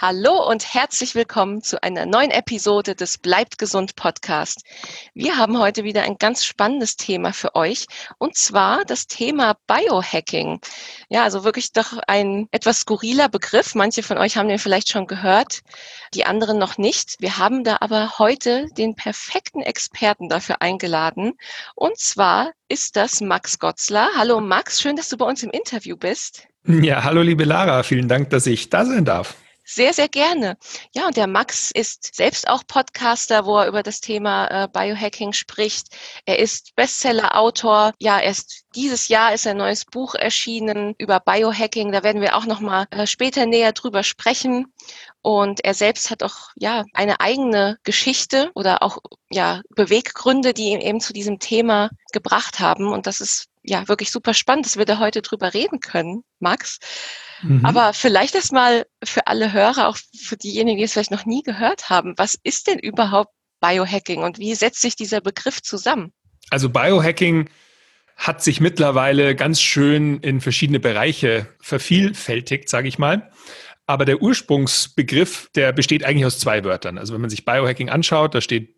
Hallo und herzlich willkommen zu einer neuen Episode des Bleibt gesund Podcast. Wir haben heute wieder ein ganz spannendes Thema für euch und zwar das Thema Biohacking. Ja, also wirklich doch ein etwas skurriler Begriff. Manche von euch haben den vielleicht schon gehört, die anderen noch nicht. Wir haben da aber heute den perfekten Experten dafür eingeladen und zwar ist das Max Gotzler. Hallo Max, schön, dass du bei uns im Interview bist. Ja, hallo liebe Lara, vielen Dank, dass ich da sein darf. Sehr, sehr gerne. Ja, und der Max ist selbst auch Podcaster, wo er über das Thema äh, Biohacking spricht. Er ist Bestseller-Autor. Ja, erst dieses Jahr ist ein neues Buch erschienen über Biohacking. Da werden wir auch noch mal äh, später näher drüber sprechen. Und er selbst hat auch ja eine eigene Geschichte oder auch ja Beweggründe, die ihn eben zu diesem Thema gebracht haben. Und das ist ja wirklich super spannend, dass wir da heute drüber reden können, Max. Mhm. Aber vielleicht erstmal für alle Hörer, auch für diejenigen, die es vielleicht noch nie gehört haben, was ist denn überhaupt Biohacking und wie setzt sich dieser Begriff zusammen? Also Biohacking hat sich mittlerweile ganz schön in verschiedene Bereiche vervielfältigt, sage ich mal. Aber der Ursprungsbegriff, der besteht eigentlich aus zwei Wörtern. Also wenn man sich Biohacking anschaut, da steht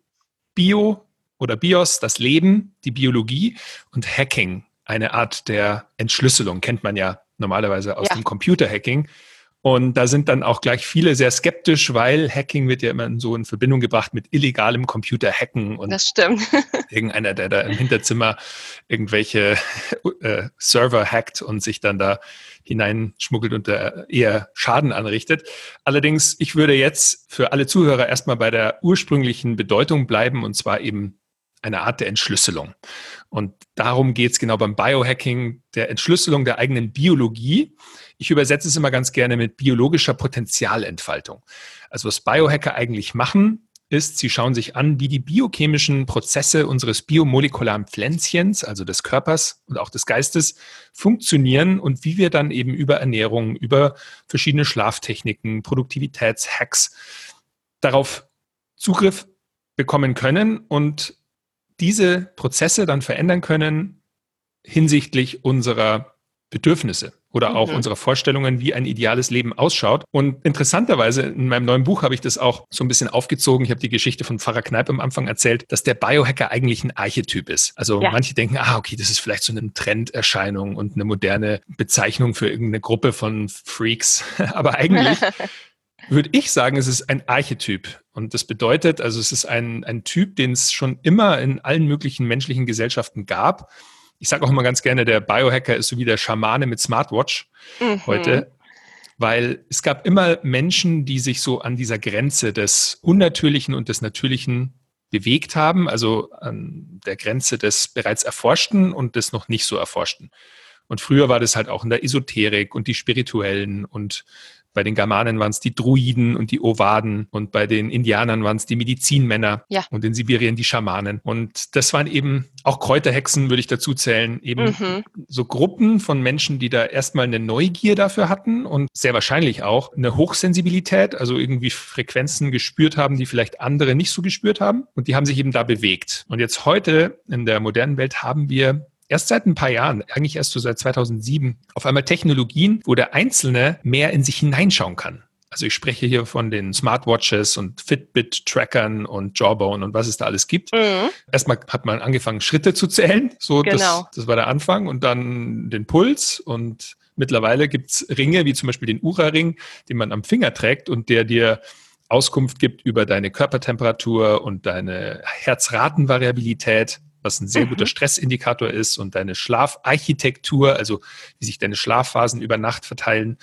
Bio oder Bios, das Leben, die Biologie und Hacking, eine Art der Entschlüsselung, kennt man ja normalerweise aus ja. dem Computerhacking. Und da sind dann auch gleich viele sehr skeptisch, weil Hacking wird ja immer so in Verbindung gebracht mit illegalem Computerhacken und das stimmt. irgendeiner, der da im Hinterzimmer irgendwelche äh, Server hackt und sich dann da hineinschmuggelt und da eher Schaden anrichtet. Allerdings, ich würde jetzt für alle Zuhörer erstmal bei der ursprünglichen Bedeutung bleiben und zwar eben eine Art der Entschlüsselung. Und darum geht es genau beim Biohacking, der Entschlüsselung der eigenen Biologie. Ich übersetze es immer ganz gerne mit biologischer Potenzialentfaltung. Also was Biohacker eigentlich machen, ist, sie schauen sich an, wie die biochemischen Prozesse unseres biomolekularen Pflänzchens, also des Körpers und auch des Geistes, funktionieren und wie wir dann eben über Ernährung, über verschiedene Schlaftechniken, Produktivitätshacks darauf Zugriff bekommen können und diese Prozesse dann verändern können hinsichtlich unserer Bedürfnisse oder auch mhm. unserer Vorstellungen, wie ein ideales Leben ausschaut. Und interessanterweise, in meinem neuen Buch habe ich das auch so ein bisschen aufgezogen. Ich habe die Geschichte von Pfarrer Kneip am Anfang erzählt, dass der Biohacker eigentlich ein Archetyp ist. Also ja. manche denken, ah, okay, das ist vielleicht so eine Trenderscheinung und eine moderne Bezeichnung für irgendeine Gruppe von Freaks. Aber eigentlich würde ich sagen, es ist ein Archetyp. Und das bedeutet, also es ist ein, ein Typ, den es schon immer in allen möglichen menschlichen Gesellschaften gab. Ich sage auch immer ganz gerne, der Biohacker ist so wie der Schamane mit Smartwatch mhm. heute. Weil es gab immer Menschen, die sich so an dieser Grenze des Unnatürlichen und des Natürlichen bewegt haben, also an der Grenze des bereits Erforschten und des noch nicht so Erforschten. Und früher war das halt auch in der Esoterik und die Spirituellen und bei den Germanen waren es die Druiden und die Ovaden und bei den Indianern waren es die Medizinmänner ja. und in Sibirien die Schamanen. Und das waren eben auch Kräuterhexen, würde ich dazu zählen, eben mhm. so Gruppen von Menschen, die da erstmal eine Neugier dafür hatten und sehr wahrscheinlich auch eine Hochsensibilität, also irgendwie Frequenzen gespürt haben, die vielleicht andere nicht so gespürt haben. Und die haben sich eben da bewegt. Und jetzt heute in der modernen Welt haben wir erst seit ein paar Jahren, eigentlich erst so seit 2007, auf einmal Technologien, wo der Einzelne mehr in sich hineinschauen kann. Also ich spreche hier von den Smartwatches und Fitbit-Trackern und Jawbone und was es da alles gibt. Mhm. Erstmal hat man angefangen, Schritte zu zählen. So, genau. das, das war der Anfang. Und dann den Puls. Und mittlerweile gibt's Ringe, wie zum Beispiel den Ura-Ring, den man am Finger trägt und der dir Auskunft gibt über deine Körpertemperatur und deine Herzratenvariabilität was ein sehr mhm. guter Stressindikator ist und deine Schlafarchitektur, also wie sich deine Schlafphasen über Nacht verteilen.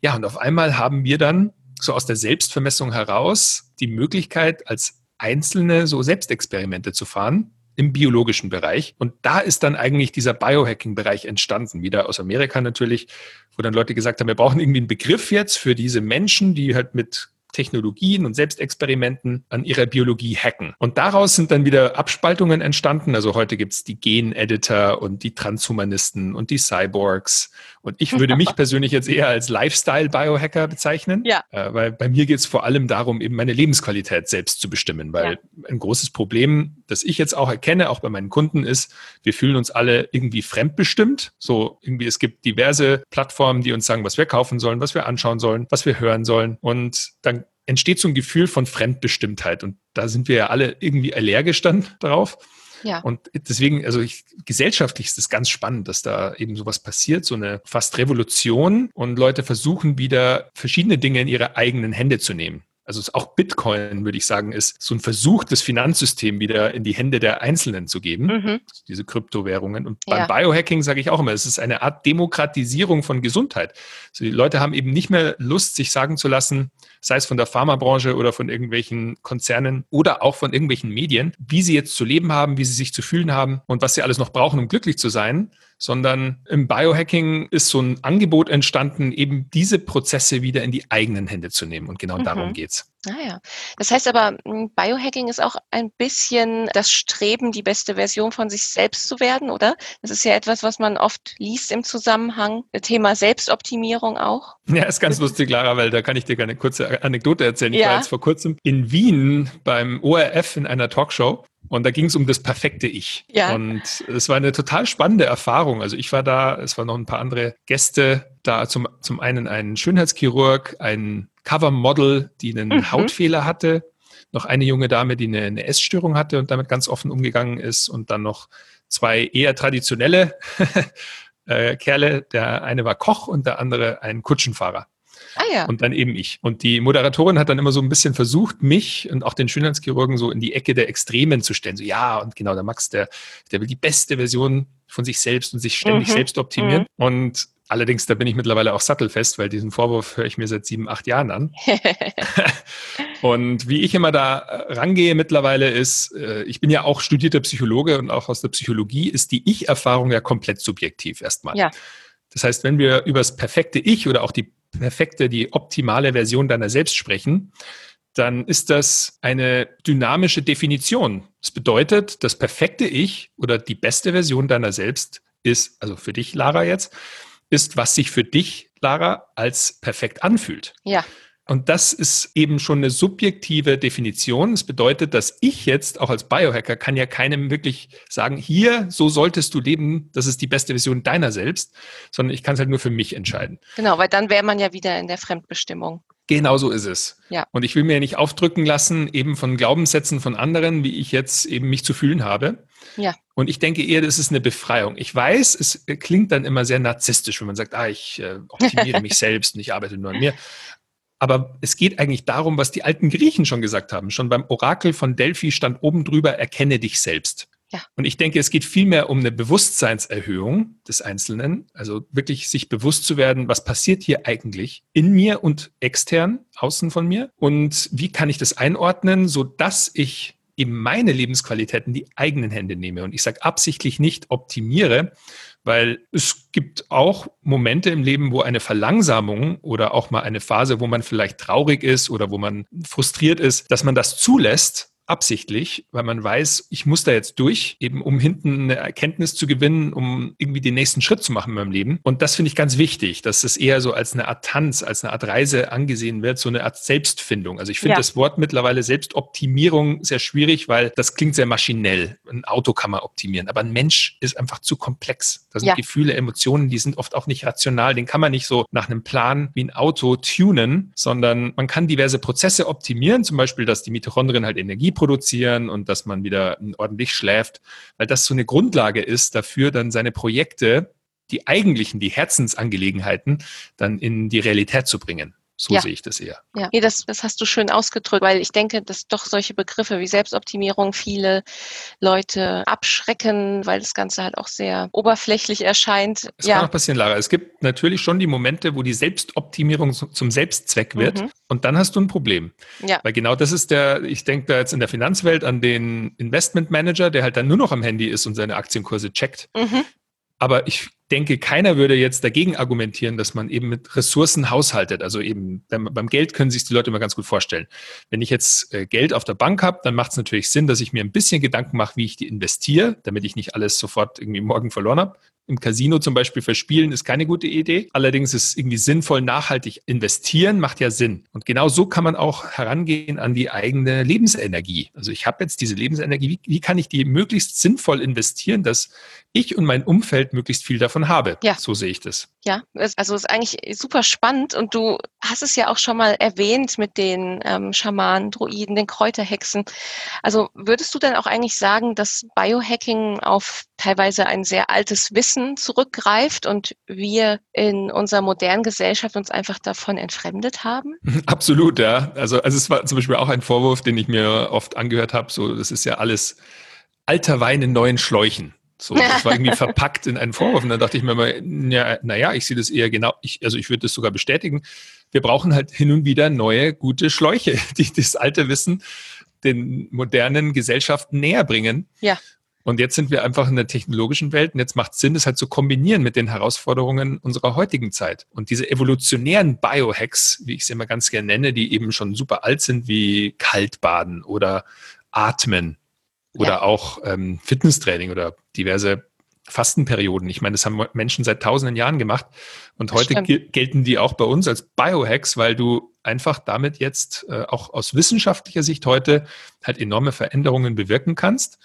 Ja, und auf einmal haben wir dann so aus der Selbstvermessung heraus die Möglichkeit, als Einzelne so Selbstexperimente zu fahren im biologischen Bereich. Und da ist dann eigentlich dieser Biohacking-Bereich entstanden, wieder aus Amerika natürlich, wo dann Leute gesagt haben, wir brauchen irgendwie einen Begriff jetzt für diese Menschen, die halt mit Technologien und Selbstexperimenten an ihrer Biologie hacken. Und daraus sind dann wieder Abspaltungen entstanden. Also heute gibt's die Gen-Editor und die Transhumanisten und die Cyborgs. Und ich würde mich persönlich jetzt eher als Lifestyle-Biohacker bezeichnen. Ja. Äh, weil bei mir geht's vor allem darum, eben meine Lebensqualität selbst zu bestimmen. Weil ja. ein großes Problem, das ich jetzt auch erkenne, auch bei meinen Kunden, ist, wir fühlen uns alle irgendwie fremdbestimmt. So irgendwie, es gibt diverse Plattformen, die uns sagen, was wir kaufen sollen, was wir anschauen sollen, was wir hören sollen. Und dann entsteht so ein Gefühl von Fremdbestimmtheit. Und da sind wir ja alle irgendwie allergisch dann drauf. Ja. Und deswegen, also ich, gesellschaftlich ist es ganz spannend, dass da eben sowas passiert, so eine fast Revolution und Leute versuchen wieder verschiedene Dinge in ihre eigenen Hände zu nehmen. Also auch Bitcoin, würde ich sagen, ist so ein Versuch, das Finanzsystem wieder in die Hände der Einzelnen zu geben, mhm. diese Kryptowährungen. Und beim ja. Biohacking sage ich auch immer, es ist eine Art Demokratisierung von Gesundheit. Also die Leute haben eben nicht mehr Lust, sich sagen zu lassen, sei es von der Pharmabranche oder von irgendwelchen Konzernen oder auch von irgendwelchen Medien, wie sie jetzt zu leben haben, wie sie sich zu fühlen haben und was sie alles noch brauchen, um glücklich zu sein, sondern im Biohacking ist so ein Angebot entstanden, eben diese Prozesse wieder in die eigenen Hände zu nehmen. Und genau mhm. darum geht's. Ah ja. Das heißt aber, hm, Biohacking ist auch ein bisschen das Streben, die beste Version von sich selbst zu werden, oder? Das ist ja etwas, was man oft liest im Zusammenhang. Thema Selbstoptimierung auch. Ja, ist ganz lustig, Lara, weil da kann ich dir eine kurze Anekdote erzählen. Ich ja. war jetzt vor kurzem in Wien beim ORF in einer Talkshow und da ging es um das perfekte Ich. Ja. Und es war eine total spannende Erfahrung. Also ich war da, es waren noch ein paar andere Gäste da. Zum, zum einen ein Schönheitschirurg, ein Covermodel, die einen mhm. Hautfehler hatte, noch eine junge Dame, die eine, eine Essstörung hatte und damit ganz offen umgegangen ist und dann noch zwei eher traditionelle äh, Kerle. Der eine war Koch und der andere ein Kutschenfahrer. Ah, ja. Und dann eben ich. Und die Moderatorin hat dann immer so ein bisschen versucht, mich und auch den Schönheitschirurgen so in die Ecke der Extremen zu stellen. So, ja, und genau, der Max, der, der will die beste Version von sich selbst und sich ständig mhm. selbst optimieren. Mhm. Und allerdings, da bin ich mittlerweile auch sattelfest, weil diesen Vorwurf höre ich mir seit sieben, acht Jahren an. und wie ich immer da äh, rangehe mittlerweile ist, äh, ich bin ja auch studierter Psychologe und auch aus der Psychologie ist die Ich-Erfahrung ja komplett subjektiv erstmal. Ja. Das heißt, wenn wir über das perfekte Ich oder auch die perfekte, die optimale Version deiner selbst sprechen, dann ist das eine dynamische Definition. Das bedeutet, das perfekte Ich oder die beste Version deiner selbst ist, also für dich, Lara, jetzt, ist, was sich für dich, Lara, als perfekt anfühlt. Ja. Und das ist eben schon eine subjektive Definition. Das bedeutet, dass ich jetzt auch als Biohacker kann ja keinem wirklich sagen, hier, so solltest du leben, das ist die beste Version deiner selbst, sondern ich kann es halt nur für mich entscheiden. Genau, weil dann wäre man ja wieder in der Fremdbestimmung. Genau so ist es. Ja. Und ich will mir nicht aufdrücken lassen, eben von Glaubenssätzen von anderen, wie ich jetzt eben mich zu fühlen habe. Ja. Und ich denke eher, das ist eine Befreiung. Ich weiß, es klingt dann immer sehr narzisstisch, wenn man sagt, ah, ich äh, optimiere mich selbst und ich arbeite nur an mir. Aber es geht eigentlich darum, was die alten Griechen schon gesagt haben. Schon beim Orakel von Delphi stand oben drüber, erkenne dich selbst. Ja. Und ich denke, es geht vielmehr um eine Bewusstseinserhöhung des Einzelnen, also wirklich sich bewusst zu werden, was passiert hier eigentlich in mir und extern, außen von mir und wie kann ich das einordnen, so dass ich eben meine Lebensqualitäten die eigenen Hände nehme. Und ich sage absichtlich nicht optimiere, weil es gibt auch Momente im Leben, wo eine Verlangsamung oder auch mal eine Phase, wo man vielleicht traurig ist oder wo man frustriert ist, dass man das zulässt absichtlich, weil man weiß, ich muss da jetzt durch, eben um hinten eine Erkenntnis zu gewinnen, um irgendwie den nächsten Schritt zu machen in meinem Leben. Und das finde ich ganz wichtig, dass es eher so als eine Art Tanz, als eine Art Reise angesehen wird, so eine Art Selbstfindung. Also ich finde ja. das Wort mittlerweile Selbstoptimierung sehr schwierig, weil das klingt sehr maschinell. Ein Auto kann man optimieren, aber ein Mensch ist einfach zu komplex. Da sind ja. Gefühle, Emotionen, die sind oft auch nicht rational. Den kann man nicht so nach einem Plan wie ein Auto tunen, sondern man kann diverse Prozesse optimieren, zum Beispiel, dass die Mitochondrien halt Energie produzieren und dass man wieder ordentlich schläft, weil das so eine Grundlage ist dafür, dann seine Projekte, die eigentlichen, die Herzensangelegenheiten, dann in die Realität zu bringen. So ja. sehe ich das eher. Ja, nee, das, das hast du schön ausgedrückt, weil ich denke, dass doch solche Begriffe wie Selbstoptimierung viele Leute abschrecken, weil das Ganze halt auch sehr oberflächlich erscheint. Es ja. kann auch passieren, Lara. Es gibt natürlich schon die Momente, wo die Selbstoptimierung zum Selbstzweck wird mhm. und dann hast du ein Problem. Ja. Weil genau das ist der, ich denke da jetzt in der Finanzwelt an den Investmentmanager, der halt dann nur noch am Handy ist und seine Aktienkurse checkt. Mhm. Aber ich denke, keiner würde jetzt dagegen argumentieren, dass man eben mit Ressourcen haushaltet. Also eben beim Geld können sich die Leute immer ganz gut vorstellen. Wenn ich jetzt äh, Geld auf der Bank habe, dann macht es natürlich Sinn, dass ich mir ein bisschen Gedanken mache, wie ich die investiere, damit ich nicht alles sofort irgendwie morgen verloren habe. Im Casino zum Beispiel verspielen ist keine gute Idee. Allerdings ist irgendwie sinnvoll nachhaltig investieren, macht ja Sinn. Und genau so kann man auch herangehen an die eigene Lebensenergie. Also ich habe jetzt diese Lebensenergie, wie, wie, kann ich die möglichst sinnvoll investieren, dass ich und mein Umfeld möglichst viel davon habe? Ja. So sehe ich das. Ja, also ist eigentlich super spannend und du hast es ja auch schon mal erwähnt mit den ähm, Schamanen, Druiden, den Kräuterhexen. Also würdest du denn auch eigentlich sagen, dass Biohacking auf teilweise ein sehr altes Wissen zurückgreift und wir in unserer modernen Gesellschaft uns einfach davon entfremdet haben? Absolut, ja. Also, also es war zum Beispiel auch ein Vorwurf, den ich mir oft angehört habe. So, das ist ja alles alter Wein in neuen Schläuchen. So, das war irgendwie verpackt in einen Vorwurf. Und dann dachte ich mir mal, ja, naja, ich sehe das eher genau, ich, also ich würde das sogar bestätigen. Wir brauchen halt hin und wieder neue, gute Schläuche, die das alte Wissen den modernen Gesellschaften näher bringen. Ja. Und jetzt sind wir einfach in der technologischen Welt und jetzt macht es Sinn, das halt zu kombinieren mit den Herausforderungen unserer heutigen Zeit. Und diese evolutionären Biohacks, wie ich sie immer ganz gerne nenne, die eben schon super alt sind, wie Kaltbaden oder Atmen, oder ja. auch ähm, Fitnesstraining oder diverse Fastenperioden. Ich meine, das haben Menschen seit tausenden Jahren gemacht und heute gelten die auch bei uns als Biohacks, weil du einfach damit jetzt äh, auch aus wissenschaftlicher Sicht heute halt enorme Veränderungen bewirken kannst.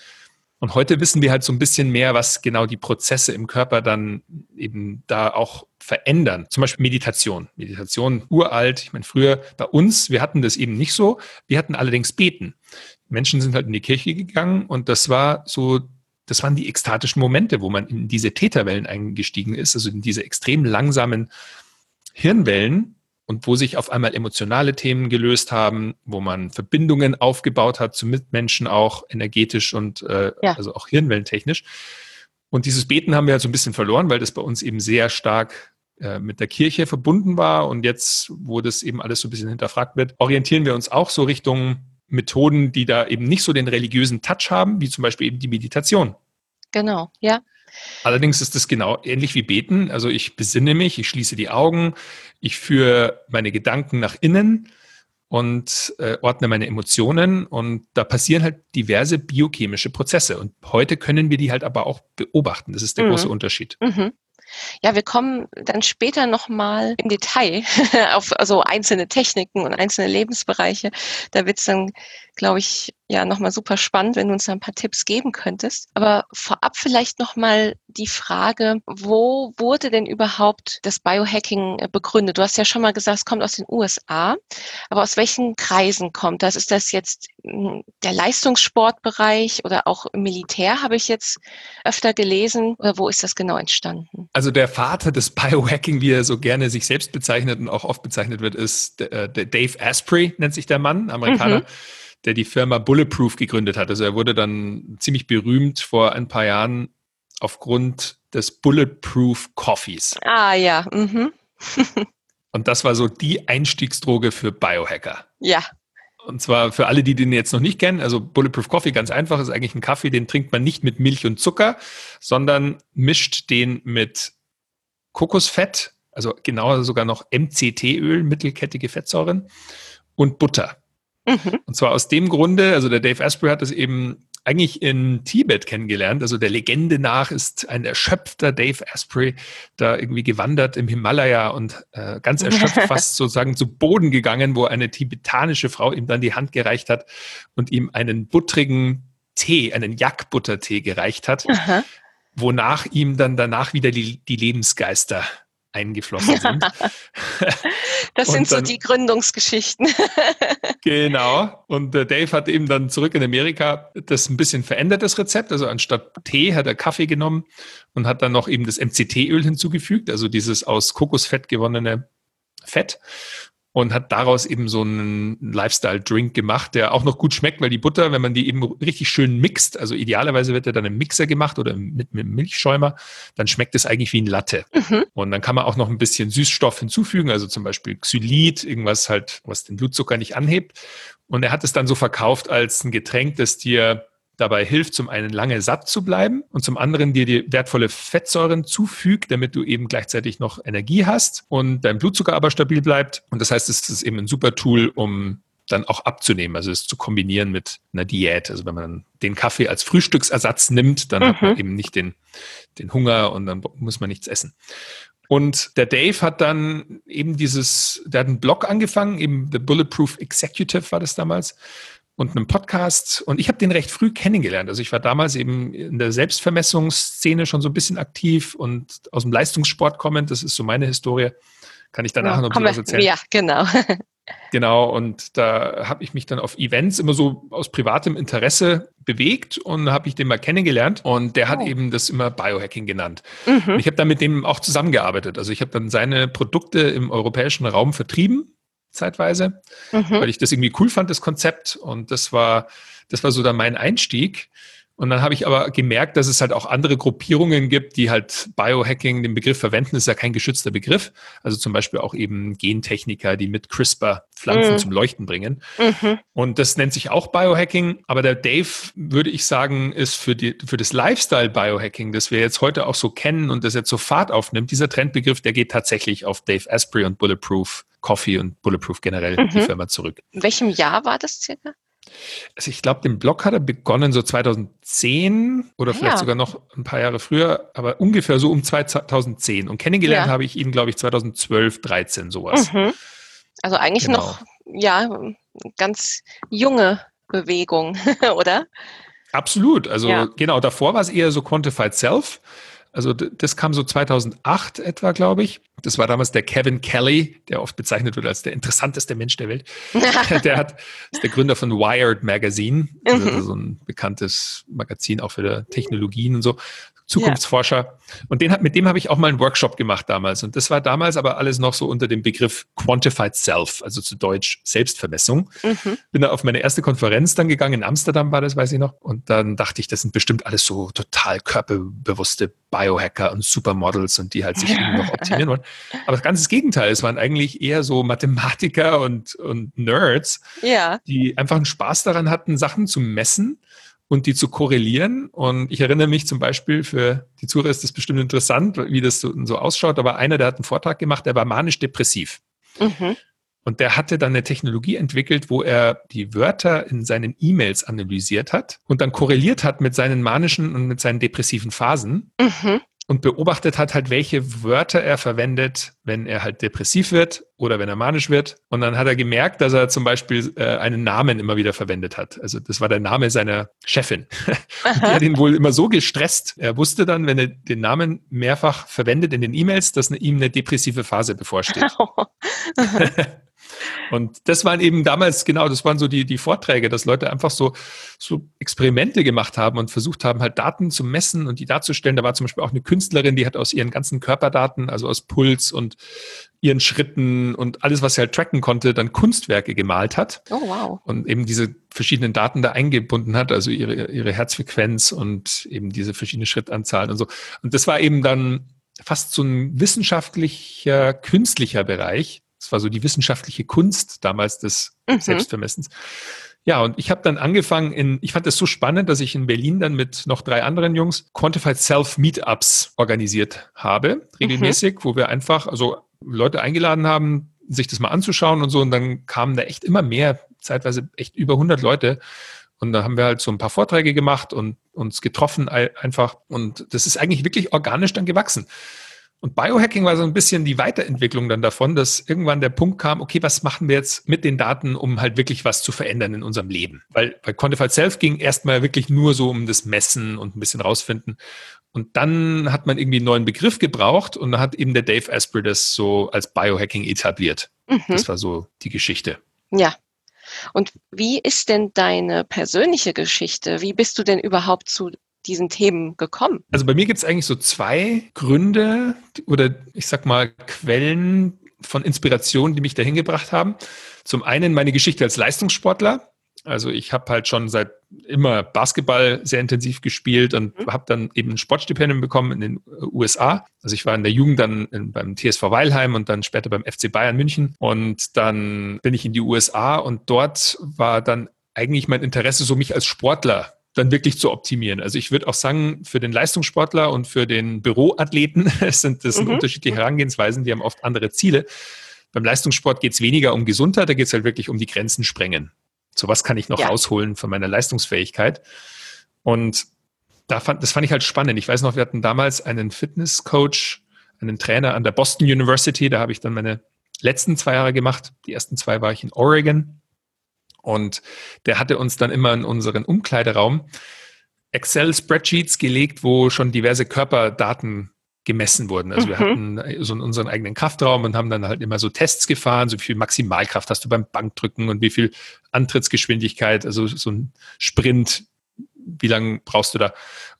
Und heute wissen wir halt so ein bisschen mehr, was genau die Prozesse im Körper dann eben da auch verändern. Zum Beispiel Meditation. Meditation uralt. Ich meine, früher bei uns, wir hatten das eben nicht so. Wir hatten allerdings Beten. Menschen sind halt in die Kirche gegangen und das war so, das waren die ekstatischen Momente, wo man in diese Täterwellen eingestiegen ist, also in diese extrem langsamen Hirnwellen und wo sich auf einmal emotionale Themen gelöst haben, wo man Verbindungen aufgebaut hat zu Mitmenschen auch energetisch und äh, ja. also auch hirnwellentechnisch. Und dieses Beten haben wir halt so ein bisschen verloren, weil das bei uns eben sehr stark äh, mit der Kirche verbunden war. Und jetzt, wo das eben alles so ein bisschen hinterfragt wird, orientieren wir uns auch so Richtung Methoden, die da eben nicht so den religiösen Touch haben, wie zum Beispiel eben die Meditation. Genau, ja. Allerdings ist das genau ähnlich wie Beten. Also ich besinne mich, ich schließe die Augen, ich führe meine Gedanken nach innen und äh, ordne meine Emotionen und da passieren halt diverse biochemische Prozesse und heute können wir die halt aber auch beobachten. Das ist der mhm. große Unterschied. Mhm. Ja, wir kommen dann später nochmal im Detail auf so einzelne Techniken und einzelne Lebensbereiche. Da wird es dann, glaube ich, ja nochmal super spannend, wenn du uns da ein paar Tipps geben könntest. Aber vorab vielleicht nochmal die Frage, wo wurde denn überhaupt das Biohacking äh, begründet? Du hast ja schon mal gesagt, es kommt aus den USA, aber aus welchen Kreisen kommt das? Ist das jetzt hm, der Leistungssportbereich oder auch im Militär, habe ich jetzt öfter gelesen? Oder wo ist das genau entstanden? Also der Vater des Biohacking, wie er so gerne sich selbst bezeichnet und auch oft bezeichnet wird, ist äh, Dave Asprey, nennt sich der Mann, Amerikaner. Mhm der die Firma Bulletproof gegründet hat. Also er wurde dann ziemlich berühmt vor ein paar Jahren aufgrund des Bulletproof Coffees. Ah ja. Mhm. Und das war so die Einstiegsdroge für Biohacker. Ja. Und zwar für alle, die den jetzt noch nicht kennen, also Bulletproof Coffee, ganz einfach, ist eigentlich ein Kaffee, den trinkt man nicht mit Milch und Zucker, sondern mischt den mit Kokosfett, also genauer sogar noch MCT-Öl, mittelkettige Fettsäuren und Butter. Mhm. Und zwar aus dem Grunde, also der Dave Asprey hat es eben eigentlich in Tibet kennengelernt. Also der Legende nach ist ein erschöpfter Dave Asprey da irgendwie gewandert im Himalaya und äh, ganz erschöpft fast sozusagen zu Boden gegangen, wo eine tibetanische Frau ihm dann die Hand gereicht hat und ihm einen buttrigen Tee, einen Yak-Buttertee gereicht hat, Aha. wonach ihm dann danach wieder die, die Lebensgeister eingeflossen sind. das sind dann, so die Gründungsgeschichten. genau. Und äh, Dave hat eben dann zurück in Amerika das ein bisschen verändert, das Rezept. Also anstatt Tee hat er Kaffee genommen und hat dann noch eben das MCT-Öl hinzugefügt, also dieses aus Kokosfett gewonnene Fett und hat daraus eben so einen Lifestyle-Drink gemacht, der auch noch gut schmeckt, weil die Butter, wenn man die eben richtig schön mixt, also idealerweise wird er dann im Mixer gemacht oder mit, mit einem Milchschäumer, dann schmeckt es eigentlich wie ein Latte. Mhm. Und dann kann man auch noch ein bisschen Süßstoff hinzufügen, also zum Beispiel Xylit, irgendwas halt, was den Blutzucker nicht anhebt. Und er hat es dann so verkauft als ein Getränk, das dir dabei hilft, zum einen lange satt zu bleiben und zum anderen dir die wertvolle Fettsäuren zufügt, damit du eben gleichzeitig noch Energie hast und dein Blutzucker aber stabil bleibt. Und das heißt, es ist eben ein super Tool, um dann auch abzunehmen, also es zu kombinieren mit einer Diät. Also wenn man den Kaffee als Frühstücksersatz nimmt, dann mhm. hat man mhm. eben nicht den den Hunger und dann muss man nichts essen. Und der Dave hat dann eben dieses, der hat einen Blog angefangen, eben The Bulletproof Executive war das damals und einem Podcast. Und ich habe den recht früh kennengelernt. Also ich war damals eben in der Selbstvermessungsszene schon so ein bisschen aktiv und aus dem Leistungssport kommend. Das ist so meine Historie. Kann ich danach ja, noch ein bisschen erzählen? Ja, genau. Genau, und da habe ich mich dann auf Events immer so aus privatem Interesse bewegt und habe ich den mal kennengelernt und der oh. hat eben das immer Biohacking genannt. Mhm. ich habe dann mit dem auch zusammengearbeitet. Also ich habe dann seine Produkte im europäischen Raum vertrieben zeitweise, mhm. weil ich das irgendwie cool fand, das Konzept. Und das war, das war so dann mein Einstieg. Und dann habe ich aber gemerkt, dass es halt auch andere Gruppierungen gibt, die halt Biohacking, den Begriff verwenden, das ist ja kein geschützter Begriff. Also zum Beispiel auch eben Gentechniker, die mit CRISPR Pflanzen mhm. zum Leuchten bringen. Mhm. Und das nennt sich auch Biohacking. Aber der Dave, würde ich sagen, ist für, die, für das Lifestyle-Biohacking, das wir jetzt heute auch so kennen und das jetzt so Fahrt aufnimmt, dieser Trendbegriff, der geht tatsächlich auf Dave Asprey und Bulletproof Coffee und Bulletproof generell, mhm. die Firma zurück. In welchem Jahr war das circa? Also ich glaube, den Blog hat er begonnen so 2010 oder ah, vielleicht ja. sogar noch ein paar Jahre früher, aber ungefähr so um 2010. Und kennengelernt ja. habe ich ihn, glaube ich, 2012, 13 sowas. Mhm. Also eigentlich genau. noch, ja, ganz junge Bewegung, oder? Absolut. Also ja. genau, davor war es eher so Quantified Self. Also das kam so 2008 etwa, glaube ich. Das war damals der Kevin Kelly, der oft bezeichnet wird als der interessanteste Mensch der Welt. der hat, ist der Gründer von Wired Magazine, also mhm. so ein bekanntes Magazin auch für Technologien und so. Zukunftsforscher. Ja. Und den, mit dem habe ich auch mal einen Workshop gemacht damals. Und das war damals aber alles noch so unter dem Begriff Quantified Self, also zu Deutsch Selbstvermessung. Mhm. Bin da auf meine erste Konferenz dann gegangen, in Amsterdam war das, weiß ich noch. Und dann dachte ich, das sind bestimmt alles so total körperbewusste Biohacker und Supermodels und die halt sich noch optimieren wollen. Aber das ganze Gegenteil, es waren eigentlich eher so Mathematiker und, und Nerds, ja. die einfach einen Spaß daran hatten, Sachen zu messen und die zu korrelieren. Und ich erinnere mich zum Beispiel, für die Zuhörer ist das bestimmt interessant, wie das so, so ausschaut, aber einer, der hat einen Vortrag gemacht, der war manisch-depressiv. Mhm. Und der hatte dann eine Technologie entwickelt, wo er die Wörter in seinen E-Mails analysiert hat und dann korreliert hat mit seinen manischen und mit seinen depressiven Phasen. Mhm und beobachtet hat halt, welche Wörter er verwendet, wenn er halt depressiv wird oder wenn er manisch wird. Und dann hat er gemerkt, dass er zum Beispiel äh, einen Namen immer wieder verwendet hat. Also das war der Name seiner Chefin. die hat ihn wohl immer so gestresst. Er wusste dann, wenn er den Namen mehrfach verwendet in den E-Mails, dass ihm eine depressive Phase bevorsteht. Und das waren eben damals, genau, das waren so die, die Vorträge, dass Leute einfach so, so Experimente gemacht haben und versucht haben, halt Daten zu messen und die darzustellen. Da war zum Beispiel auch eine Künstlerin, die hat aus ihren ganzen Körperdaten, also aus Puls und ihren Schritten und alles, was sie halt tracken konnte, dann Kunstwerke gemalt hat. Oh, wow. Und eben diese verschiedenen Daten da eingebunden hat, also ihre, ihre Herzfrequenz und eben diese verschiedenen Schrittanzahlen und so. Und das war eben dann fast so ein wissenschaftlicher, künstlicher Bereich, das war so die wissenschaftliche Kunst damals des mhm. Selbstvermessens. Ja, und ich habe dann angefangen in, ich fand das so spannend, dass ich in Berlin dann mit noch drei anderen Jungs Quantified Self Meetups organisiert habe, regelmäßig, mhm. wo wir einfach, also Leute eingeladen haben, sich das mal anzuschauen und so. Und dann kamen da echt immer mehr, zeitweise echt über 100 Leute. Und da haben wir halt so ein paar Vorträge gemacht und uns getroffen einfach. Und das ist eigentlich wirklich organisch dann gewachsen. Und Biohacking war so ein bisschen die Weiterentwicklung dann davon, dass irgendwann der Punkt kam, okay, was machen wir jetzt mit den Daten, um halt wirklich was zu verändern in unserem Leben? Weil bei Quantified Self ging erstmal wirklich nur so um das Messen und ein bisschen rausfinden. Und dann hat man irgendwie einen neuen Begriff gebraucht und da hat eben der Dave Asprey das so als Biohacking etabliert. Mhm. Das war so die Geschichte. Ja. Und wie ist denn deine persönliche Geschichte? Wie bist du denn überhaupt zu diesen Themen gekommen? Also bei mir gibt es eigentlich so zwei Gründe oder ich sag mal Quellen von Inspiration, die mich dahin gebracht haben. Zum einen meine Geschichte als Leistungssportler. Also ich habe halt schon seit immer Basketball sehr intensiv gespielt und mhm. habe dann eben ein Sportstipendium bekommen in den USA. Also ich war in der Jugend dann beim TSV Weilheim und dann später beim FC Bayern München. Und dann bin ich in die USA und dort war dann eigentlich mein Interesse, so mich als Sportler dann wirklich zu optimieren. Also ich würde auch sagen, für den Leistungssportler und für den Büroathleten sind das mhm. unterschiedliche Herangehensweisen, die haben oft andere Ziele. Beim Leistungssport geht es weniger um Gesundheit, da geht es halt wirklich um die Grenzen sprengen. So was kann ich noch ja. rausholen von meiner Leistungsfähigkeit. Und da fand, das fand ich halt spannend. Ich weiß noch, wir hatten damals einen Fitnesscoach, einen Trainer an der Boston University. Da habe ich dann meine letzten zwei Jahre gemacht. Die ersten zwei war ich in Oregon. Und der hatte uns dann immer in unseren Umkleideraum Excel-Spreadsheets gelegt, wo schon diverse Körperdaten gemessen wurden. Also mhm. wir hatten so unseren eigenen Kraftraum und haben dann halt immer so Tests gefahren, so wie viel Maximalkraft hast du beim Bankdrücken und wie viel Antrittsgeschwindigkeit, also so ein Sprint, wie lange brauchst du da?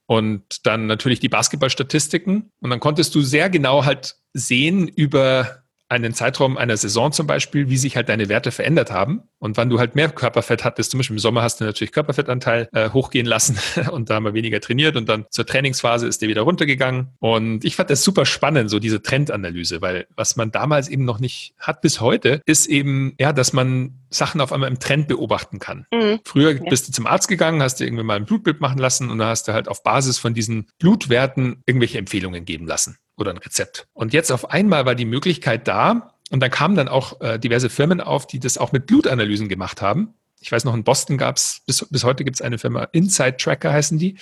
Und dann natürlich die Basketballstatistiken. Und dann konntest du sehr genau halt sehen über einen Zeitraum einer Saison zum Beispiel, wie sich halt deine Werte verändert haben und wann du halt mehr Körperfett hattest. Zum Beispiel im Sommer hast du natürlich Körperfettanteil äh, hochgehen lassen und da haben wir weniger trainiert und dann zur Trainingsphase ist der wieder runtergegangen. Und ich fand das super spannend, so diese Trendanalyse, weil was man damals eben noch nicht hat bis heute, ist eben, ja, dass man Sachen auf einmal im Trend beobachten kann. Mhm. Früher ja. bist du zum Arzt gegangen, hast dir irgendwie mal ein Blutbild machen lassen und dann hast du halt auf Basis von diesen Blutwerten irgendwelche Empfehlungen geben lassen oder ein Rezept. Und jetzt auf einmal war die Möglichkeit da, und dann kamen dann auch äh, diverse Firmen auf, die das auch mit Blutanalysen gemacht haben. Ich weiß noch, in Boston gab es, bis, bis heute gibt es eine Firma, Inside Tracker heißen die.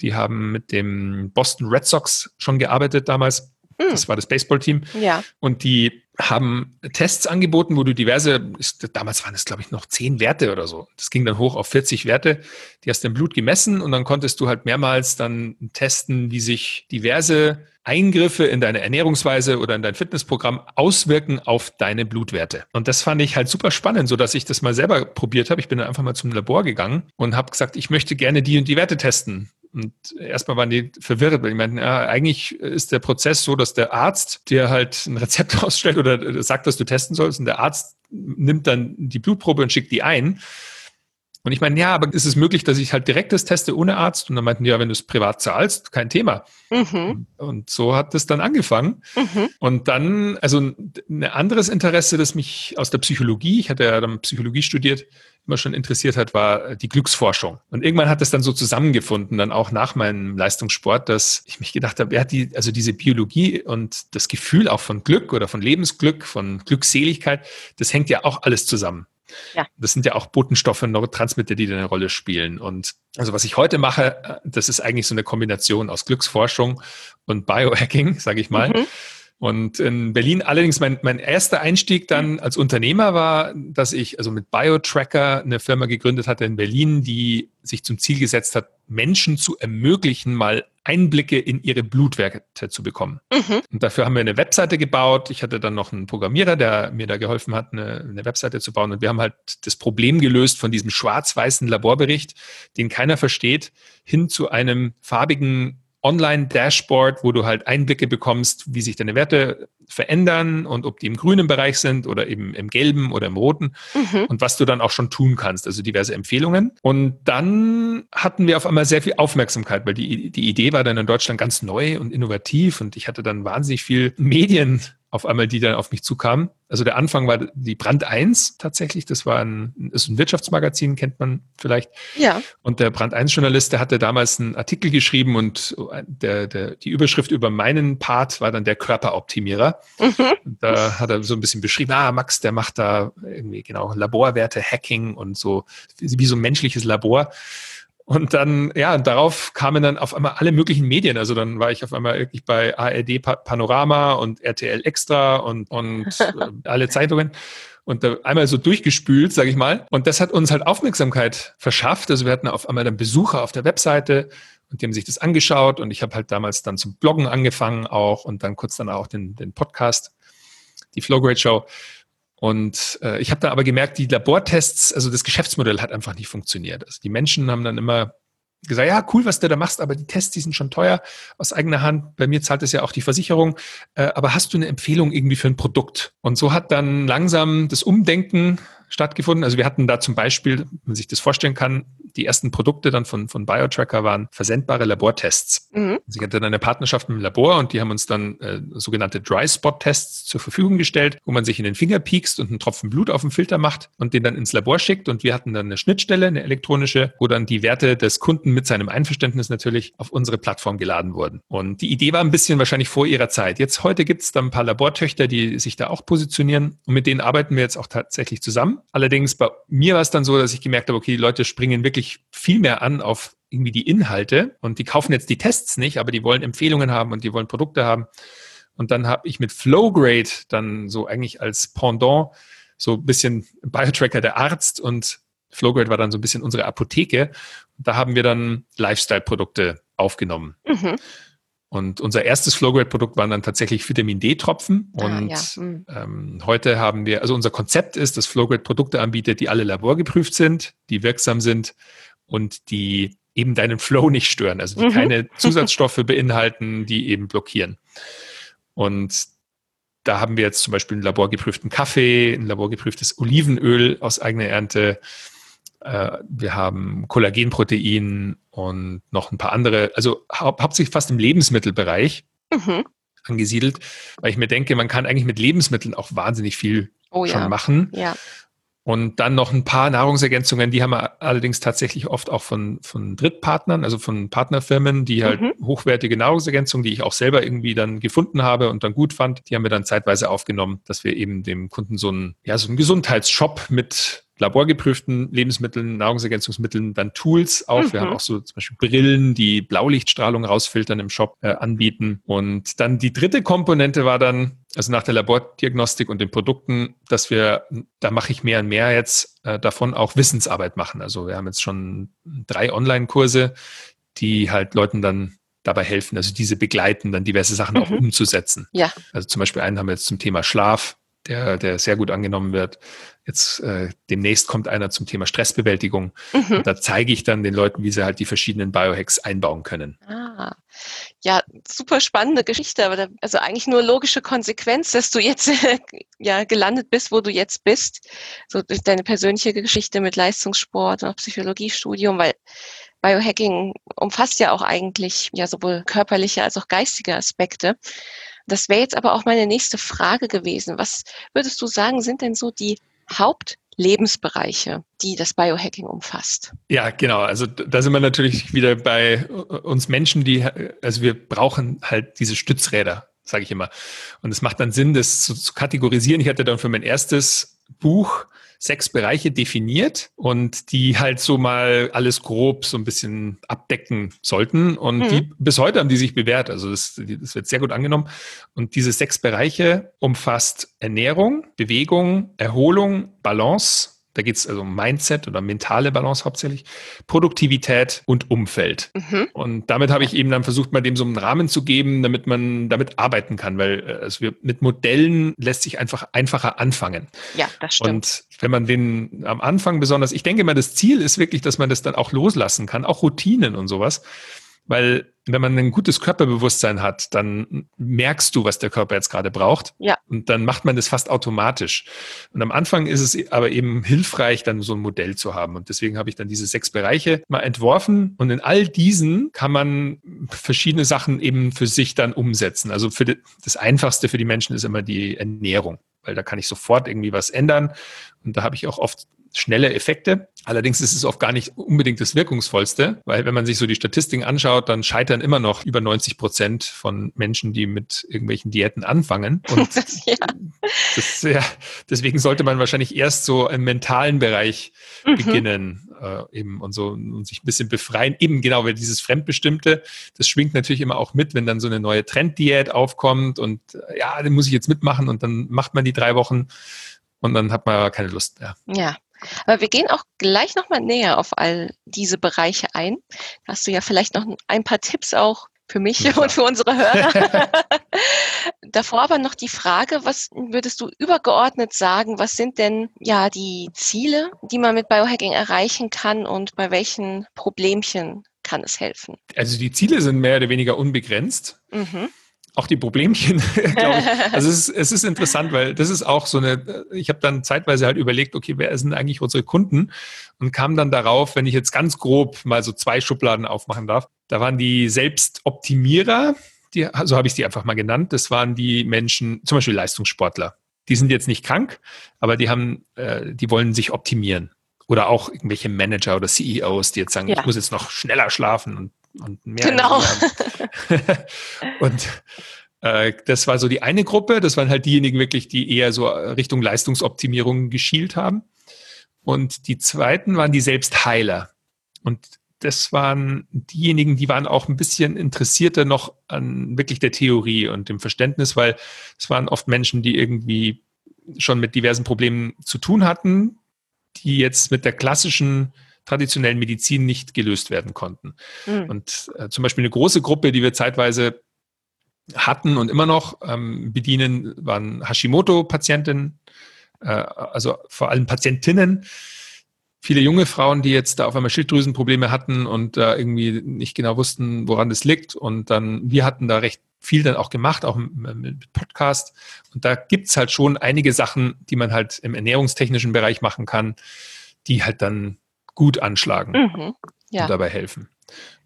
Die haben mit dem Boston Red Sox schon gearbeitet damals. Mhm. Das war das Baseballteam. Ja. Und die haben Tests angeboten, wo du diverse, damals waren es glaube ich noch zehn Werte oder so. Das ging dann hoch auf 40 Werte. Die hast du im Blut gemessen und dann konntest du halt mehrmals dann testen, wie sich diverse Eingriffe in deine Ernährungsweise oder in dein Fitnessprogramm auswirken auf deine Blutwerte. Und das fand ich halt super spannend, so dass ich das mal selber probiert habe. Ich bin dann einfach mal zum Labor gegangen und habe gesagt, ich möchte gerne die und die Werte testen. Und erstmal waren die verwirrt, weil die meinten, ja, eigentlich ist der Prozess so, dass der Arzt dir halt ein Rezept ausstellt oder sagt, was du testen sollst und der Arzt nimmt dann die Blutprobe und schickt die ein. Und ich meine, ja, aber ist es möglich, dass ich halt direkt das teste ohne Arzt? Und dann meinten die, ja, wenn du es privat zahlst, kein Thema. Mhm. Und so hat es dann angefangen. Mhm. Und dann, also ein anderes Interesse, das mich aus der Psychologie, ich hatte ja dann Psychologie studiert, immer schon interessiert hat, war die Glücksforschung. Und irgendwann hat es dann so zusammengefunden, dann auch nach meinem Leistungssport, dass ich mich gedacht habe, ja, die, also diese Biologie und das Gefühl auch von Glück oder von Lebensglück, von Glückseligkeit, das hängt ja auch alles zusammen. Ja. Das sind ja auch Botenstoffe, Neurotransmitter, die da eine Rolle spielen. Und also was ich heute mache, äh, das ist eigentlich so eine Kombination aus Glücksforschung und Biohacking, sage ich mal. Mhm. Und in Berlin allerdings mein, mein erster Einstieg dann als Unternehmer war, dass ich also mit BioTracker eine Firma gegründet hatte in Berlin, die sich zum Ziel gesetzt hat, Menschen zu ermöglichen, mal Einblicke in ihre Blutwerte zu bekommen. Mhm. Und dafür haben wir eine Webseite gebaut. Ich hatte dann noch einen Programmierer, der mir da geholfen hat, eine, eine Webseite zu bauen. Und wir haben halt das Problem gelöst von diesem schwarz-weißen Laborbericht, den keiner versteht, hin zu einem farbigen Online-Dashboard, wo du halt Einblicke bekommst, wie sich deine Werte verändern und ob die im grünen Bereich sind oder eben im gelben oder im roten mhm. und was du dann auch schon tun kannst, also diverse Empfehlungen. Und dann hatten wir auf einmal sehr viel Aufmerksamkeit, weil die, die Idee war dann in Deutschland ganz neu und innovativ und ich hatte dann wahnsinnig viel Medien auf einmal, die dann auf mich zukamen. Also der Anfang war die Brand 1 tatsächlich. Das war ein, ist ein Wirtschaftsmagazin, kennt man vielleicht. Ja. Und der Brand 1 Journalist, der hatte damals einen Artikel geschrieben und der, der, die Überschrift über meinen Part war dann der Körperoptimierer. Mhm. Da hat er so ein bisschen beschrieben, ah, Max, der macht da irgendwie genau Laborwerte, Hacking und so, wie so ein menschliches Labor. Und dann, ja, darauf kamen dann auf einmal alle möglichen Medien. Also dann war ich auf einmal wirklich bei ARD Panorama und RTL Extra und, und äh, alle Zeitungen und da einmal so durchgespült, sage ich mal. Und das hat uns halt Aufmerksamkeit verschafft. Also wir hatten auf einmal dann Besucher auf der Webseite und die haben sich das angeschaut und ich habe halt damals dann zum Bloggen angefangen auch und dann kurz dann auch den, den Podcast, die Flowgrade Show. Und äh, ich habe dann aber gemerkt, die Labortests, also das Geschäftsmodell hat einfach nicht funktioniert. Also die Menschen haben dann immer gesagt, ja, cool, was du da machst, aber die Tests, die sind schon teuer aus eigener Hand. Bei mir zahlt es ja auch die Versicherung. Äh, aber hast du eine Empfehlung irgendwie für ein Produkt? Und so hat dann langsam das Umdenken stattgefunden. Also wir hatten da zum Beispiel, wenn man sich das vorstellen kann, die ersten Produkte dann von, von BioTracker waren versendbare Labortests. Mhm. Also ich hatte dann eine Partnerschaft mit dem Labor und die haben uns dann äh, sogenannte Dry Spot Tests zur Verfügung gestellt, wo man sich in den Finger piekst und einen Tropfen Blut auf den Filter macht und den dann ins Labor schickt. Und wir hatten dann eine Schnittstelle, eine elektronische, wo dann die Werte des Kunden mit seinem Einverständnis natürlich auf unsere Plattform geladen wurden. Und die Idee war ein bisschen wahrscheinlich vor ihrer Zeit. Jetzt heute gibt es dann ein paar Labortöchter, die sich da auch positionieren und mit denen arbeiten wir jetzt auch tatsächlich zusammen. Allerdings bei mir war es dann so, dass ich gemerkt habe, okay, die Leute springen wirklich viel mehr an auf irgendwie die Inhalte und die kaufen jetzt die Tests nicht, aber die wollen Empfehlungen haben und die wollen Produkte haben. Und dann habe ich mit Flowgrade dann so eigentlich als Pendant so ein bisschen Biotracker der Arzt und Flowgrade war dann so ein bisschen unsere Apotheke. Da haben wir dann Lifestyle-Produkte aufgenommen. Mhm. Und unser erstes Flowgrade-Produkt waren dann tatsächlich Vitamin D-Tropfen. Ah, und ja. mhm. ähm, heute haben wir, also unser Konzept ist, dass Flowgrade Produkte anbietet, die alle laborgeprüft sind, die wirksam sind und die eben deinen Flow nicht stören, also die mhm. keine Zusatzstoffe beinhalten, die eben blockieren. Und da haben wir jetzt zum Beispiel einen laborgeprüften Kaffee, ein laborgeprüftes Olivenöl aus eigener Ernte. Äh, wir haben Kollagenprotein und noch ein paar andere, also hau hauptsächlich fast im Lebensmittelbereich mhm. angesiedelt, weil ich mir denke, man kann eigentlich mit Lebensmitteln auch wahnsinnig viel oh, schon ja. machen. Ja. Und dann noch ein paar Nahrungsergänzungen, die haben wir allerdings tatsächlich oft auch von, von Drittpartnern, also von Partnerfirmen, die halt mhm. hochwertige Nahrungsergänzungen, die ich auch selber irgendwie dann gefunden habe und dann gut fand, die haben wir dann zeitweise aufgenommen, dass wir eben dem Kunden so einen, ja, so einen Gesundheitsshop mit laborgeprüften Lebensmitteln, Nahrungsergänzungsmitteln, dann Tools auch. Mhm. Wir haben mhm. auch so zum Beispiel Brillen, die Blaulichtstrahlung rausfiltern im Shop äh, anbieten. Und dann die dritte Komponente war dann, also nach der Labordiagnostik und den Produkten, dass wir, da mache ich mehr und mehr jetzt äh, davon auch Wissensarbeit machen. Also wir haben jetzt schon drei Online-Kurse, die halt Leuten dann dabei helfen, also diese begleiten, dann diverse Sachen mhm. auch umzusetzen. Ja. Also zum Beispiel einen haben wir jetzt zum Thema Schlaf, der, der sehr gut angenommen wird. Jetzt äh, demnächst kommt einer zum Thema Stressbewältigung. Mhm. Und da zeige ich dann den Leuten, wie sie halt die verschiedenen Biohacks einbauen können. Ah, ja, super spannende Geschichte, aber da, also eigentlich nur logische Konsequenz, dass du jetzt ja gelandet bist, wo du jetzt bist. So durch deine persönliche Geschichte mit Leistungssport und auch Psychologiestudium, weil Biohacking umfasst ja auch eigentlich ja sowohl körperliche als auch geistige Aspekte. Das wäre jetzt aber auch meine nächste Frage gewesen. Was würdest du sagen, sind denn so die Hauptlebensbereiche, die das Biohacking umfasst. Ja, genau. Also da sind wir natürlich wieder bei uns Menschen, die, also wir brauchen halt diese Stützräder, sage ich immer. Und es macht dann Sinn, das zu, zu kategorisieren. Ich hatte dann für mein erstes Buch sechs Bereiche definiert und die halt so mal alles grob so ein bisschen abdecken sollten. Und mhm. die, bis heute haben die sich bewährt. Also das, das wird sehr gut angenommen. Und diese sechs Bereiche umfasst Ernährung, Bewegung, Erholung, Balance, da geht es also um Mindset oder mentale Balance hauptsächlich, Produktivität und Umfeld. Mhm. Und damit habe ich eben dann versucht, mal dem so einen Rahmen zu geben, damit man damit arbeiten kann, weil also wir, mit Modellen lässt sich einfach einfacher anfangen. Ja, das stimmt. Und wenn man den am Anfang besonders, ich denke mal, das Ziel ist wirklich, dass man das dann auch loslassen kann, auch Routinen und sowas. Weil wenn man ein gutes Körperbewusstsein hat, dann merkst du, was der Körper jetzt gerade braucht. Ja. Und dann macht man das fast automatisch. Und am Anfang ist es aber eben hilfreich, dann so ein Modell zu haben. Und deswegen habe ich dann diese sechs Bereiche mal entworfen. Und in all diesen kann man verschiedene Sachen eben für sich dann umsetzen. Also für die, das Einfachste für die Menschen ist immer die Ernährung weil da kann ich sofort irgendwie was ändern. Und da habe ich auch oft schnelle Effekte. Allerdings ist es oft gar nicht unbedingt das Wirkungsvollste, weil wenn man sich so die Statistiken anschaut, dann scheitern immer noch über 90 Prozent von Menschen, die mit irgendwelchen Diäten anfangen. Und ja. Das, ja, deswegen sollte man wahrscheinlich erst so im mentalen Bereich mhm. beginnen äh, eben und so und sich ein bisschen befreien. Eben genau, weil dieses Fremdbestimmte, das schwingt natürlich immer auch mit, wenn dann so eine neue Trenddiät aufkommt und äh, ja, den muss ich jetzt mitmachen und dann macht man die drei Wochen und dann hat man keine Lust mehr. Ja, aber wir gehen auch gleich nochmal näher auf all diese Bereiche ein. Da hast du ja vielleicht noch ein paar Tipps auch für mich ja. und für unsere Hörer. Davor aber noch die Frage, was würdest du übergeordnet sagen, was sind denn ja die Ziele, die man mit Biohacking erreichen kann und bei welchen Problemchen kann es helfen? Also die Ziele sind mehr oder weniger unbegrenzt. Mhm auch die Problemchen, glaube ich. Also es ist, es ist interessant, weil das ist auch so eine, ich habe dann zeitweise halt überlegt, okay, wer sind eigentlich unsere Kunden? Und kam dann darauf, wenn ich jetzt ganz grob mal so zwei Schubladen aufmachen darf, da waren die Selbstoptimierer, die, so habe ich die einfach mal genannt, das waren die Menschen, zum Beispiel Leistungssportler. Die sind jetzt nicht krank, aber die haben, äh, die wollen sich optimieren. Oder auch irgendwelche Manager oder CEOs, die jetzt sagen, ja. ich muss jetzt noch schneller schlafen und und mehr. Genau. und äh, das war so die eine Gruppe. Das waren halt diejenigen wirklich, die eher so Richtung Leistungsoptimierung geschielt haben. Und die zweiten waren die Selbstheiler. Und das waren diejenigen, die waren auch ein bisschen interessierter noch an wirklich der Theorie und dem Verständnis, weil es waren oft Menschen, die irgendwie schon mit diversen Problemen zu tun hatten, die jetzt mit der klassischen traditionellen Medizin nicht gelöst werden konnten. Mhm. Und äh, zum Beispiel eine große Gruppe, die wir zeitweise hatten und immer noch ähm, bedienen, waren Hashimoto-Patientinnen, äh, also vor allem Patientinnen. Viele junge Frauen, die jetzt da auf einmal Schilddrüsenprobleme hatten und da äh, irgendwie nicht genau wussten, woran das liegt. Und dann, wir hatten da recht viel dann auch gemacht, auch mit Podcast. Und da gibt's halt schon einige Sachen, die man halt im ernährungstechnischen Bereich machen kann, die halt dann gut anschlagen mhm, ja. und dabei helfen.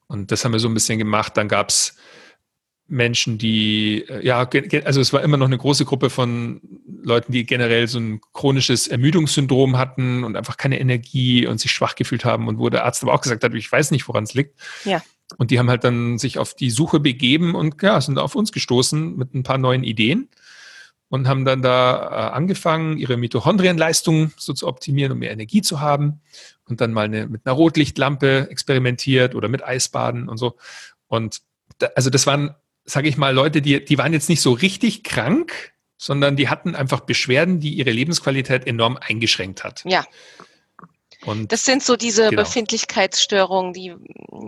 Und das haben wir so ein bisschen gemacht. Dann gab's Menschen, die, äh, ja, also es war immer noch eine große Gruppe von Leuten, die generell so ein chronisches Ermüdungssyndrom hatten und einfach keine Energie und sich schwach gefühlt haben und wo der Arzt aber auch gesagt hat, ich weiß nicht, woran es liegt. Ja. Und die haben halt dann sich auf die Suche begeben und ja, sind auf uns gestoßen mit ein paar neuen Ideen und haben dann da äh, angefangen, ihre Mitochondrienleistung so zu optimieren, um mehr Energie zu haben und dann mal eine, mit einer Rotlichtlampe experimentiert oder mit Eisbaden und so. Und da, also das waren sage ich mal, Leute, die, die waren jetzt nicht so richtig krank, sondern die hatten einfach Beschwerden, die ihre Lebensqualität enorm eingeschränkt hat. Ja. Und das sind so diese genau. Befindlichkeitsstörungen, die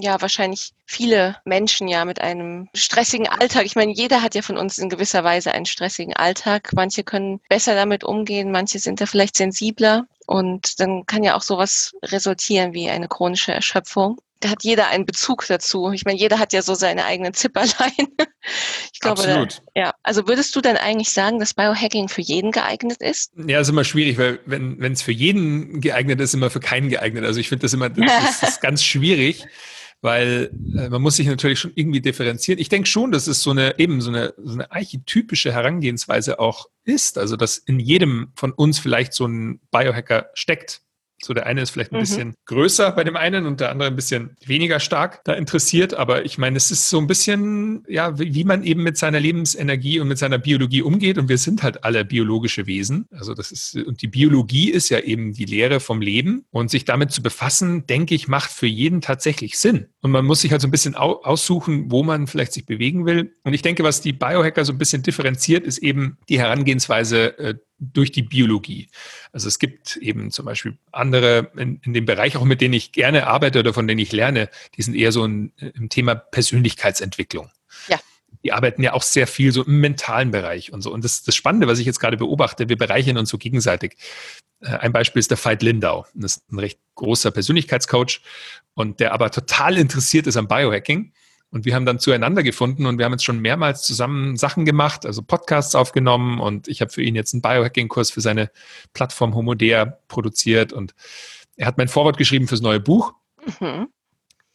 ja wahrscheinlich viele Menschen ja mit einem stressigen Alltag, ich meine, jeder hat ja von uns in gewisser Weise einen stressigen Alltag. Manche können besser damit umgehen, manche sind da vielleicht sensibler und dann kann ja auch sowas resultieren wie eine chronische Erschöpfung da hat jeder einen Bezug dazu. Ich meine, jeder hat ja so seine eigenen Zipperlein. Ich glaube, Absolut. Da, ja. Also würdest du denn eigentlich sagen, dass Biohacking für jeden geeignet ist? Ja, ist immer schwierig, weil wenn es für jeden geeignet ist, immer für keinen geeignet. Also ich finde das immer, das, das ist ganz schwierig, weil äh, man muss sich natürlich schon irgendwie differenzieren. Ich denke schon, dass es so eine eben so eine, so eine archetypische Herangehensweise auch ist. Also dass in jedem von uns vielleicht so ein Biohacker steckt. So der eine ist vielleicht ein mhm. bisschen größer bei dem einen und der andere ein bisschen weniger stark da interessiert. Aber ich meine, es ist so ein bisschen, ja, wie, wie, man eben mit seiner Lebensenergie und mit seiner Biologie umgeht. Und wir sind halt alle biologische Wesen. Also das ist, und die Biologie ist ja eben die Lehre vom Leben. Und sich damit zu befassen, denke ich, macht für jeden tatsächlich Sinn. Und man muss sich halt so ein bisschen aussuchen, wo man vielleicht sich bewegen will. Und ich denke, was die Biohacker so ein bisschen differenziert, ist eben die Herangehensweise äh, durch die Biologie. Also es gibt eben zum Beispiel andere in, in, dem Bereich, auch mit denen ich gerne arbeite oder von denen ich lerne, die sind eher so ein, im Thema Persönlichkeitsentwicklung. Ja. Die arbeiten ja auch sehr viel so im mentalen Bereich und so. Und das, das Spannende, was ich jetzt gerade beobachte, wir bereichern uns so gegenseitig. Äh, ein Beispiel ist der Veit Lindau. Das ist ein recht großer Persönlichkeitscoach und der aber total interessiert ist am Biohacking und wir haben dann zueinander gefunden und wir haben jetzt schon mehrmals zusammen Sachen gemacht, also Podcasts aufgenommen und ich habe für ihn jetzt einen Biohacking-Kurs für seine Plattform Homodea produziert und er hat mein Vorwort geschrieben fürs neue Buch. Mhm.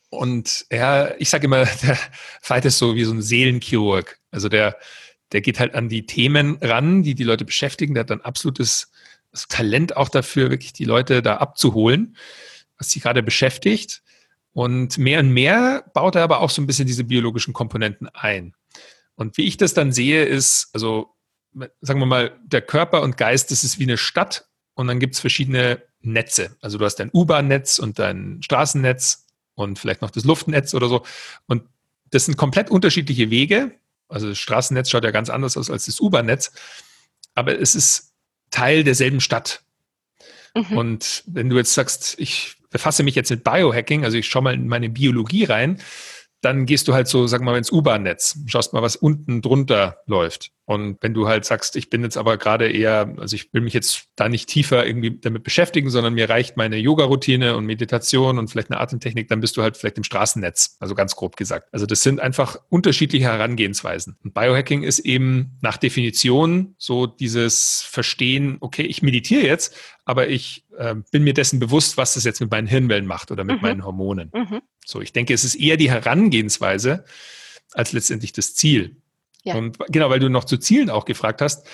Und er, ich sage immer, der Veit ist so wie so ein Seelenchirurg. Also der, der geht halt an die Themen ran, die die Leute beschäftigen. Der hat dann absolutes Talent auch dafür, wirklich die Leute da abzuholen, was sie gerade beschäftigt. Und mehr und mehr baut er aber auch so ein bisschen diese biologischen Komponenten ein. Und wie ich das dann sehe, ist, also sagen wir mal, der Körper und Geist, das ist wie eine Stadt und dann gibt es verschiedene Netze. Also du hast dein U-Bahn-Netz und dein Straßennetz und vielleicht noch das Luftnetz oder so. Und das sind komplett unterschiedliche Wege. Also das Straßennetz schaut ja ganz anders aus als das U-Bahn-Netz. Aber es ist Teil derselben Stadt. Mhm. Und wenn du jetzt sagst, ich befasse mich jetzt mit Biohacking, also ich schaue mal in meine Biologie rein, dann gehst du halt so, sag mal, ins U-Bahn-Netz, schaust mal, was unten drunter läuft. Und wenn du halt sagst, ich bin jetzt aber gerade eher, also ich will mich jetzt da nicht tiefer irgendwie damit beschäftigen, sondern mir reicht meine Yoga-Routine und Meditation und vielleicht eine Atemtechnik, dann bist du halt vielleicht im Straßennetz, also ganz grob gesagt. Also das sind einfach unterschiedliche Herangehensweisen. Und Biohacking ist eben nach Definition so dieses Verstehen, okay, ich meditiere jetzt, aber ich äh, bin mir dessen bewusst, was das jetzt mit meinen Hirnwellen macht oder mit mhm. meinen Hormonen. Mhm. So, ich denke, es ist eher die Herangehensweise als letztendlich das Ziel. Ja. Und genau, weil du noch zu Zielen auch gefragt hast.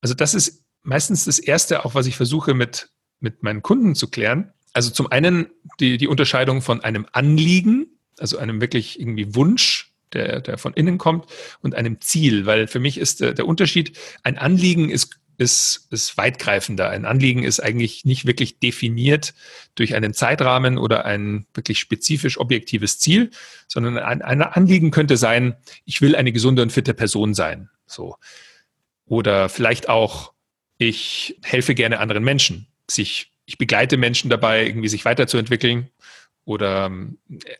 Also das ist meistens das Erste, auch was ich versuche mit, mit meinen Kunden zu klären. Also zum einen die, die Unterscheidung von einem Anliegen, also einem wirklich irgendwie Wunsch, der, der von innen kommt, und einem Ziel. Weil für mich ist der, der Unterschied, ein Anliegen ist ist, ist weitgreifender. Ein Anliegen ist eigentlich nicht wirklich definiert durch einen Zeitrahmen oder ein wirklich spezifisch objektives Ziel, sondern ein, ein Anliegen könnte sein, ich will eine gesunde und fitte Person sein. So. Oder vielleicht auch, ich helfe gerne anderen Menschen. Sich, ich begleite Menschen dabei, irgendwie sich weiterzuentwickeln. Oder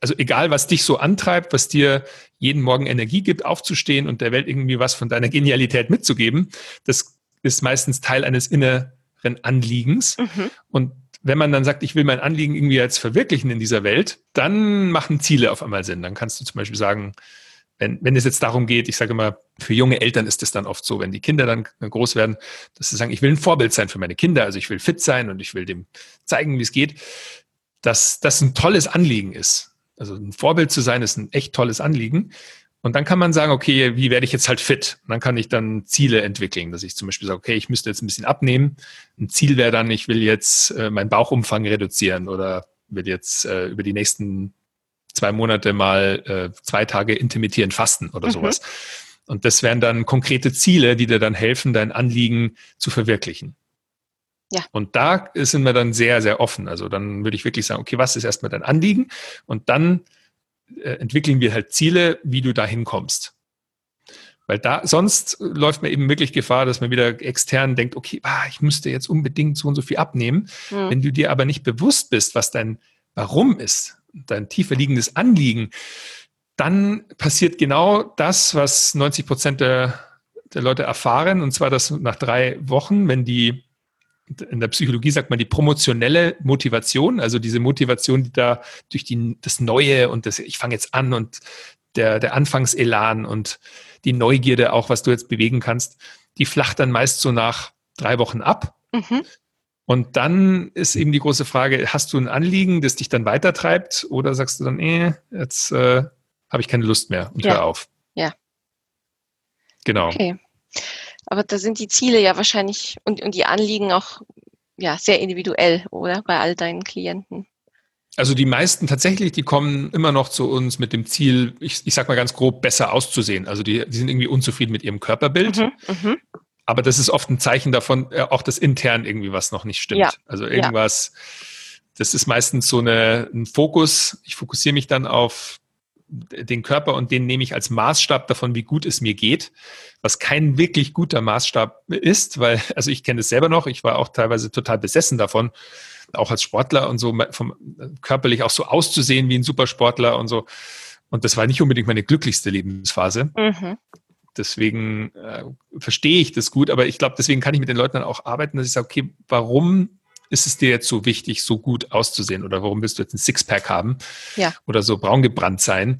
also egal, was dich so antreibt, was dir jeden Morgen Energie gibt, aufzustehen und der Welt irgendwie was von deiner Genialität mitzugeben, das ist meistens Teil eines inneren Anliegens. Mhm. Und wenn man dann sagt, ich will mein Anliegen irgendwie jetzt verwirklichen in dieser Welt, dann machen Ziele auf einmal Sinn. Dann kannst du zum Beispiel sagen, wenn, wenn es jetzt darum geht, ich sage immer, für junge Eltern ist es dann oft so, wenn die Kinder dann groß werden, dass sie sagen, ich will ein Vorbild sein für meine Kinder, also ich will fit sein und ich will dem zeigen, wie es geht, dass das ein tolles Anliegen ist. Also ein Vorbild zu sein, ist ein echt tolles Anliegen. Und dann kann man sagen, okay, wie werde ich jetzt halt fit? Und dann kann ich dann Ziele entwickeln, dass ich zum Beispiel sage, okay, ich müsste jetzt ein bisschen abnehmen. Ein Ziel wäre dann, ich will jetzt äh, meinen Bauchumfang reduzieren oder will jetzt äh, über die nächsten zwei Monate mal äh, zwei Tage intermittierend fasten oder mhm. sowas. Und das wären dann konkrete Ziele, die dir dann helfen, dein Anliegen zu verwirklichen. Ja. Und da sind wir dann sehr, sehr offen. Also dann würde ich wirklich sagen, okay, was ist erstmal dein Anliegen? Und dann entwickeln wir halt Ziele, wie du da hinkommst. Weil da, sonst läuft man eben wirklich Gefahr, dass man wieder extern denkt, okay, ah, ich müsste jetzt unbedingt so und so viel abnehmen. Mhm. Wenn du dir aber nicht bewusst bist, was dein Warum ist, dein tiefer liegendes Anliegen, dann passiert genau das, was 90 Prozent der, der Leute erfahren, und zwar, dass nach drei Wochen, wenn die in der Psychologie sagt man die promotionelle Motivation, also diese Motivation, die da durch die, das Neue und das, ich fange jetzt an und der, der Anfangselan und die Neugierde auch, was du jetzt bewegen kannst, die flacht dann meist so nach drei Wochen ab. Mhm. Und dann ist eben die große Frage, hast du ein Anliegen, das dich dann weitertreibt oder sagst du dann, eh, jetzt äh, habe ich keine Lust mehr und ja. hör auf. Ja. Genau. Okay. Aber da sind die Ziele ja wahrscheinlich und, und die Anliegen auch ja, sehr individuell, oder? Bei all deinen Klienten. Also die meisten tatsächlich, die kommen immer noch zu uns mit dem Ziel, ich, ich sag mal ganz grob, besser auszusehen. Also die, die sind irgendwie unzufrieden mit ihrem Körperbild. Mhm, mh. Aber das ist oft ein Zeichen davon, äh, auch dass intern irgendwie was noch nicht stimmt. Ja. Also irgendwas, ja. das ist meistens so eine, ein Fokus. Ich fokussiere mich dann auf den Körper und den nehme ich als Maßstab davon, wie gut es mir geht, was kein wirklich guter Maßstab ist, weil, also ich kenne es selber noch, ich war auch teilweise total besessen davon, auch als Sportler und so vom, körperlich auch so auszusehen wie ein Supersportler und so. Und das war nicht unbedingt meine glücklichste Lebensphase. Mhm. Deswegen äh, verstehe ich das gut, aber ich glaube, deswegen kann ich mit den Leuten dann auch arbeiten, dass ich sage, okay, warum ist es dir jetzt so wichtig, so gut auszusehen? Oder warum willst du jetzt ein Sixpack haben? Ja. Oder so braun gebrannt sein?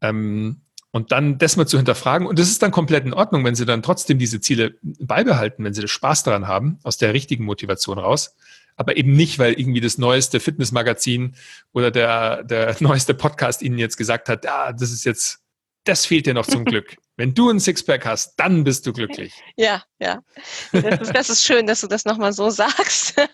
Ähm, und dann das mal zu hinterfragen. Und das ist dann komplett in Ordnung, wenn sie dann trotzdem diese Ziele beibehalten, wenn sie Spaß daran haben, aus der richtigen Motivation raus. Aber eben nicht, weil irgendwie das neueste Fitnessmagazin oder der, der neueste Podcast ihnen jetzt gesagt hat, ja, ah, das ist jetzt, das fehlt dir noch zum Glück. Wenn du ein Sixpack hast, dann bist du glücklich. Ja, ja. Das ist, das ist schön, dass du das nochmal so sagst.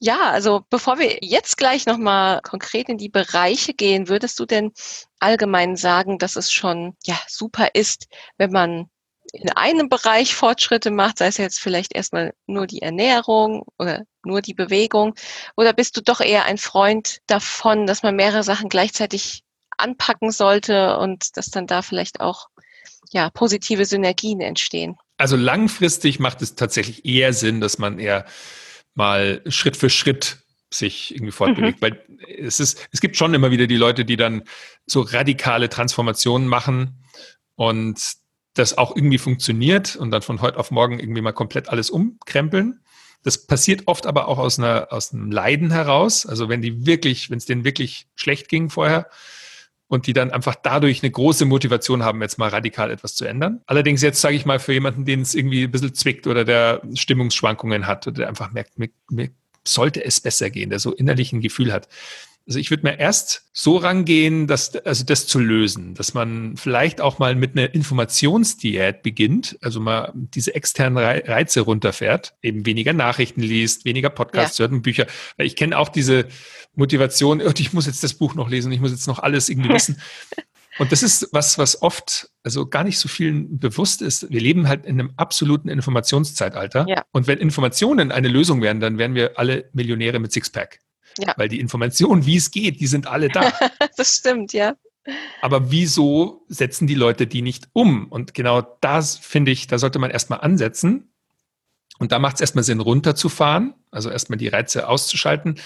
Ja, also bevor wir jetzt gleich nochmal konkret in die Bereiche gehen, würdest du denn allgemein sagen, dass es schon ja super ist, wenn man in einem Bereich Fortschritte macht, sei es jetzt vielleicht erstmal nur die Ernährung oder nur die Bewegung, oder bist du doch eher ein Freund davon, dass man mehrere Sachen gleichzeitig anpacken sollte und dass dann da vielleicht auch ja, positive Synergien entstehen. Also langfristig macht es tatsächlich eher Sinn, dass man eher mal Schritt für Schritt sich irgendwie fortbewegt. Mhm. Weil es ist, es gibt schon immer wieder die Leute, die dann so radikale Transformationen machen und das auch irgendwie funktioniert und dann von heute auf morgen irgendwie mal komplett alles umkrempeln. Das passiert oft aber auch aus einer, aus einem Leiden heraus. Also wenn die wirklich, wenn es denen wirklich schlecht ging vorher, und die dann einfach dadurch eine große Motivation haben, jetzt mal radikal etwas zu ändern. Allerdings jetzt sage ich mal für jemanden, den es irgendwie ein bisschen zwickt oder der Stimmungsschwankungen hat oder der einfach merkt, mir, mir sollte es besser gehen, der so innerlich ein Gefühl hat, also ich würde mir erst so rangehen, dass, also das zu lösen, dass man vielleicht auch mal mit einer Informationsdiät beginnt, also mal diese externen Reize runterfährt, eben weniger Nachrichten liest, weniger Podcasts ja. hört und Bücher. Weil ich kenne auch diese Motivation, oh, ich muss jetzt das Buch noch lesen, ich muss jetzt noch alles irgendwie wissen. Und das ist was, was oft, also gar nicht so vielen bewusst ist. Wir leben halt in einem absoluten Informationszeitalter. Ja. Und wenn Informationen eine Lösung wären, dann wären wir alle Millionäre mit Sixpack. Ja. Weil die Informationen, wie es geht, die sind alle da. das stimmt, ja. Aber wieso setzen die Leute die nicht um? Und genau das finde ich, da sollte man erstmal ansetzen. Und da macht es erstmal Sinn, runterzufahren, also erstmal die Reize auszuschalten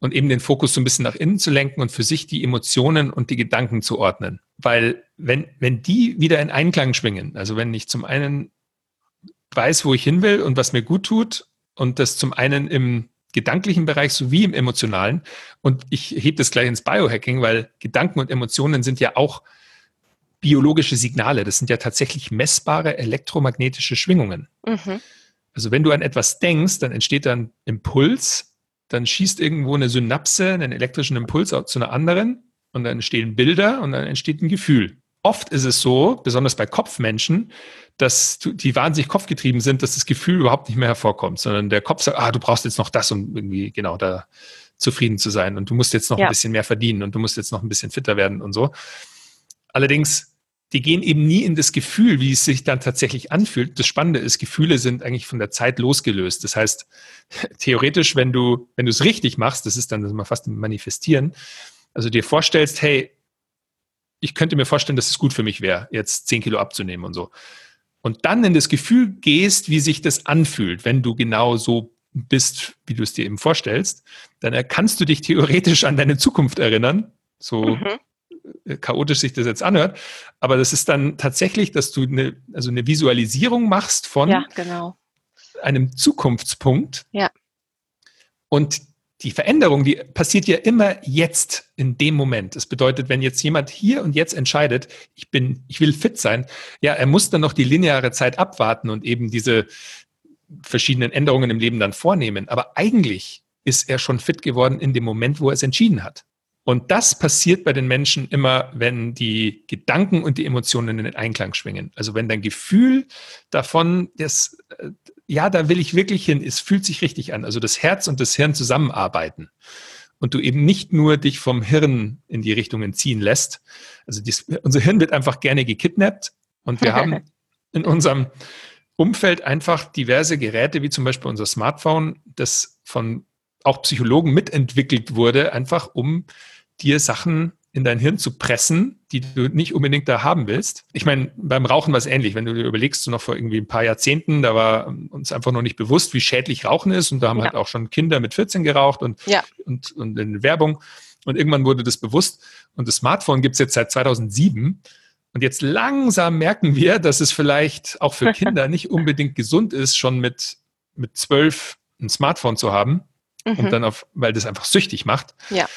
und eben den Fokus so ein bisschen nach innen zu lenken und für sich die Emotionen und die Gedanken zu ordnen. Weil wenn, wenn die wieder in Einklang schwingen, also wenn ich zum einen weiß, wo ich hin will und was mir gut tut und das zum einen im gedanklichen Bereich sowie im emotionalen und ich hebe das gleich ins Biohacking, weil Gedanken und Emotionen sind ja auch biologische Signale. Das sind ja tatsächlich messbare elektromagnetische Schwingungen. Mhm. Also wenn du an etwas denkst, dann entsteht dann Impuls, dann schießt irgendwo eine Synapse, einen elektrischen Impuls zu einer anderen und dann entstehen Bilder und dann entsteht ein Gefühl. Oft ist es so, besonders bei Kopfmenschen, dass die wahnsinnig kopfgetrieben sind, dass das Gefühl überhaupt nicht mehr hervorkommt, sondern der Kopf sagt, ah, du brauchst jetzt noch das, um irgendwie genau da zufrieden zu sein und du musst jetzt noch ja. ein bisschen mehr verdienen und du musst jetzt noch ein bisschen fitter werden und so. Allerdings, die gehen eben nie in das Gefühl, wie es sich dann tatsächlich anfühlt. Das Spannende ist, Gefühle sind eigentlich von der Zeit losgelöst. Das heißt, theoretisch, wenn du, wenn du es richtig machst, das ist dann das ist mal fast ein Manifestieren, also dir vorstellst, hey, ich könnte mir vorstellen, dass es gut für mich wäre, jetzt zehn Kilo abzunehmen und so. Und dann in das Gefühl gehst, wie sich das anfühlt, wenn du genau so bist, wie du es dir eben vorstellst, dann kannst du dich theoretisch an deine Zukunft erinnern, so mhm. chaotisch sich das jetzt anhört. Aber das ist dann tatsächlich, dass du eine, also eine Visualisierung machst von ja, genau. einem Zukunftspunkt. Ja. Und die Veränderung, die passiert ja immer jetzt in dem Moment. Das bedeutet, wenn jetzt jemand hier und jetzt entscheidet, ich bin, ich will fit sein, ja, er muss dann noch die lineare Zeit abwarten und eben diese verschiedenen Änderungen im Leben dann vornehmen. Aber eigentlich ist er schon fit geworden in dem Moment, wo er es entschieden hat. Und das passiert bei den Menschen immer, wenn die Gedanken und die Emotionen in den Einklang schwingen. Also wenn dein Gefühl davon, das, äh, ja, da will ich wirklich hin, es fühlt sich richtig an. Also das Herz und das Hirn zusammenarbeiten. Und du eben nicht nur dich vom Hirn in die Richtungen ziehen lässt. Also dies, unser Hirn wird einfach gerne gekidnappt und wir haben in unserem Umfeld einfach diverse Geräte, wie zum Beispiel unser Smartphone, das von auch Psychologen mitentwickelt wurde, einfach um dir Sachen in dein Hirn zu pressen, die du nicht unbedingt da haben willst. Ich meine, beim Rauchen war es ähnlich. Wenn du dir überlegst, so noch vor irgendwie ein paar Jahrzehnten, da war uns einfach noch nicht bewusst, wie schädlich Rauchen ist. Und da haben ja. halt auch schon Kinder mit 14 geraucht und, ja. und, und in Werbung. Und irgendwann wurde das bewusst. Und das Smartphone gibt es jetzt seit 2007. Und jetzt langsam merken wir, dass es vielleicht auch für Kinder nicht unbedingt gesund ist, schon mit, mit zwölf ein Smartphone zu haben. Mhm. Und dann auf, weil das einfach süchtig macht. Ja.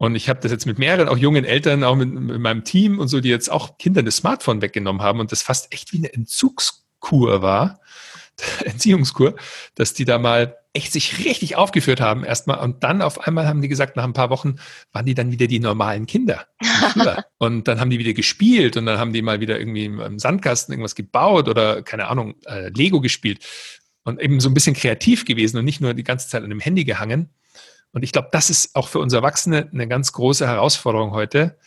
Und ich habe das jetzt mit mehreren, auch jungen Eltern, auch mit, mit, meinem Team und so, die jetzt auch Kindern das Smartphone weggenommen haben und das fast echt wie eine Entzugskur war, Entziehungskur, dass die da mal echt sich richtig aufgeführt haben erstmal und dann auf einmal haben die gesagt, nach ein paar Wochen waren die dann wieder die normalen Kinder. und dann haben die wieder gespielt und dann haben die mal wieder irgendwie im Sandkasten irgendwas gebaut oder keine Ahnung, äh, Lego gespielt und eben so ein bisschen kreativ gewesen und nicht nur die ganze Zeit an dem Handy gehangen. Und ich glaube, das ist auch für uns Erwachsene eine ganz große Herausforderung heute,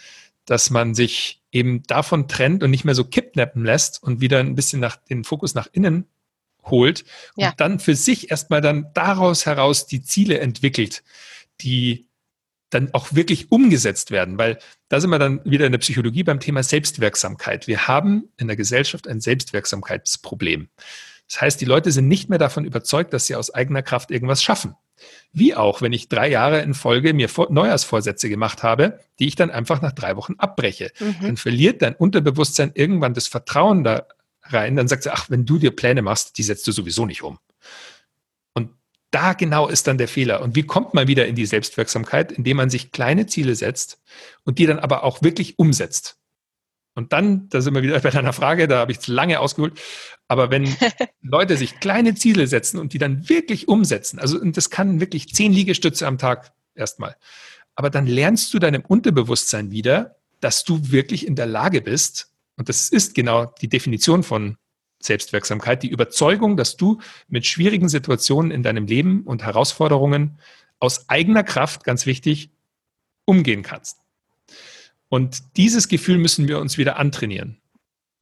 dass man sich eben davon trennt und nicht mehr so kippnappen lässt und wieder ein bisschen nach, den Fokus nach innen holt ja. und dann für sich erstmal dann daraus heraus die Ziele entwickelt, die dann auch wirklich umgesetzt werden, weil da sind wir dann wieder in der Psychologie beim Thema Selbstwirksamkeit. Wir haben in der Gesellschaft ein Selbstwirksamkeitsproblem. Das heißt, die Leute sind nicht mehr davon überzeugt, dass sie aus eigener Kraft irgendwas schaffen. Wie auch, wenn ich drei Jahre in Folge mir Neujahrsvorsätze gemacht habe, die ich dann einfach nach drei Wochen abbreche. Mhm. Dann verliert dein Unterbewusstsein irgendwann das Vertrauen da rein. Dann sagt sie, ach, wenn du dir Pläne machst, die setzt du sowieso nicht um. Und da genau ist dann der Fehler. Und wie kommt man wieder in die Selbstwirksamkeit? Indem man sich kleine Ziele setzt und die dann aber auch wirklich umsetzt. Und dann, da sind wir wieder bei deiner Frage, da habe ich es lange ausgeholt, aber wenn Leute sich kleine Ziele setzen und die dann wirklich umsetzen, also und das kann wirklich zehn Liegestütze am Tag erstmal, aber dann lernst du deinem Unterbewusstsein wieder, dass du wirklich in der Lage bist, und das ist genau die Definition von Selbstwirksamkeit, die Überzeugung, dass du mit schwierigen Situationen in deinem Leben und Herausforderungen aus eigener Kraft, ganz wichtig, umgehen kannst. Und dieses Gefühl müssen wir uns wieder antrainieren.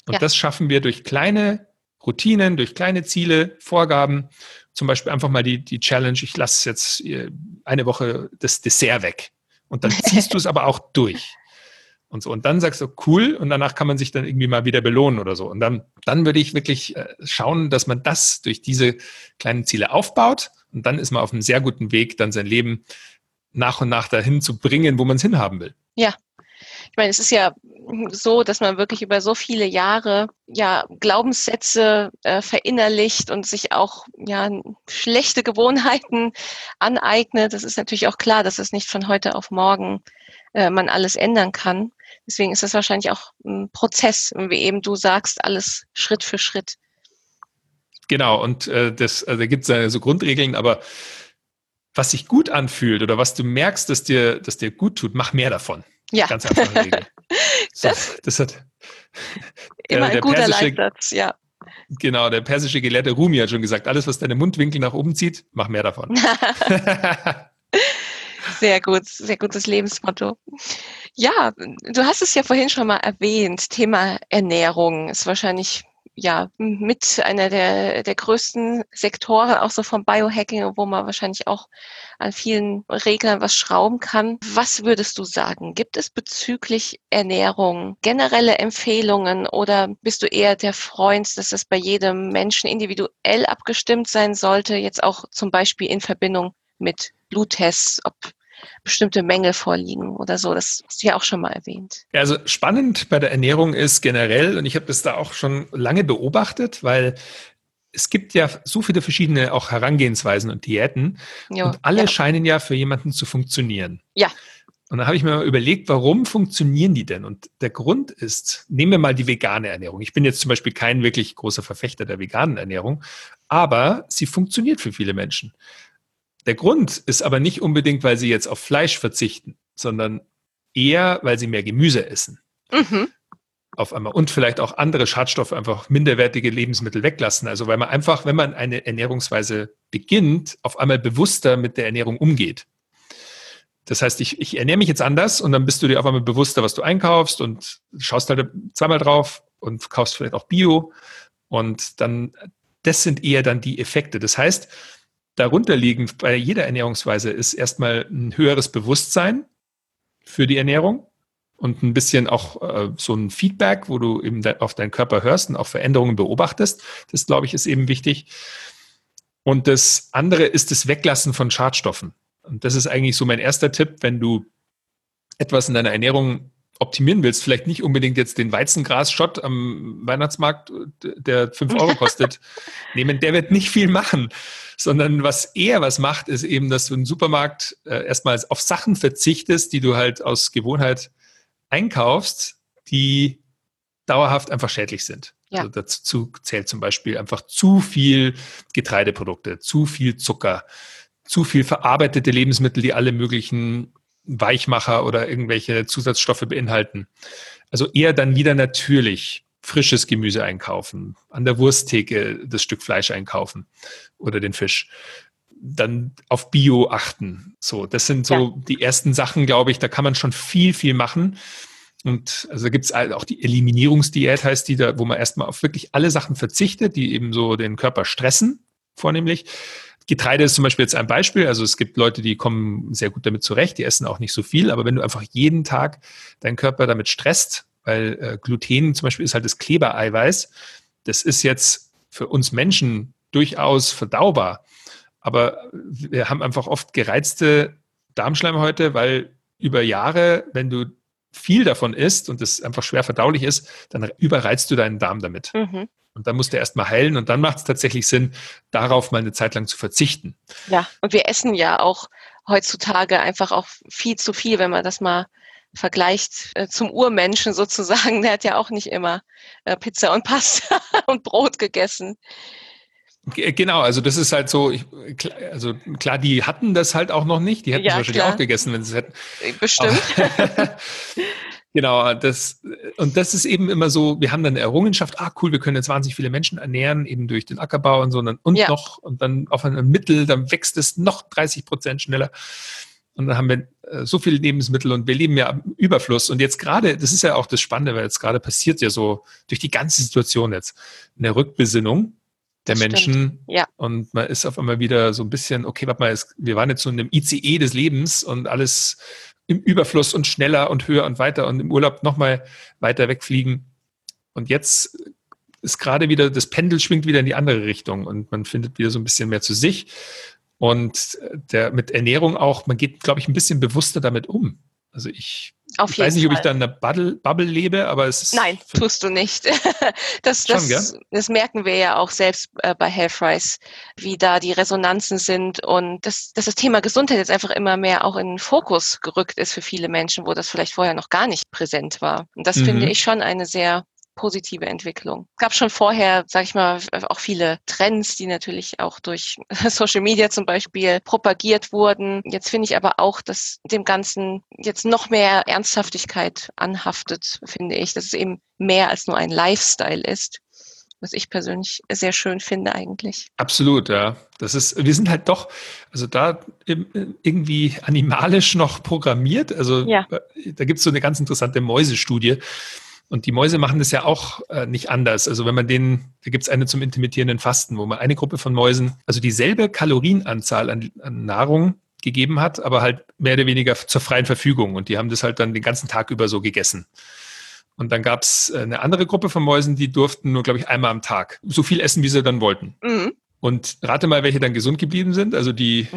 Und ja. das schaffen wir durch kleine Routinen, durch kleine Ziele, Vorgaben. Zum Beispiel einfach mal die, die Challenge, ich lasse jetzt äh, eine Woche das Dessert weg. Und dann ziehst du es aber auch durch. Und so. Und dann sagst du, cool, und danach kann man sich dann irgendwie mal wieder belohnen oder so. Und dann, dann würde ich wirklich äh, schauen, dass man das durch diese kleinen Ziele aufbaut. Und dann ist man auf einem sehr guten Weg, dann sein Leben nach und nach dahin zu bringen, wo man es hinhaben will. Ja, ich meine, es ist ja so, dass man wirklich über so viele Jahre ja Glaubenssätze äh, verinnerlicht und sich auch ja schlechte Gewohnheiten aneignet. Das ist natürlich auch klar, dass es nicht von heute auf morgen äh, man alles ändern kann. Deswegen ist das wahrscheinlich auch ein Prozess, wie eben du sagst, alles Schritt für Schritt. Genau, und äh, das, also da gibt es so Grundregeln, aber was sich gut anfühlt oder was du merkst, dass dir, dass dir gut tut, mach mehr davon. Ja. Ganz einfache Regel. So, das, das hat immer ein guter Leitsatz, ja. Genau, der persische Gelehrte Rumi hat schon gesagt, alles, was deine Mundwinkel nach oben zieht, mach mehr davon. sehr gut, sehr gutes Lebensmotto. Ja, du hast es ja vorhin schon mal erwähnt, Thema Ernährung ist wahrscheinlich ja, mit einer der, der größten Sektoren, auch so vom Biohacking, wo man wahrscheinlich auch an vielen Reglern was schrauben kann. Was würdest du sagen? Gibt es bezüglich Ernährung generelle Empfehlungen oder bist du eher der Freund, dass das bei jedem Menschen individuell abgestimmt sein sollte, jetzt auch zum Beispiel in Verbindung mit Bluttests, ob bestimmte Mängel vorliegen oder so. Das hast du ja auch schon mal erwähnt. Ja, also spannend bei der Ernährung ist generell, und ich habe das da auch schon lange beobachtet, weil es gibt ja so viele verschiedene auch Herangehensweisen und Diäten jo, und alle ja. scheinen ja für jemanden zu funktionieren. Ja. Und dann habe ich mir mal überlegt, warum funktionieren die denn? Und der Grund ist, nehmen wir mal die vegane Ernährung. Ich bin jetzt zum Beispiel kein wirklich großer Verfechter der veganen Ernährung, aber sie funktioniert für viele Menschen. Der Grund ist aber nicht unbedingt, weil sie jetzt auf Fleisch verzichten, sondern eher, weil sie mehr Gemüse essen. Mhm. Auf einmal. Und vielleicht auch andere Schadstoffe, einfach minderwertige Lebensmittel weglassen. Also weil man einfach, wenn man eine Ernährungsweise beginnt, auf einmal bewusster mit der Ernährung umgeht. Das heißt, ich, ich ernähre mich jetzt anders und dann bist du dir auf einmal bewusster, was du einkaufst und schaust halt zweimal drauf und kaufst vielleicht auch Bio. Und dann, das sind eher dann die Effekte. Das heißt, darunter liegen bei jeder Ernährungsweise ist erstmal ein höheres Bewusstsein für die Ernährung und ein bisschen auch äh, so ein Feedback, wo du eben auf deinen Körper hörst und auch Veränderungen beobachtest. Das, glaube ich, ist eben wichtig. Und das andere ist das Weglassen von Schadstoffen. Und das ist eigentlich so mein erster Tipp, wenn du etwas in deiner Ernährung optimieren willst, vielleicht nicht unbedingt jetzt den Weizengras-Shot am Weihnachtsmarkt, der fünf Euro kostet, nehmen. Der wird nicht viel machen, sondern was eher was macht, ist eben, dass du im Supermarkt äh, erstmal auf Sachen verzichtest, die du halt aus Gewohnheit einkaufst, die dauerhaft einfach schädlich sind. Ja. Also dazu zählt zum Beispiel einfach zu viel Getreideprodukte, zu viel Zucker, zu viel verarbeitete Lebensmittel, die alle möglichen Weichmacher oder irgendwelche Zusatzstoffe beinhalten. Also eher dann wieder natürlich frisches Gemüse einkaufen, an der Wursttheke das Stück Fleisch einkaufen oder den Fisch. Dann auf Bio achten. So, das sind so ja. die ersten Sachen, glaube ich, da kann man schon viel, viel machen. Und also gibt es auch die Eliminierungsdiät, heißt die, da, wo man erstmal auf wirklich alle Sachen verzichtet, die eben so den Körper stressen, vornehmlich. Getreide ist zum Beispiel jetzt ein Beispiel. Also es gibt Leute, die kommen sehr gut damit zurecht, die essen auch nicht so viel. Aber wenn du einfach jeden Tag deinen Körper damit stresst, weil äh, Gluten zum Beispiel ist halt das Klebereiweiß, das ist jetzt für uns Menschen durchaus verdaubar. Aber wir haben einfach oft gereizte Darmschleimhäute, weil über Jahre, wenn du viel davon isst und das einfach schwer verdaulich ist, dann überreizt du deinen Darm damit. Mhm. Und dann musst du erstmal heilen und dann macht es tatsächlich Sinn, darauf mal eine Zeit lang zu verzichten. Ja, und wir essen ja auch heutzutage einfach auch viel zu viel, wenn man das mal vergleicht äh, zum Urmenschen sozusagen. Der hat ja auch nicht immer äh, Pizza und Pasta und Brot gegessen. Genau, also das ist halt so, ich, also klar, die hatten das halt auch noch nicht, die hätten ja, es wahrscheinlich klar. auch gegessen, wenn sie es hätten. Bestimmt. Genau, das, und das ist eben immer so, wir haben dann eine Errungenschaft, ah cool, wir können jetzt wahnsinnig viele Menschen ernähren, eben durch den Ackerbau und so, und, dann, und ja. noch, und dann auf einem Mittel, dann wächst es noch 30 Prozent schneller. Und dann haben wir äh, so viele Lebensmittel und wir leben ja im Überfluss. Und jetzt gerade, das ist ja auch das Spannende, weil jetzt gerade passiert ja so durch die ganze Situation jetzt eine Rückbesinnung der das Menschen. Ja. Und man ist auf einmal wieder so ein bisschen, okay, warte mal, wir waren jetzt so in einem ICE des Lebens und alles im Überfluss und schneller und höher und weiter und im Urlaub nochmal weiter wegfliegen. Und jetzt ist gerade wieder, das Pendel schwingt wieder in die andere Richtung und man findet wieder so ein bisschen mehr zu sich. Und der, mit Ernährung auch, man geht, glaube ich, ein bisschen bewusster damit um. Also ich, ich weiß nicht, Fall. ob ich da in einer Bubble, Bubble lebe, aber es ist. Nein, tust du nicht. das, das, Schon, das merken wir ja auch selbst äh, bei Healthrise, wie da die Resonanzen sind und dass, dass das Thema Gesundheit jetzt einfach immer mehr auch in den Fokus gerückt ist für viele Menschen, wo das vielleicht vorher noch gar nicht präsent war. Und das mhm. finde ich schon eine sehr positive Entwicklung. Es gab schon vorher, sage ich mal, auch viele Trends, die natürlich auch durch Social Media zum Beispiel propagiert wurden. Jetzt finde ich aber auch, dass dem Ganzen jetzt noch mehr Ernsthaftigkeit anhaftet, finde ich, dass es eben mehr als nur ein Lifestyle ist was ich persönlich sehr schön finde eigentlich. Absolut, ja. Das ist, wir sind halt doch, also da irgendwie animalisch noch programmiert. Also ja. da gibt es so eine ganz interessante Mäusestudie, und die Mäuse machen das ja auch äh, nicht anders. Also wenn man den, da gibt es eine zum intermittierenden Fasten, wo man eine Gruppe von Mäusen, also dieselbe Kalorienanzahl an, an Nahrung gegeben hat, aber halt mehr oder weniger zur freien Verfügung. Und die haben das halt dann den ganzen Tag über so gegessen. Und dann gab es äh, eine andere Gruppe von Mäusen, die durften nur, glaube ich, einmal am Tag so viel essen, wie sie dann wollten. Mhm. Und rate mal, welche dann gesund geblieben sind. Also die,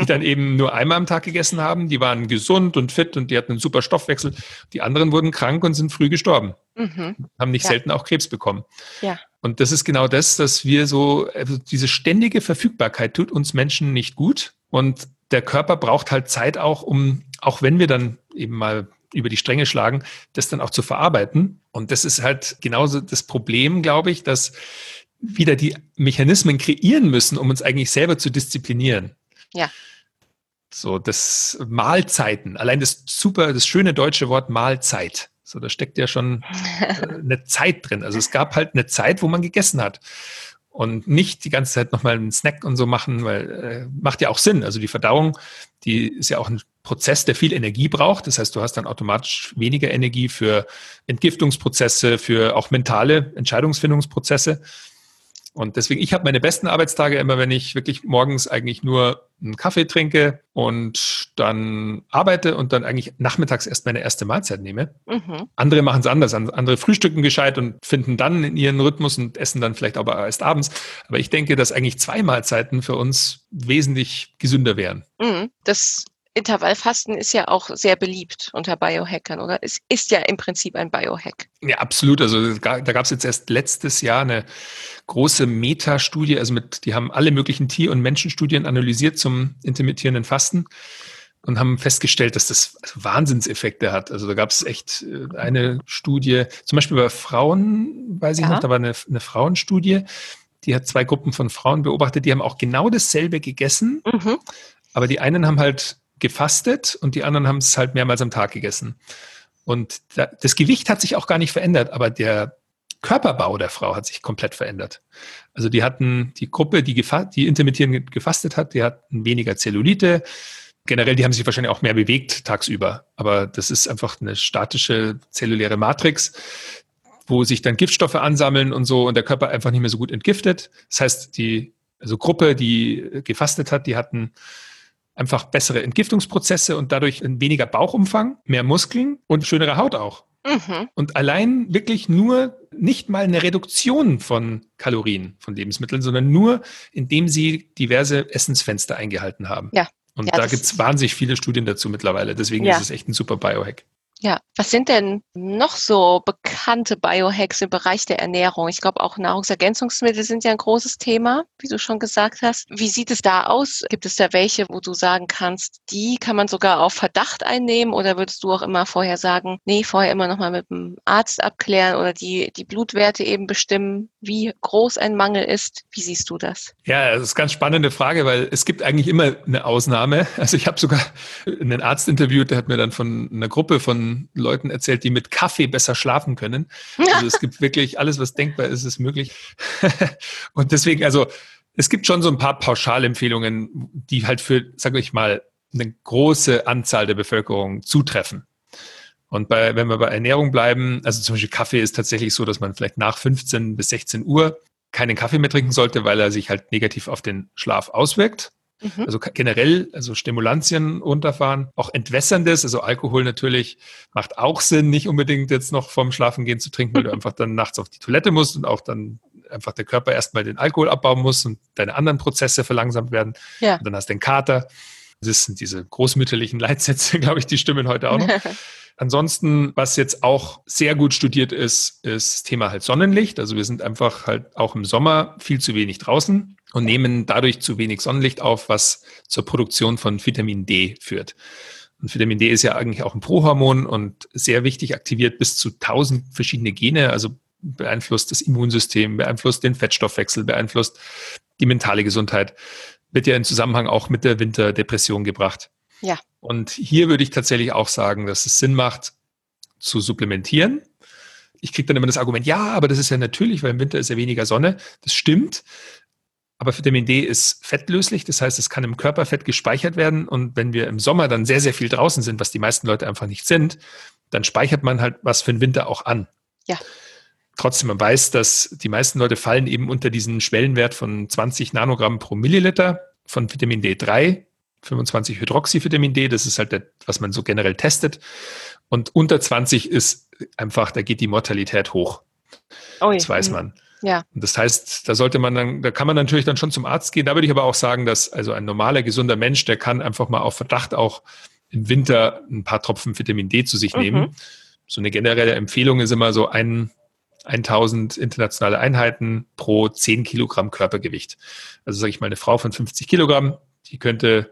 die dann eben nur einmal am Tag gegessen haben, die waren gesund und fit und die hatten einen super Stoffwechsel. Die anderen wurden krank und sind früh gestorben. Mhm. Haben nicht ja. selten auch Krebs bekommen. Ja. Und das ist genau das, dass wir so, also diese ständige Verfügbarkeit tut uns Menschen nicht gut. Und der Körper braucht halt Zeit auch, um, auch wenn wir dann eben mal über die Stränge schlagen, das dann auch zu verarbeiten. Und das ist halt genauso das Problem, glaube ich, dass wieder die Mechanismen kreieren müssen, um uns eigentlich selber zu disziplinieren. Ja. So, das Mahlzeiten, allein das super, das schöne deutsche Wort Mahlzeit. So, da steckt ja schon äh, eine Zeit drin. Also es gab halt eine Zeit, wo man gegessen hat. Und nicht die ganze Zeit nochmal einen Snack und so machen, weil äh, macht ja auch Sinn. Also die Verdauung, die ist ja auch ein Prozess, der viel Energie braucht. Das heißt, du hast dann automatisch weniger Energie für Entgiftungsprozesse, für auch mentale Entscheidungsfindungsprozesse. Und deswegen, ich habe meine besten Arbeitstage immer, wenn ich wirklich morgens eigentlich nur einen Kaffee trinke und dann arbeite und dann eigentlich nachmittags erst meine erste Mahlzeit nehme. Mhm. Andere machen es anders. Andere frühstücken gescheit und finden dann in ihren Rhythmus und essen dann vielleicht aber erst abends. Aber ich denke, dass eigentlich zwei Mahlzeiten für uns wesentlich gesünder wären. Mhm. Das Intervallfasten ist ja auch sehr beliebt unter Biohackern, oder? Es ist ja im Prinzip ein Biohack. Ja, absolut. Also da gab es jetzt erst letztes Jahr eine große Metastudie, also mit, die haben alle möglichen Tier- und Menschenstudien analysiert zum intermittierenden Fasten und haben festgestellt, dass das Wahnsinnseffekte hat. Also da gab es echt äh, eine Studie, zum Beispiel bei Frauen, weiß ich ja. noch, da war eine, eine Frauenstudie, die hat zwei Gruppen von Frauen beobachtet, die haben auch genau dasselbe gegessen, mhm. aber die einen haben halt gefastet und die anderen haben es halt mehrmals am Tag gegessen. Und das Gewicht hat sich auch gar nicht verändert, aber der Körperbau der Frau hat sich komplett verändert. Also die hatten die Gruppe, die, die intermittierend gefastet hat, die hatten weniger Zellulite. Generell, die haben sich wahrscheinlich auch mehr bewegt tagsüber. Aber das ist einfach eine statische zelluläre Matrix, wo sich dann Giftstoffe ansammeln und so und der Körper einfach nicht mehr so gut entgiftet. Das heißt, die also Gruppe, die gefastet hat, die hatten einfach bessere Entgiftungsprozesse und dadurch weniger Bauchumfang, mehr Muskeln und schönere Haut auch. Mhm. Und allein wirklich nur nicht mal eine Reduktion von Kalorien von Lebensmitteln, sondern nur, indem sie diverse Essensfenster eingehalten haben. Ja. Und ja, da gibt es wahnsinnig viele Studien dazu mittlerweile. Deswegen ja. ist es echt ein super Biohack. Ja, was sind denn noch so bekannte Biohacks im Bereich der Ernährung? Ich glaube, auch Nahrungsergänzungsmittel sind ja ein großes Thema, wie du schon gesagt hast. Wie sieht es da aus? Gibt es da welche, wo du sagen kannst, die kann man sogar auf Verdacht einnehmen oder würdest du auch immer vorher sagen, nee, vorher immer nochmal mit dem Arzt abklären oder die, die Blutwerte eben bestimmen, wie groß ein Mangel ist? Wie siehst du das? Ja, das ist eine ganz spannende Frage, weil es gibt eigentlich immer eine Ausnahme. Also ich habe sogar einen Arzt interviewt, der hat mir dann von einer Gruppe von Leuten erzählt, die mit Kaffee besser schlafen können. Also es gibt wirklich alles, was denkbar ist, ist möglich. und deswegen, also es gibt schon so ein paar Pauschalempfehlungen, die halt für, sage ich mal, eine große Anzahl der Bevölkerung zutreffen. Und bei, wenn wir bei Ernährung bleiben, also zum Beispiel Kaffee ist tatsächlich so, dass man vielleicht nach 15 bis 16 Uhr keinen Kaffee mehr trinken sollte, weil er sich halt negativ auf den Schlaf auswirkt. Mhm. Also generell, also Stimulantien runterfahren, auch entwässerndes, also Alkohol natürlich macht auch Sinn, nicht unbedingt jetzt noch vorm Schlafengehen zu trinken, weil du einfach dann nachts auf die Toilette musst und auch dann einfach der Körper erstmal den Alkohol abbauen muss und deine anderen Prozesse verlangsamt werden. Ja. Und dann hast du den Kater. Das sind diese großmütterlichen Leitsätze, glaube ich, die stimmen heute auch noch. Ansonsten, was jetzt auch sehr gut studiert ist, ist das Thema halt Sonnenlicht. Also wir sind einfach halt auch im Sommer viel zu wenig draußen und nehmen dadurch zu wenig Sonnenlicht auf, was zur Produktion von Vitamin D führt. Und Vitamin D ist ja eigentlich auch ein Prohormon und sehr wichtig, aktiviert bis zu 1000 verschiedene Gene, also beeinflusst das Immunsystem, beeinflusst den Fettstoffwechsel, beeinflusst die mentale Gesundheit. Wird ja in Zusammenhang auch mit der Winterdepression gebracht. Ja. Und hier würde ich tatsächlich auch sagen, dass es Sinn macht, zu supplementieren. Ich kriege dann immer das Argument, ja, aber das ist ja natürlich, weil im Winter ist ja weniger Sonne. Das stimmt. Aber Vitamin D ist fettlöslich, das heißt, es kann im Körperfett gespeichert werden. Und wenn wir im Sommer dann sehr, sehr viel draußen sind, was die meisten Leute einfach nicht sind, dann speichert man halt was für den Winter auch an. Ja. Trotzdem, man weiß, dass die meisten Leute fallen eben unter diesen Schwellenwert von 20 Nanogramm pro Milliliter von Vitamin D3 25 Hydroxyvitamin D, das ist halt, der, was man so generell testet. Und unter 20 ist einfach, da geht die Mortalität hoch. Oh das weiß man. Ja. Und das heißt, da sollte man dann, da kann man natürlich dann schon zum Arzt gehen. Da würde ich aber auch sagen, dass also ein normaler, gesunder Mensch, der kann einfach mal auf Verdacht auch im Winter ein paar Tropfen Vitamin D zu sich mhm. nehmen. So eine generelle Empfehlung ist immer so ein, 1000 internationale Einheiten pro 10 Kilogramm Körpergewicht. Also sage ich mal, eine Frau von 50 Kilogramm, die könnte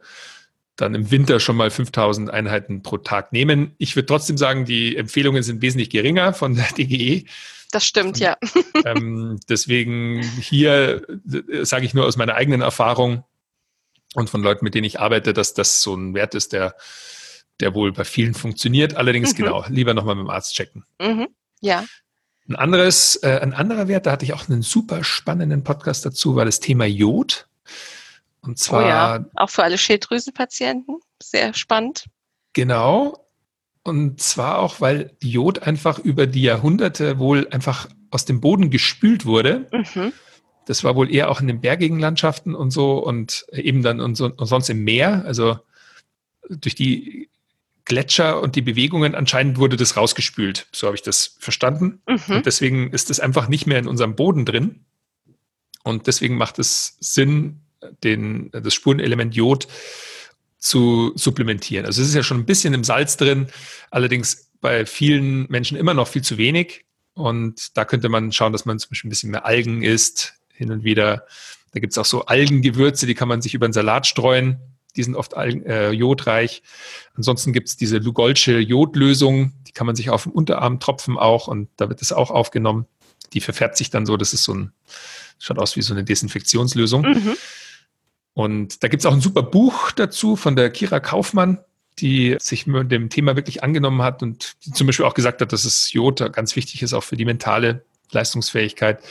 dann im Winter schon mal 5000 Einheiten pro Tag nehmen. Ich würde trotzdem sagen, die Empfehlungen sind wesentlich geringer von der DGE. Das stimmt, ja. Ähm, deswegen hier äh, sage ich nur aus meiner eigenen Erfahrung und von Leuten, mit denen ich arbeite, dass das so ein Wert ist, der, der wohl bei vielen funktioniert. Allerdings mhm. genau, lieber nochmal mit dem Arzt checken. Mhm. Ja. Ein anderes, äh, ein anderer Wert, da hatte ich auch einen super spannenden Podcast dazu, war das Thema Jod. Und zwar. Oh ja, auch für alle Schilddrüsenpatienten. Sehr spannend. Genau. Und zwar auch, weil Jod einfach über die Jahrhunderte wohl einfach aus dem Boden gespült wurde. Mhm. Das war wohl eher auch in den bergigen Landschaften und so und eben dann und, so, und sonst im Meer. Also durch die Gletscher und die Bewegungen anscheinend wurde das rausgespült. So habe ich das verstanden. Mhm. Und deswegen ist es einfach nicht mehr in unserem Boden drin. Und deswegen macht es Sinn, den, das Spurenelement Jod zu supplementieren. Also es ist ja schon ein bisschen im Salz drin, allerdings bei vielen Menschen immer noch viel zu wenig. Und da könnte man schauen, dass man zum Beispiel ein bisschen mehr Algen isst, hin und wieder. Da gibt es auch so Algengewürze, die kann man sich über einen Salat streuen. Die sind oft Algen, äh, jodreich. Ansonsten gibt es diese Lugolsche Jodlösung, die kann man sich auf dem Unterarm tropfen auch und da wird es auch aufgenommen. Die verfärbt sich dann so, das ist so ein, schaut aus wie so eine Desinfektionslösung. Mhm. Und da gibt es auch ein super Buch dazu von der Kira Kaufmann, die sich mit dem Thema wirklich angenommen hat und die zum Beispiel auch gesagt hat, dass es Jod ganz wichtig ist, auch für die mentale Leistungsfähigkeit.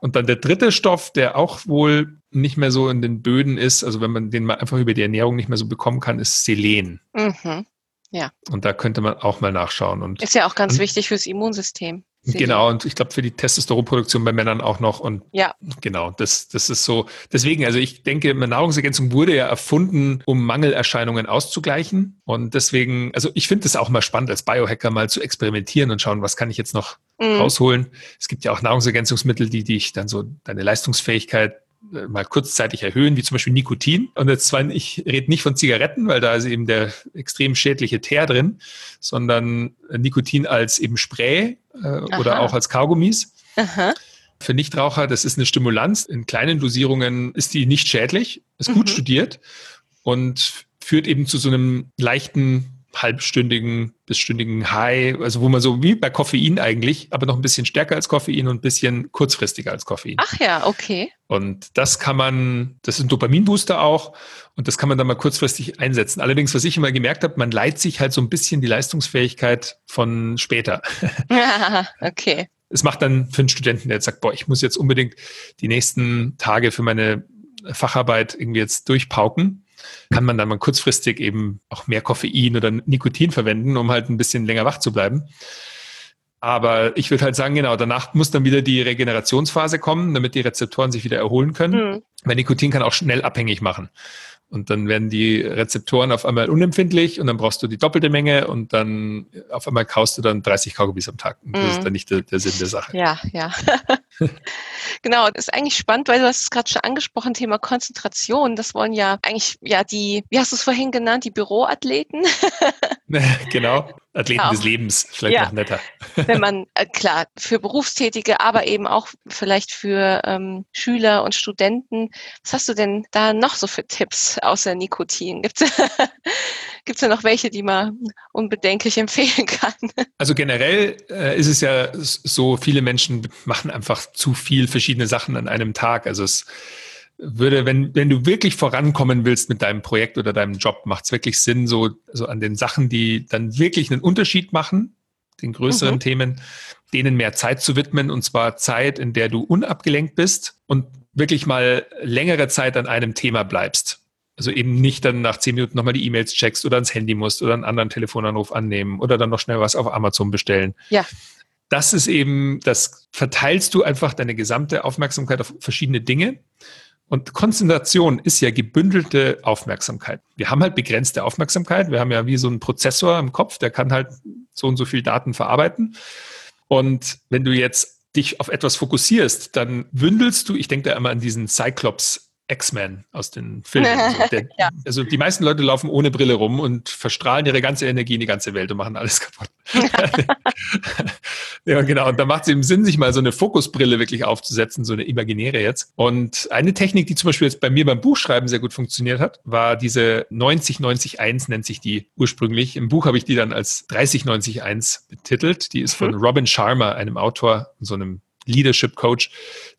Und dann der dritte Stoff, der auch wohl nicht mehr so in den Böden ist, also wenn man den mal einfach über die Ernährung nicht mehr so bekommen kann, ist Selen. Mhm. Ja. Und da könnte man auch mal nachschauen. Und ist ja auch ganz wichtig fürs Immunsystem. Genau, und ich glaube für die Testosteronproduktion bei Männern auch noch. Und ja. genau, das, das ist so. Deswegen, also ich denke, Nahrungsergänzung wurde ja erfunden, um Mangelerscheinungen auszugleichen. Und deswegen, also ich finde es auch mal spannend, als Biohacker mal zu experimentieren und schauen, was kann ich jetzt noch mhm. rausholen. Es gibt ja auch Nahrungsergänzungsmittel, die dich dann so deine Leistungsfähigkeit äh, mal kurzzeitig erhöhen, wie zum Beispiel Nikotin. Und jetzt zwar, ich rede nicht von Zigaretten, weil da ist eben der extrem schädliche Teer drin, sondern Nikotin als eben Spray äh, oder auch als Kaugummis. Aha. Für Nichtraucher, das ist eine Stimulanz. In kleinen Dosierungen ist die nicht schädlich, ist gut mhm. studiert und führt eben zu so einem leichten halbstündigen bis stündigen High, also wo man so wie bei Koffein eigentlich, aber noch ein bisschen stärker als Koffein und ein bisschen kurzfristiger als Koffein. Ach ja, okay. Und das kann man, das ist ein Dopaminbooster auch und das kann man dann mal kurzfristig einsetzen. Allerdings, was ich immer gemerkt habe, man leiht sich halt so ein bisschen die Leistungsfähigkeit von später. Ja, okay. Es macht dann für einen Studenten, der jetzt sagt, boah, ich muss jetzt unbedingt die nächsten Tage für meine Facharbeit irgendwie jetzt durchpauken kann man dann mal kurzfristig eben auch mehr Koffein oder Nikotin verwenden, um halt ein bisschen länger wach zu bleiben. Aber ich würde halt sagen, genau, danach muss dann wieder die Regenerationsphase kommen, damit die Rezeptoren sich wieder erholen können. Mhm. Weil Nikotin kann auch schnell abhängig machen. Und dann werden die Rezeptoren auf einmal unempfindlich und dann brauchst du die doppelte Menge und dann auf einmal kaust du dann 30 Kaugummis am Tag. Und das mm. ist mhm. dann nicht der, der Sinn der Sache. Ja, ja. genau, das ist eigentlich spannend, weil du hast es gerade schon angesprochen, Thema Konzentration. Das wollen ja eigentlich, ja, die, wie hast du es vorhin genannt, die Büroathleten? genau. Athleten genau. des Lebens, vielleicht ja. noch netter. Wenn man, äh, klar, für Berufstätige, aber eben auch vielleicht für ähm, Schüler und Studenten. Was hast du denn da noch so für Tipps außer Nikotin? Gibt es Gibt's da noch welche, die man unbedenklich empfehlen kann? Also generell äh, ist es ja so, viele Menschen machen einfach zu viel verschiedene Sachen an einem Tag. Also es würde, wenn, wenn du wirklich vorankommen willst mit deinem Projekt oder deinem Job, macht es wirklich Sinn, so, so an den Sachen, die dann wirklich einen Unterschied machen, den größeren mhm. Themen, denen mehr Zeit zu widmen, und zwar Zeit, in der du unabgelenkt bist und wirklich mal längere Zeit an einem Thema bleibst. Also eben nicht dann nach zehn Minuten nochmal die E-Mails checkst oder ans Handy musst oder einen anderen Telefonanruf annehmen oder dann noch schnell was auf Amazon bestellen. Ja. Das ist eben, das verteilst du einfach deine gesamte Aufmerksamkeit auf verschiedene Dinge und Konzentration ist ja gebündelte Aufmerksamkeit. Wir haben halt begrenzte Aufmerksamkeit. Wir haben ja wie so einen Prozessor im Kopf, der kann halt so und so viel Daten verarbeiten. Und wenn du jetzt dich auf etwas fokussierst, dann bündelst du, ich denke da immer an diesen Cyclops X-Men aus den Filmen. So, der, ja. Also die meisten Leute laufen ohne Brille rum und verstrahlen ihre ganze Energie in die ganze Welt und machen alles kaputt. ja, genau. Und da macht es eben Sinn, sich mal so eine Fokusbrille wirklich aufzusetzen, so eine imaginäre jetzt. Und eine Technik, die zum Beispiel jetzt bei mir beim Buchschreiben sehr gut funktioniert hat, war diese 90-90-1 nennt sich die ursprünglich. Im Buch habe ich die dann als 30-90-1 betitelt. Die ist von mhm. Robin Sharma, einem Autor, so einem Leadership Coach,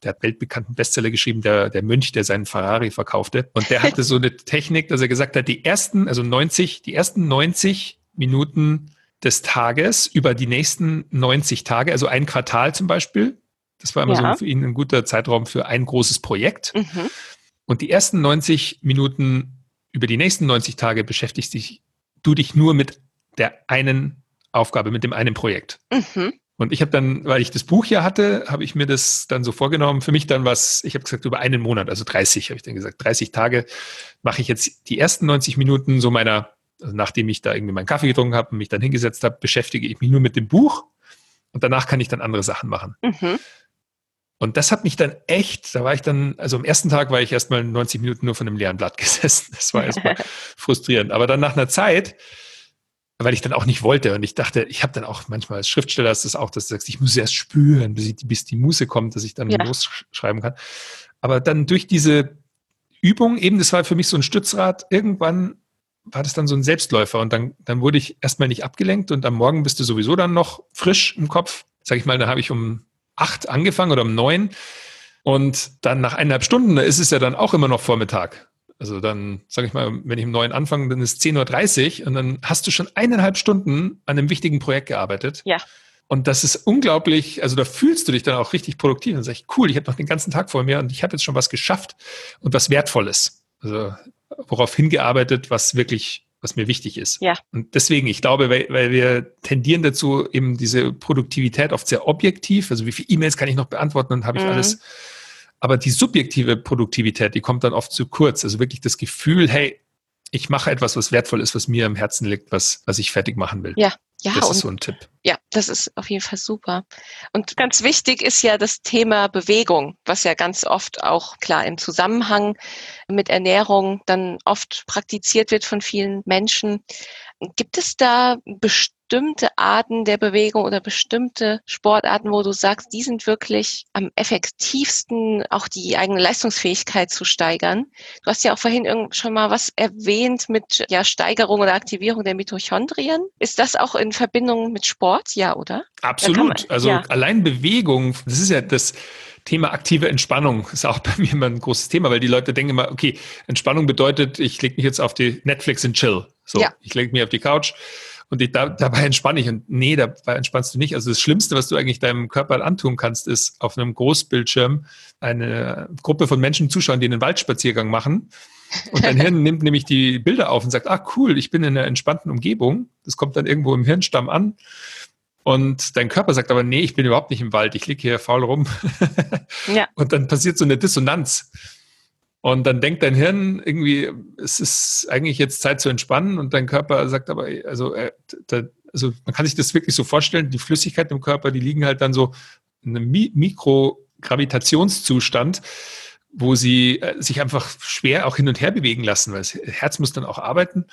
der hat weltbekannten Bestseller geschrieben, der, der Mönch, der seinen Ferrari verkaufte. Und der hatte so eine Technik, dass er gesagt hat, die ersten, also 90, die ersten 90 Minuten des Tages über die nächsten 90 Tage, also ein Quartal zum Beispiel. Das war immer ja. so für ihn ein guter Zeitraum für ein großes Projekt. Mhm. Und die ersten 90 Minuten über die nächsten 90 Tage beschäftigst dich, du dich nur mit der einen Aufgabe, mit dem einen Projekt. Mhm. Und ich habe dann, weil ich das Buch hier hatte, habe ich mir das dann so vorgenommen. Für mich dann was, ich habe gesagt, über einen Monat, also 30, habe ich dann gesagt, 30 Tage mache ich jetzt die ersten 90 Minuten so meiner, also nachdem ich da irgendwie meinen Kaffee getrunken habe und mich dann hingesetzt habe, beschäftige ich mich nur mit dem Buch und danach kann ich dann andere Sachen machen. Mhm. Und das hat mich dann echt, da war ich dann, also am ersten Tag war ich erstmal 90 Minuten nur von einem leeren Blatt gesessen. Das war erstmal frustrierend. Aber dann nach einer Zeit, weil ich dann auch nicht wollte. Und ich dachte, ich habe dann auch manchmal als Schriftsteller ist das auch, dass du sagst, ich muss erst spüren, bis, ich, bis die Muße kommt, dass ich dann ja. losschreiben kann. Aber dann durch diese Übung, eben, das war für mich so ein Stützrad, irgendwann war das dann so ein Selbstläufer und dann, dann wurde ich erstmal nicht abgelenkt und am Morgen bist du sowieso dann noch frisch im Kopf. Sag ich mal, da habe ich um acht angefangen oder um neun und dann nach eineinhalb Stunden, da ist es ja dann auch immer noch Vormittag. Also dann, sage ich mal, wenn ich im neuen anfange, dann ist 10.30 Uhr und dann hast du schon eineinhalb Stunden an einem wichtigen Projekt gearbeitet. Ja. Und das ist unglaublich, also da fühlst du dich dann auch richtig produktiv und sagst, cool, ich habe noch den ganzen Tag vor mir und ich habe jetzt schon was geschafft und was Wertvolles. Also worauf hingearbeitet, was wirklich, was mir wichtig ist. Ja. Und deswegen, ich glaube, weil, weil wir tendieren dazu, eben diese Produktivität oft sehr objektiv, also wie viele E-Mails kann ich noch beantworten und habe ich mhm. alles aber die subjektive Produktivität, die kommt dann oft zu kurz. Also wirklich das Gefühl, hey, ich mache etwas, was wertvoll ist, was mir am Herzen liegt, was, was ich fertig machen will. Ja, ja. Das ist so ein Tipp. Ja, das ist auf jeden Fall super. Und ganz wichtig ist ja das Thema Bewegung, was ja ganz oft auch klar im Zusammenhang mit Ernährung dann oft praktiziert wird von vielen Menschen. Gibt es da bestimmte Arten der Bewegung oder bestimmte Sportarten, wo du sagst, die sind wirklich am effektivsten, auch die eigene Leistungsfähigkeit zu steigern? Du hast ja auch vorhin schon mal was erwähnt mit ja, Steigerung oder Aktivierung der Mitochondrien. Ist das auch in Verbindung mit Sport? Ja, oder? Absolut. Man, also ja. allein Bewegung, das ist ja das, Thema aktive Entspannung ist auch bei mir immer ein großes Thema, weil die Leute denken immer, okay, Entspannung bedeutet, ich lege mich jetzt auf die Netflix und chill. So, ja. ich lege mich auf die Couch und ich, da, dabei entspanne ich. Und nee, dabei entspannst du nicht. Also das Schlimmste, was du eigentlich deinem Körper antun kannst, ist auf einem Großbildschirm eine Gruppe von Menschen zuschauen, die einen Waldspaziergang machen Und dein Hirn nimmt nämlich die Bilder auf und sagt, ah cool, ich bin in einer entspannten Umgebung. Das kommt dann irgendwo im Hirnstamm an. Und dein Körper sagt aber, nee, ich bin überhaupt nicht im Wald, ich liege hier faul rum. ja. Und dann passiert so eine Dissonanz. Und dann denkt dein Hirn irgendwie, es ist eigentlich jetzt Zeit zu entspannen und dein Körper sagt aber, also, äh, also man kann sich das wirklich so vorstellen, die Flüssigkeiten im Körper, die liegen halt dann so in einem Mi Mikrogravitationszustand, wo sie äh, sich einfach schwer auch hin und her bewegen lassen, weil das Herz muss dann auch arbeiten.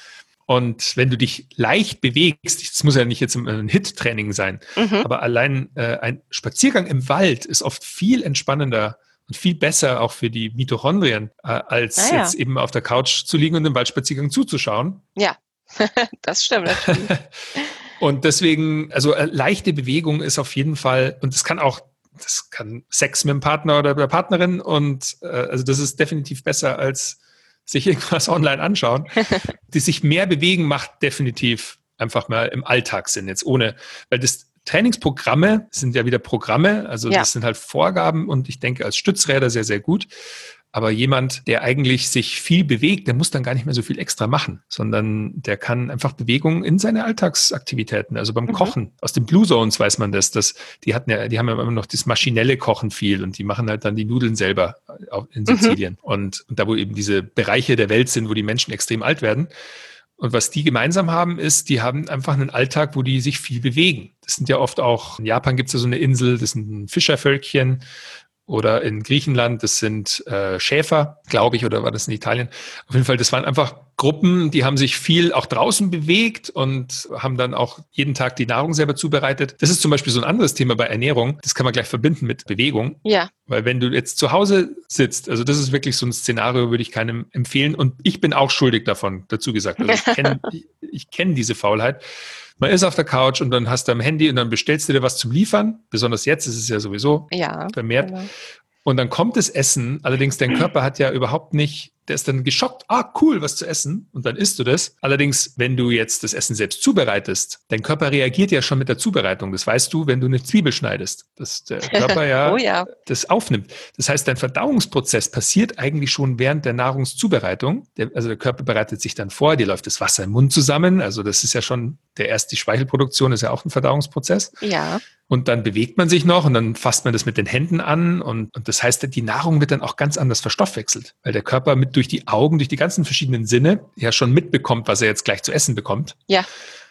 Und wenn du dich leicht bewegst, das muss ja nicht jetzt ein Hit-Training sein, mhm. aber allein äh, ein Spaziergang im Wald ist oft viel entspannender und viel besser auch für die Mitochondrien, äh, als ah, ja. jetzt eben auf der Couch zu liegen und dem Waldspaziergang zuzuschauen. Ja, das stimmt. Und deswegen, also äh, leichte Bewegung ist auf jeden Fall, und das kann auch das kann Sex mit dem Partner oder der Partnerin und äh, also das ist definitiv besser als sich irgendwas online anschauen. die sich mehr bewegen macht definitiv einfach mal im Alltag Sinn jetzt ohne, weil das Trainingsprogramme sind ja wieder Programme, also ja. das sind halt Vorgaben und ich denke als Stützräder sehr, sehr gut. Aber jemand, der eigentlich sich viel bewegt, der muss dann gar nicht mehr so viel extra machen, sondern der kann einfach Bewegungen in seine Alltagsaktivitäten, also beim mhm. Kochen. Aus den Blue Zones weiß man das, dass die hatten ja, die haben ja immer noch das maschinelle Kochen viel und die machen halt dann die Nudeln selber in mhm. Sizilien. Mhm. Und, und da, wo eben diese Bereiche der Welt sind, wo die Menschen extrem alt werden. Und was die gemeinsam haben, ist, die haben einfach einen Alltag, wo die sich viel bewegen. Das sind ja oft auch, in Japan gibt es ja so eine Insel, das sind Fischervölkchen, oder in Griechenland, das sind äh, Schäfer, glaube ich, oder war das in Italien? Auf jeden Fall, das waren einfach Gruppen, die haben sich viel auch draußen bewegt und haben dann auch jeden Tag die Nahrung selber zubereitet. Das ist zum Beispiel so ein anderes Thema bei Ernährung. Das kann man gleich verbinden mit Bewegung. Ja. Weil wenn du jetzt zu Hause sitzt, also das ist wirklich so ein Szenario, würde ich keinem empfehlen. Und ich bin auch schuldig davon, dazu gesagt. Also ich kenne kenn diese Faulheit man ist auf der Couch und dann hast du am Handy und dann bestellst du dir was zum Liefern. Besonders jetzt ist es ja sowieso ja, vermehrt. Genau. Und dann kommt das Essen, allerdings dein Körper hat ja überhaupt nicht der ist dann geschockt, ah, cool, was zu essen. Und dann isst du das. Allerdings, wenn du jetzt das Essen selbst zubereitest, dein Körper reagiert ja schon mit der Zubereitung. Das weißt du, wenn du eine Zwiebel schneidest, dass der Körper ja, oh ja. das aufnimmt. Das heißt, dein Verdauungsprozess passiert eigentlich schon während der Nahrungszubereitung. Der, also der Körper bereitet sich dann vor, dir läuft das Wasser im Mund zusammen. Also das ist ja schon, der erst die Speichelproduktion ist ja auch ein Verdauungsprozess. Ja. Und dann bewegt man sich noch und dann fasst man das mit den Händen an und, und das heißt, die Nahrung wird dann auch ganz anders verstoffwechselt, weil der Körper mit durch die Augen, durch die ganzen verschiedenen Sinne ja schon mitbekommt, was er jetzt gleich zu essen bekommt. Ja.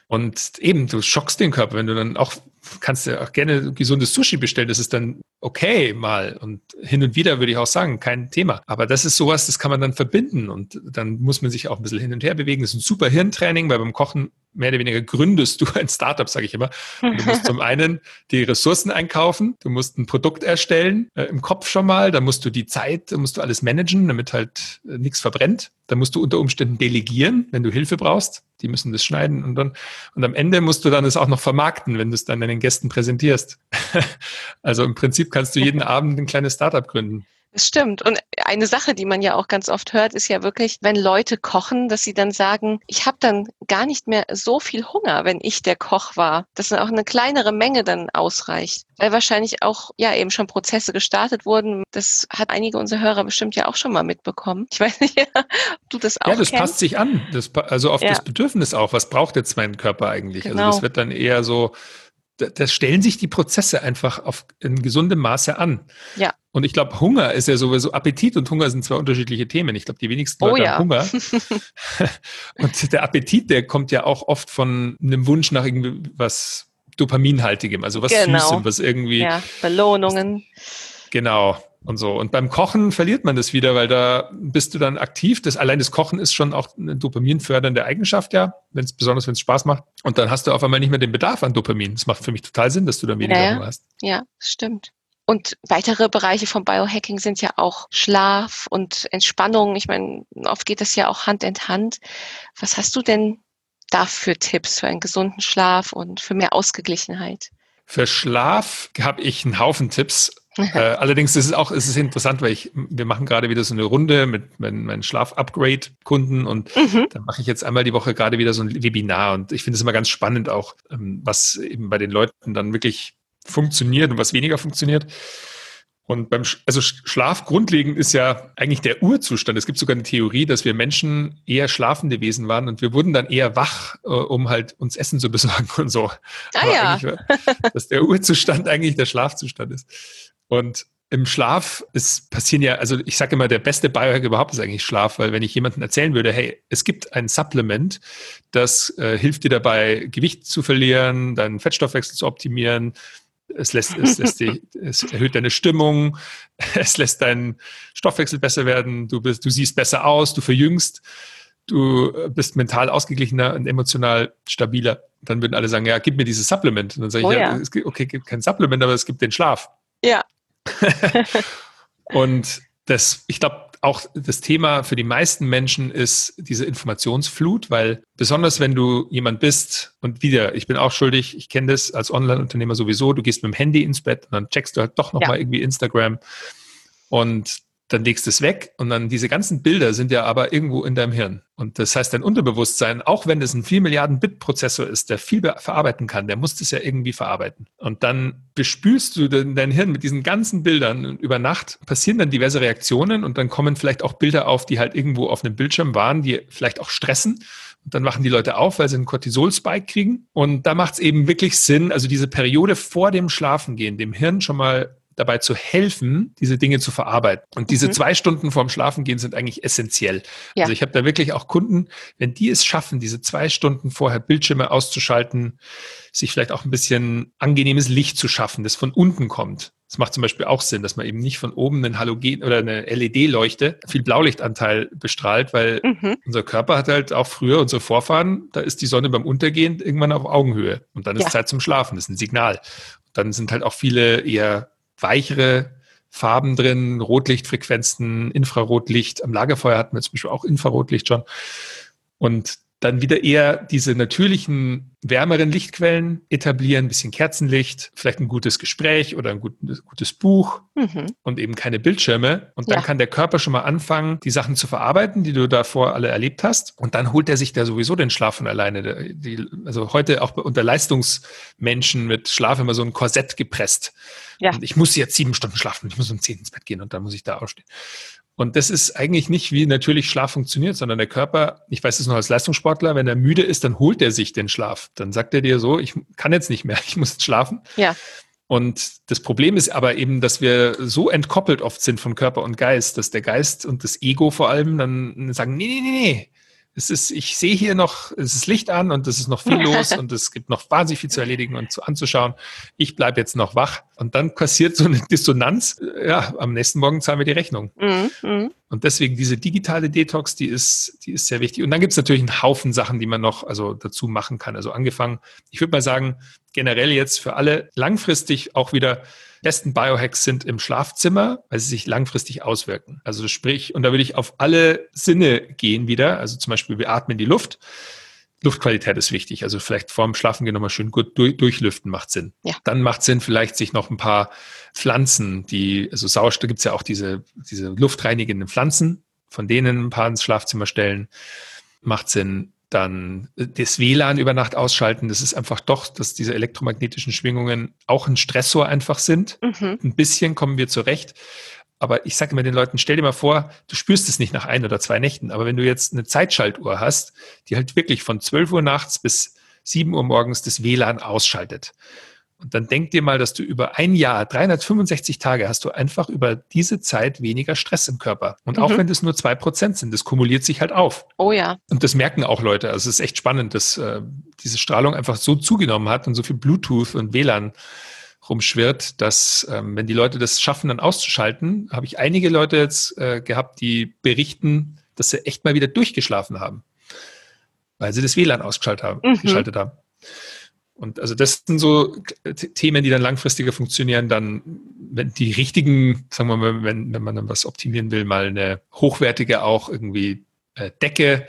Und eben, du schockst den Körper, wenn du dann auch, kannst du auch gerne gesundes Sushi bestellen, das ist dann okay mal. Und hin und wieder würde ich auch sagen, kein Thema. Aber das ist sowas, das kann man dann verbinden und dann muss man sich auch ein bisschen hin und her bewegen. Das ist ein super Hirntraining, weil beim Kochen mehr oder weniger gründest du ein Startup, sage ich immer. Und du musst zum einen die Ressourcen einkaufen, du musst ein Produkt erstellen, äh, im Kopf schon mal, dann musst du die Zeit, musst du alles managen, damit halt äh, nichts verbrennt. Dann musst du unter Umständen delegieren, wenn du Hilfe brauchst. Die müssen das schneiden und dann, und am Ende musst du dann es auch noch vermarkten, wenn du es dann deinen Gästen präsentierst. also im Prinzip kannst du jeden Abend ein kleines Startup gründen. Das stimmt. Und eine Sache, die man ja auch ganz oft hört, ist ja wirklich, wenn Leute kochen, dass sie dann sagen, ich habe dann gar nicht mehr so viel Hunger, wenn ich der Koch war. Dass dann auch eine kleinere Menge dann ausreicht. Weil wahrscheinlich auch ja eben schon Prozesse gestartet wurden. Das hat einige unserer Hörer bestimmt ja auch schon mal mitbekommen. Ich weiß nicht, ob du das auch Ja, das kennst. passt sich an. Das, also auf ja. das Bedürfnis auch. Was braucht jetzt mein Körper eigentlich? Genau. Also das wird dann eher so, da stellen sich die Prozesse einfach auf in gesundem Maße an. Ja. Und ich glaube, Hunger ist ja sowieso, Appetit und Hunger sind zwei unterschiedliche Themen. Ich glaube, die wenigsten Leute oh, ja. haben Hunger. und der Appetit, der kommt ja auch oft von einem Wunsch nach irgendwie was Dopaminhaltigem, also was genau. Süßem, was irgendwie. Ja, Belohnungen. Genau. Und so. Und beim Kochen verliert man das wieder, weil da bist du dann aktiv. Das, allein das Kochen ist schon auch eine dopaminfördernde Eigenschaft, ja, wenn es besonders wenn es Spaß macht. Und dann hast du auf einmal nicht mehr den Bedarf an Dopamin. Das macht für mich total Sinn, dass du dann weniger ja, hast. Ja, stimmt. Und weitere Bereiche vom Biohacking sind ja auch Schlaf und Entspannung. Ich meine, oft geht das ja auch Hand in Hand. Was hast du denn da für Tipps für einen gesunden Schlaf und für mehr Ausgeglichenheit? Für Schlaf habe ich einen Haufen Tipps. Äh, allerdings ist es auch ist es interessant, weil ich, wir machen gerade wieder so eine Runde mit meinen, meinen Schlaf-Upgrade-Kunden und mhm. dann mache ich jetzt einmal die Woche gerade wieder so ein Webinar und ich finde es immer ganz spannend auch, ähm, was eben bei den Leuten dann wirklich funktioniert und was weniger funktioniert. Und beim Sch also Schlaf grundlegend ist ja eigentlich der Urzustand. Es gibt sogar eine Theorie, dass wir Menschen eher schlafende Wesen waren und wir wurden dann eher wach, äh, um halt uns Essen zu besorgen und so. Ah ja. dass der Urzustand eigentlich der Schlafzustand ist. Und im Schlaf ist passieren ja, also ich sage immer, der beste Biohack überhaupt ist eigentlich Schlaf, weil wenn ich jemandem erzählen würde, hey, es gibt ein Supplement, das äh, hilft dir dabei, Gewicht zu verlieren, deinen Fettstoffwechsel zu optimieren, es lässt, es lässt dich, es erhöht deine Stimmung, es lässt deinen Stoffwechsel besser werden, du bist, du siehst besser aus, du verjüngst, du bist mental ausgeglichener und emotional stabiler. Dann würden alle sagen, ja, gib mir dieses Supplement. Und dann sage ich, oh, ja, ja. Es gibt, okay, gibt kein Supplement, aber es gibt den Schlaf. Ja. und das, ich glaube, auch das Thema für die meisten Menschen ist diese Informationsflut, weil besonders wenn du jemand bist und wieder, ich bin auch schuldig, ich kenne das als Online-Unternehmer sowieso, du gehst mit dem Handy ins Bett und dann checkst du halt doch nochmal ja. irgendwie Instagram und dann legst du es weg und dann diese ganzen Bilder sind ja aber irgendwo in deinem Hirn. Und das heißt, dein Unterbewusstsein, auch wenn es ein 4 Milliarden Bit-Prozessor ist, der viel verarbeiten kann, der muss das ja irgendwie verarbeiten. Und dann bespülst du dein Hirn mit diesen ganzen Bildern und über Nacht passieren dann diverse Reaktionen und dann kommen vielleicht auch Bilder auf, die halt irgendwo auf einem Bildschirm waren, die vielleicht auch stressen. Und dann wachen die Leute auf, weil sie einen Cortisol-Spike kriegen. Und da macht es eben wirklich Sinn, also diese Periode vor dem Schlafengehen, dem Hirn schon mal dabei zu helfen, diese Dinge zu verarbeiten. Und diese mhm. zwei Stunden vorm Schlafengehen sind eigentlich essentiell. Ja. Also ich habe da wirklich auch Kunden, wenn die es schaffen, diese zwei Stunden vorher Bildschirme auszuschalten, sich vielleicht auch ein bisschen angenehmes Licht zu schaffen, das von unten kommt. Das macht zum Beispiel auch Sinn, dass man eben nicht von oben einen Halogen oder eine LED-Leuchte viel Blaulichtanteil bestrahlt, weil mhm. unser Körper hat halt auch früher unsere Vorfahren, da ist die Sonne beim Untergehen irgendwann auf Augenhöhe und dann ist ja. Zeit zum Schlafen. Das ist ein Signal. Dann sind halt auch viele eher weichere Farben drin, Rotlichtfrequenzen, Infrarotlicht. Am Lagerfeuer hatten wir zum Beispiel auch Infrarotlicht schon. Und dann wieder eher diese natürlichen, wärmeren Lichtquellen etablieren, ein bisschen Kerzenlicht, vielleicht ein gutes Gespräch oder ein gutes, gutes Buch mhm. und eben keine Bildschirme. Und dann ja. kann der Körper schon mal anfangen, die Sachen zu verarbeiten, die du davor alle erlebt hast. Und dann holt er sich da sowieso den Schlaf von alleine. Die, also heute auch unter Leistungsmenschen mit Schlaf immer so ein Korsett gepresst. Ja. Und ich muss jetzt sieben Stunden schlafen, ich muss um zehn ins Bett gehen und dann muss ich da aufstehen. Und das ist eigentlich nicht, wie natürlich Schlaf funktioniert, sondern der Körper, ich weiß es noch als Leistungssportler, wenn er müde ist, dann holt er sich den Schlaf. Dann sagt er dir so, ich kann jetzt nicht mehr, ich muss jetzt schlafen. Ja. Und das Problem ist aber eben, dass wir so entkoppelt oft sind von Körper und Geist, dass der Geist und das Ego vor allem dann sagen, nee, nee, nee, nee, es ist, ich sehe hier noch, es ist Licht an und es ist noch viel los und es gibt noch wahnsinnig viel zu erledigen und zu, anzuschauen. Ich bleibe jetzt noch wach. Und dann passiert so eine Dissonanz. Ja, am nächsten Morgen zahlen wir die Rechnung. Mhm, mh. Und deswegen diese digitale Detox, die ist, die ist sehr wichtig. Und dann gibt es natürlich einen Haufen Sachen, die man noch also dazu machen kann. Also angefangen, ich würde mal sagen, generell jetzt für alle langfristig auch wieder besten Biohacks sind im Schlafzimmer, weil sie sich langfristig auswirken. Also sprich, und da würde ich auf alle Sinne gehen wieder. Also zum Beispiel, wir atmen die Luft. Luftqualität ist wichtig. Also vielleicht vorm Schlafen gehen nochmal schön gut durch, durchlüften macht Sinn. Ja. Dann macht Sinn, vielleicht sich noch ein paar Pflanzen, die, also Sauerstoff gibt es ja auch diese, diese luftreinigenden Pflanzen, von denen ein paar ins Schlafzimmer stellen. Macht Sinn, dann das WLAN über Nacht ausschalten. Das ist einfach doch, dass diese elektromagnetischen Schwingungen auch ein Stressor einfach sind. Mhm. Ein bisschen kommen wir zurecht. Aber ich sage immer den Leuten, stell dir mal vor, du spürst es nicht nach ein oder zwei Nächten. Aber wenn du jetzt eine Zeitschaltuhr hast, die halt wirklich von 12 Uhr nachts bis 7 Uhr morgens das WLAN ausschaltet und dann denk dir mal, dass du über ein Jahr, 365 Tage, hast du einfach über diese Zeit weniger Stress im Körper. Und mhm. auch wenn das nur zwei Prozent sind, das kumuliert sich halt auf. Oh ja. Und das merken auch Leute. Also es ist echt spannend, dass äh, diese Strahlung einfach so zugenommen hat und so viel Bluetooth und WLAN rumschwirrt, dass ähm, wenn die Leute das schaffen, dann auszuschalten, habe ich einige Leute jetzt äh, gehabt, die berichten, dass sie echt mal wieder durchgeschlafen haben, weil sie das WLAN ausgeschaltet haben. Mhm. Geschaltet haben. Und also das sind so Themen, die dann langfristiger funktionieren, dann, wenn die richtigen, sagen wir mal, wenn, wenn man dann was optimieren will, mal eine hochwertige auch irgendwie äh, Decke,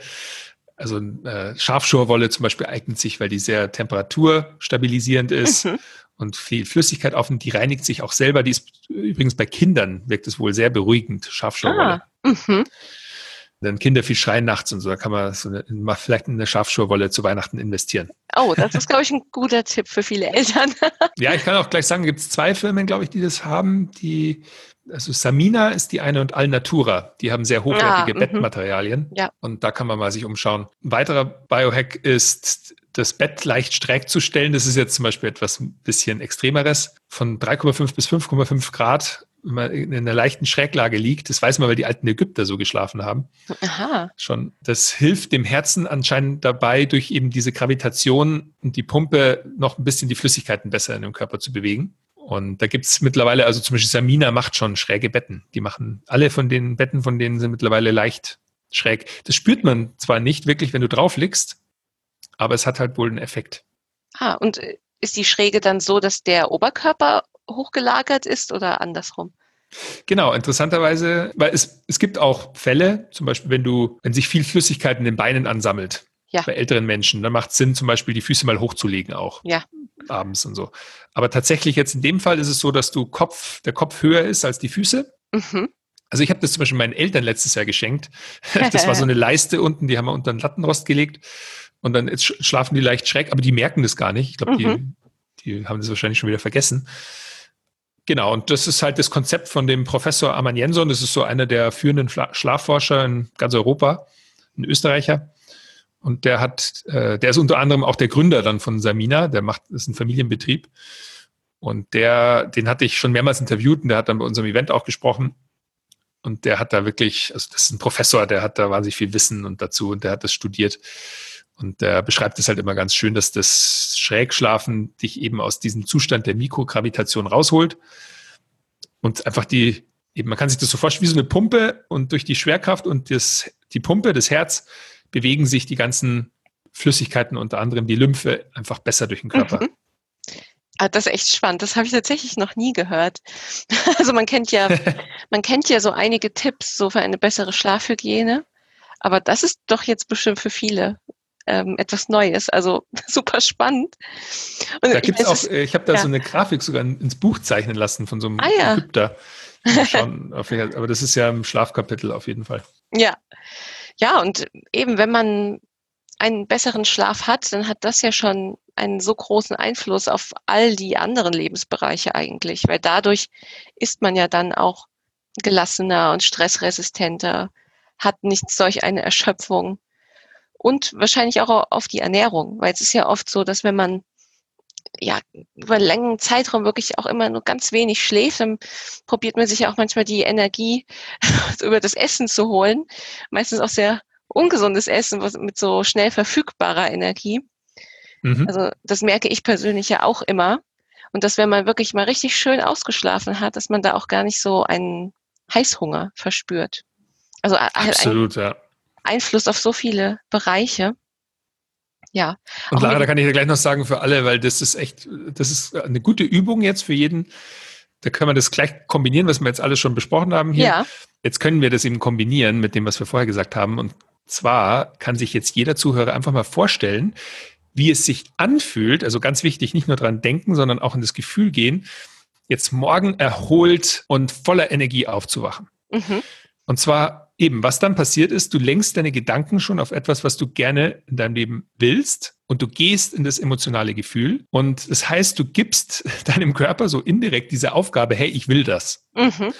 also äh, Schafschurwolle zum Beispiel eignet sich, weil die sehr temperaturstabilisierend ist mhm. und viel Flüssigkeit aufnimmt. Die reinigt sich auch selber. Die ist übrigens bei Kindern wirkt es wohl sehr beruhigend, Schafschurwolle. Ah, mhm. Wenn Kinder viel schreien nachts und so, da kann man so eine, mal vielleicht eine Schafschurwolle zu Weihnachten investieren. Oh, das ist, glaube ich, ein guter Tipp für viele Eltern. ja, ich kann auch gleich sagen, gibt es zwei Firmen, glaube ich, die das haben, die also Samina ist die eine und Alnatura. Die haben sehr hochwertige ah, Bettmaterialien. Ja. Und da kann man mal sich umschauen. Ein weiterer Biohack ist, das Bett leicht schräg zu stellen. Das ist jetzt zum Beispiel etwas ein bisschen extremeres. Von 3,5 bis 5,5 Grad in einer leichten Schräglage liegt. Das weiß man, weil die alten Ägypter so geschlafen haben. Aha. Schon. Das hilft dem Herzen anscheinend dabei, durch eben diese Gravitation und die Pumpe noch ein bisschen die Flüssigkeiten besser in dem Körper zu bewegen. Und da gibt es mittlerweile, also zum Beispiel Samina macht schon schräge Betten. Die machen, alle von den Betten von denen sind mittlerweile leicht schräg. Das spürt man zwar nicht wirklich, wenn du drauf liegst, aber es hat halt wohl einen Effekt. Ah, und ist die Schräge dann so, dass der Oberkörper hochgelagert ist oder andersrum? Genau, interessanterweise, weil es, es gibt auch Fälle, zum Beispiel, wenn du, wenn sich viel Flüssigkeit in den Beinen ansammelt, ja. bei älteren Menschen, dann macht es Sinn, zum Beispiel die Füße mal hochzulegen auch. Ja. Abends und so. Aber tatsächlich jetzt in dem Fall ist es so, dass du Kopf, der Kopf höher ist als die Füße. Mhm. Also ich habe das zum Beispiel meinen Eltern letztes Jahr geschenkt. Das war so eine Leiste unten, die haben wir unter den Lattenrost gelegt. Und dann jetzt schlafen die leicht schräg, aber die merken das gar nicht. Ich glaube, mhm. die, die haben das wahrscheinlich schon wieder vergessen. Genau, und das ist halt das Konzept von dem Professor Aman Jensson. Das ist so einer der führenden Schlafforscher in ganz Europa, ein Österreicher. Und der hat, äh, der ist unter anderem auch der Gründer dann von Samina, der macht, ist ein Familienbetrieb. Und der, den hatte ich schon mehrmals interviewt und der hat dann bei unserem Event auch gesprochen. Und der hat da wirklich, also das ist ein Professor, der hat da wahnsinnig viel Wissen und dazu und der hat das studiert. Und der beschreibt es halt immer ganz schön, dass das Schrägschlafen dich eben aus diesem Zustand der Mikrogravitation rausholt und einfach die, eben, man kann sich das so vorstellen wie so eine Pumpe und durch die Schwerkraft und das, die Pumpe, das Herz, bewegen sich die ganzen Flüssigkeiten, unter anderem die Lymphe, einfach besser durch den Körper. Mhm. Ah, das ist echt spannend. Das habe ich tatsächlich noch nie gehört. Also man kennt ja, man kennt ja so einige Tipps so für eine bessere Schlafhygiene. Aber das ist doch jetzt bestimmt für viele ähm, etwas Neues. Also super spannend. Und da gibt's ich, auch, äh, ich habe da ja. so eine Grafik sogar ins Buch zeichnen lassen von so einem ah, ja. Ägypter. Schon, aber das ist ja im Schlafkapitel auf jeden Fall. Ja. Ja, und eben, wenn man einen besseren Schlaf hat, dann hat das ja schon einen so großen Einfluss auf all die anderen Lebensbereiche eigentlich, weil dadurch ist man ja dann auch gelassener und stressresistenter, hat nicht solch eine Erschöpfung und wahrscheinlich auch auf die Ernährung, weil es ist ja oft so, dass wenn man ja über einen langen Zeitraum wirklich auch immer nur ganz wenig schläft, dann probiert man sich ja auch manchmal die Energie über das Essen zu holen. Meistens auch sehr ungesundes Essen mit so schnell verfügbarer Energie. Mhm. Also das merke ich persönlich ja auch immer. Und dass wenn man wirklich mal richtig schön ausgeschlafen hat, dass man da auch gar nicht so einen Heißhunger verspürt. Also Absolut, ein, ja. Einfluss auf so viele Bereiche. Ja. Und Lara, da kann ich ja gleich noch sagen für alle, weil das ist echt, das ist eine gute Übung jetzt für jeden. Da können wir das gleich kombinieren, was wir jetzt alles schon besprochen haben hier. Ja. Jetzt können wir das eben kombinieren mit dem, was wir vorher gesagt haben. Und zwar kann sich jetzt jeder Zuhörer einfach mal vorstellen, wie es sich anfühlt. Also ganz wichtig, nicht nur dran denken, sondern auch in das Gefühl gehen, jetzt morgen erholt und voller Energie aufzuwachen. Mhm. Und zwar eben, was dann passiert ist, du lenkst deine Gedanken schon auf etwas, was du gerne in deinem Leben willst und du gehst in das emotionale Gefühl. Und das heißt, du gibst deinem Körper so indirekt diese Aufgabe, hey, ich will das. Mhm.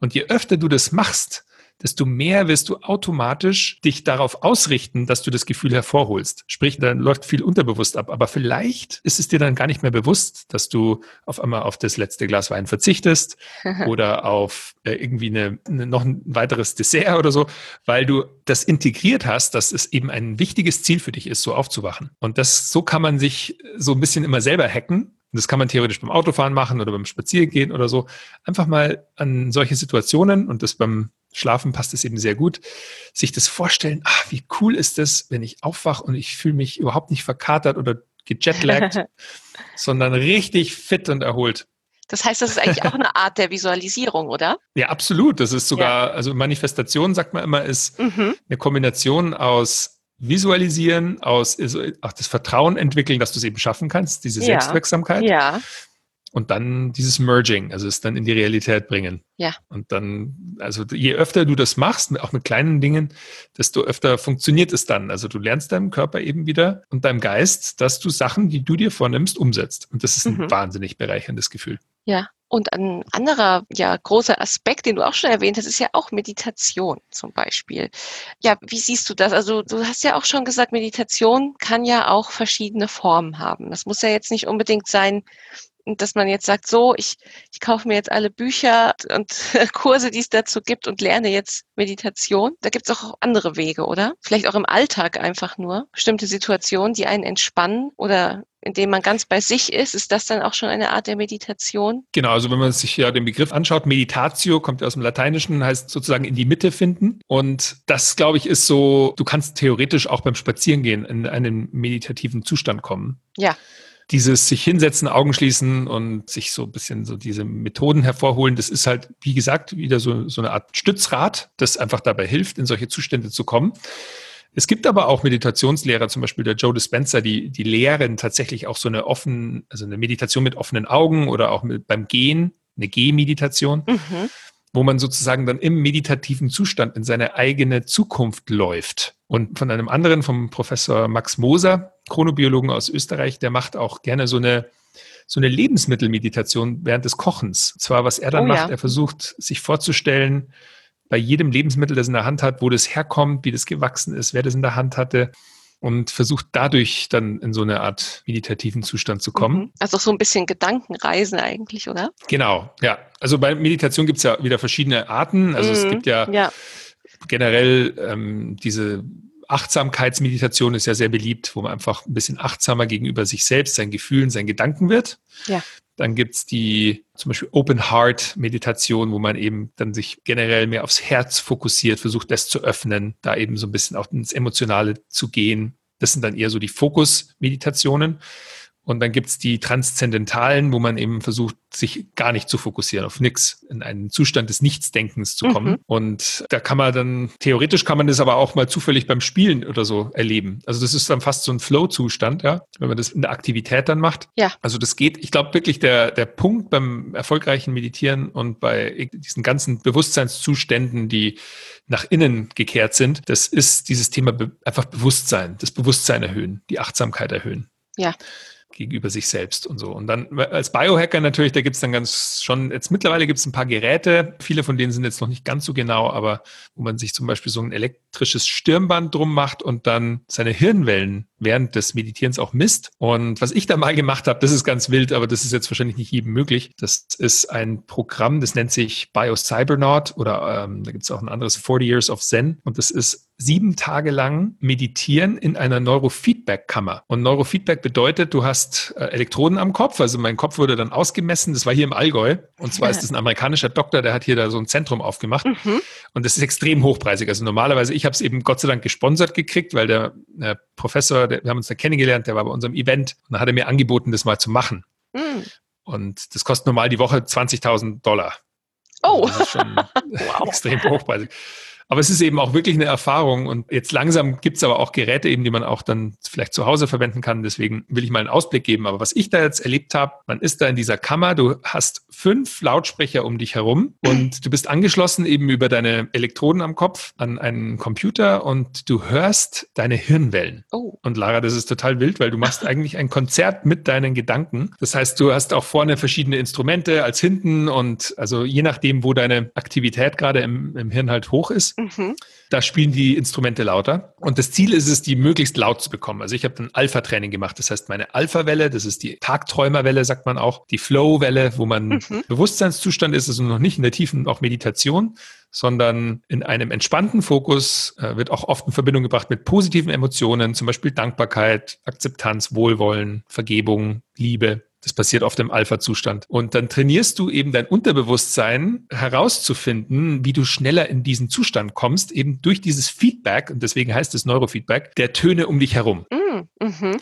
Und je öfter du das machst, desto mehr wirst du automatisch dich darauf ausrichten, dass du das Gefühl hervorholst. Sprich, dann läuft viel unterbewusst ab. Aber vielleicht ist es dir dann gar nicht mehr bewusst, dass du auf einmal auf das letzte Glas Wein verzichtest oder auf äh, irgendwie eine, eine, noch ein weiteres Dessert oder so, weil du das integriert hast, dass es eben ein wichtiges Ziel für dich ist, so aufzuwachen. Und das, so kann man sich so ein bisschen immer selber hacken das kann man theoretisch beim Autofahren machen oder beim Spaziergehen oder so. Einfach mal an solche Situationen und das beim Schlafen passt es eben sehr gut, sich das vorstellen, ach, wie cool ist das, wenn ich aufwache und ich fühle mich überhaupt nicht verkatert oder gejetlaggt, sondern richtig fit und erholt. Das heißt, das ist eigentlich auch eine Art der Visualisierung, oder? Ja, absolut. Das ist sogar, ja. also Manifestation, sagt man immer, ist mhm. eine Kombination aus Visualisieren, aus auch das Vertrauen entwickeln, dass du es eben schaffen kannst, diese ja. Selbstwirksamkeit. Ja. Und dann dieses Merging, also es dann in die Realität bringen. Ja. Und dann, also je öfter du das machst, auch mit kleinen Dingen, desto öfter funktioniert es dann. Also du lernst deinem Körper eben wieder und deinem Geist, dass du Sachen, die du dir vornimmst, umsetzt. Und das ist ein mhm. wahnsinnig bereicherndes Gefühl. Ja. Und ein anderer, ja, großer Aspekt, den du auch schon erwähnt hast, ist ja auch Meditation zum Beispiel. Ja, wie siehst du das? Also du hast ja auch schon gesagt, Meditation kann ja auch verschiedene Formen haben. Das muss ja jetzt nicht unbedingt sein, dass man jetzt sagt, so, ich, ich kaufe mir jetzt alle Bücher und Kurse, die es dazu gibt und lerne jetzt Meditation. Da gibt es auch andere Wege, oder? Vielleicht auch im Alltag einfach nur. Bestimmte Situationen, die einen entspannen oder indem man ganz bei sich ist, ist das dann auch schon eine Art der Meditation? Genau, also wenn man sich ja den Begriff anschaut, Meditatio kommt ja aus dem Lateinischen, heißt sozusagen in die Mitte finden. Und das, glaube ich, ist so, du kannst theoretisch auch beim Spazierengehen in einen meditativen Zustand kommen. Ja dieses sich hinsetzen, Augen schließen und sich so ein bisschen so diese Methoden hervorholen, das ist halt, wie gesagt, wieder so, so eine Art Stützrad, das einfach dabei hilft, in solche Zustände zu kommen. Es gibt aber auch Meditationslehrer, zum Beispiel der Joe Dispenza, die, die lehren tatsächlich auch so eine offen, also eine Meditation mit offenen Augen oder auch mit, beim Gehen, eine Gehmeditation. Mhm wo man sozusagen dann im meditativen Zustand in seine eigene Zukunft läuft. Und von einem anderen, vom Professor Max Moser, Chronobiologen aus Österreich, der macht auch gerne so eine, so eine Lebensmittelmeditation während des Kochens. Zwar, was er dann oh, macht, ja. er versucht sich vorzustellen, bei jedem Lebensmittel, das in der Hand hat, wo das herkommt, wie das gewachsen ist, wer das in der Hand hatte und versucht dadurch dann in so eine Art meditativen Zustand zu kommen. Mhm. Also so ein bisschen Gedankenreisen eigentlich, oder? Genau, ja. Also bei Meditation gibt es ja wieder verschiedene Arten. Also mhm. es gibt ja, ja. generell ähm, diese Achtsamkeitsmeditation ist ja sehr beliebt, wo man einfach ein bisschen achtsamer gegenüber sich selbst, seinen Gefühlen, seinen Gedanken wird. Ja. Dann gibt's die zum Beispiel Open Heart Meditation, wo man eben dann sich generell mehr aufs Herz fokussiert, versucht, das zu öffnen, da eben so ein bisschen auch ins Emotionale zu gehen. Das sind dann eher so die Fokus-Meditationen. Und dann gibt's die transzendentalen, wo man eben versucht, sich gar nicht zu fokussieren, auf nichts, in einen Zustand des Nichtsdenkens zu kommen. Mhm. Und da kann man dann, theoretisch kann man das aber auch mal zufällig beim Spielen oder so erleben. Also das ist dann fast so ein Flow-Zustand, ja, wenn man das in der Aktivität dann macht. Ja. Also das geht, ich glaube wirklich, der, der Punkt beim erfolgreichen Meditieren und bei diesen ganzen Bewusstseinszuständen, die nach innen gekehrt sind, das ist dieses Thema einfach Bewusstsein, das Bewusstsein erhöhen, die Achtsamkeit erhöhen. Ja gegenüber sich selbst und so. Und dann als Biohacker natürlich, da gibt's dann ganz schon, jetzt mittlerweile gibt's ein paar Geräte, viele von denen sind jetzt noch nicht ganz so genau, aber wo man sich zum Beispiel so ein elektrisches Stirnband drum macht und dann seine Hirnwellen während des Meditierens auch misst. Und was ich da mal gemacht habe, das ist ganz wild, aber das ist jetzt wahrscheinlich nicht jedem möglich. Das ist ein Programm, das nennt sich BioCybernaut oder ähm, da gibt's auch ein anderes 40 Years of Zen. Und das ist sieben Tage lang meditieren in einer Neurofeedback-Kammer. Und Neurofeedback bedeutet, du hast äh, Elektroden am Kopf. Also mein Kopf wurde dann ausgemessen. Das war hier im Allgäu. Und zwar ist das ein amerikanischer Doktor, der hat hier da so ein Zentrum aufgemacht. Mhm. Und das ist extrem hochpreisig. Also normalerweise, ich habe es eben Gott sei Dank gesponsert gekriegt, weil der, der Professor, der, wir haben uns da kennengelernt, der war bei unserem Event und dann hat er mir angeboten, das mal zu machen. Mhm. Und das kostet normal die Woche 20.000 Dollar. Oh, also das ist schon wow. extrem hochpreisig. Aber es ist eben auch wirklich eine Erfahrung und jetzt langsam gibt es aber auch Geräte eben, die man auch dann vielleicht zu Hause verwenden kann. Deswegen will ich mal einen Ausblick geben. Aber was ich da jetzt erlebt habe, man ist da in dieser Kammer, du hast fünf Lautsprecher um dich herum und du bist angeschlossen eben über deine Elektroden am Kopf an einen Computer und du hörst deine Hirnwellen. Oh. Und Lara, das ist total wild, weil du machst eigentlich ein Konzert mit deinen Gedanken. Das heißt, du hast auch vorne verschiedene Instrumente als hinten und also je nachdem, wo deine Aktivität gerade im, im Hirn halt hoch ist, Mhm. Da spielen die Instrumente lauter. Und das Ziel ist es, die möglichst laut zu bekommen. Also ich habe ein Alpha-Training gemacht. Das heißt, meine Alpha-Welle, das ist die Tagträumerwelle, sagt man auch, die Flow-Welle, wo man mhm. Bewusstseinszustand ist, also noch nicht in der tiefen auch Meditation, sondern in einem entspannten Fokus äh, wird auch oft in Verbindung gebracht mit positiven Emotionen, zum Beispiel Dankbarkeit, Akzeptanz, Wohlwollen, Vergebung, Liebe. Das passiert auf dem Alpha-Zustand. Und dann trainierst du eben dein Unterbewusstsein herauszufinden, wie du schneller in diesen Zustand kommst, eben durch dieses Feedback, und deswegen heißt es Neurofeedback, der Töne um dich herum. Mm, mhm.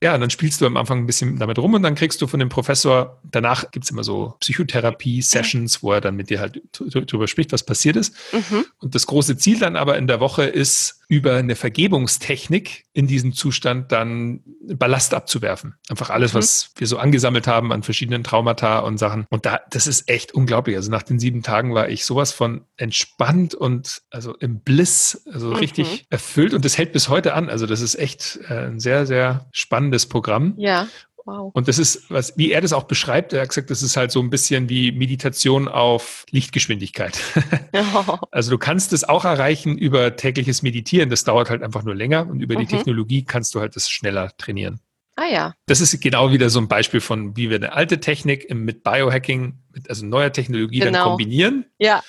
Ja, und dann spielst du am Anfang ein bisschen damit rum und dann kriegst du von dem Professor, danach gibt's immer so Psychotherapie-Sessions, wo er dann mit dir halt drüber spricht, was passiert ist. Mhm. Und das große Ziel dann aber in der Woche ist, über eine Vergebungstechnik in diesem Zustand dann Ballast abzuwerfen. Einfach alles, mhm. was wir so angesammelt haben an verschiedenen Traumata und Sachen. Und da, das ist echt unglaublich. Also nach den sieben Tagen war ich sowas von entspannt und also im Bliss, also mhm. richtig erfüllt. Und das hält bis heute an. Also das ist echt äh, ein sehr, sehr spannendes Programm. Ja. Wow. Und das ist, was, wie er das auch beschreibt, er hat gesagt, das ist halt so ein bisschen wie Meditation auf Lichtgeschwindigkeit. Oh. Also du kannst es auch erreichen über tägliches Meditieren. Das dauert halt einfach nur länger und über mhm. die Technologie kannst du halt das schneller trainieren. Ah ja. Das ist genau wieder so ein Beispiel von, wie wir eine alte Technik mit Biohacking, also neuer Technologie genau. dann kombinieren, ja.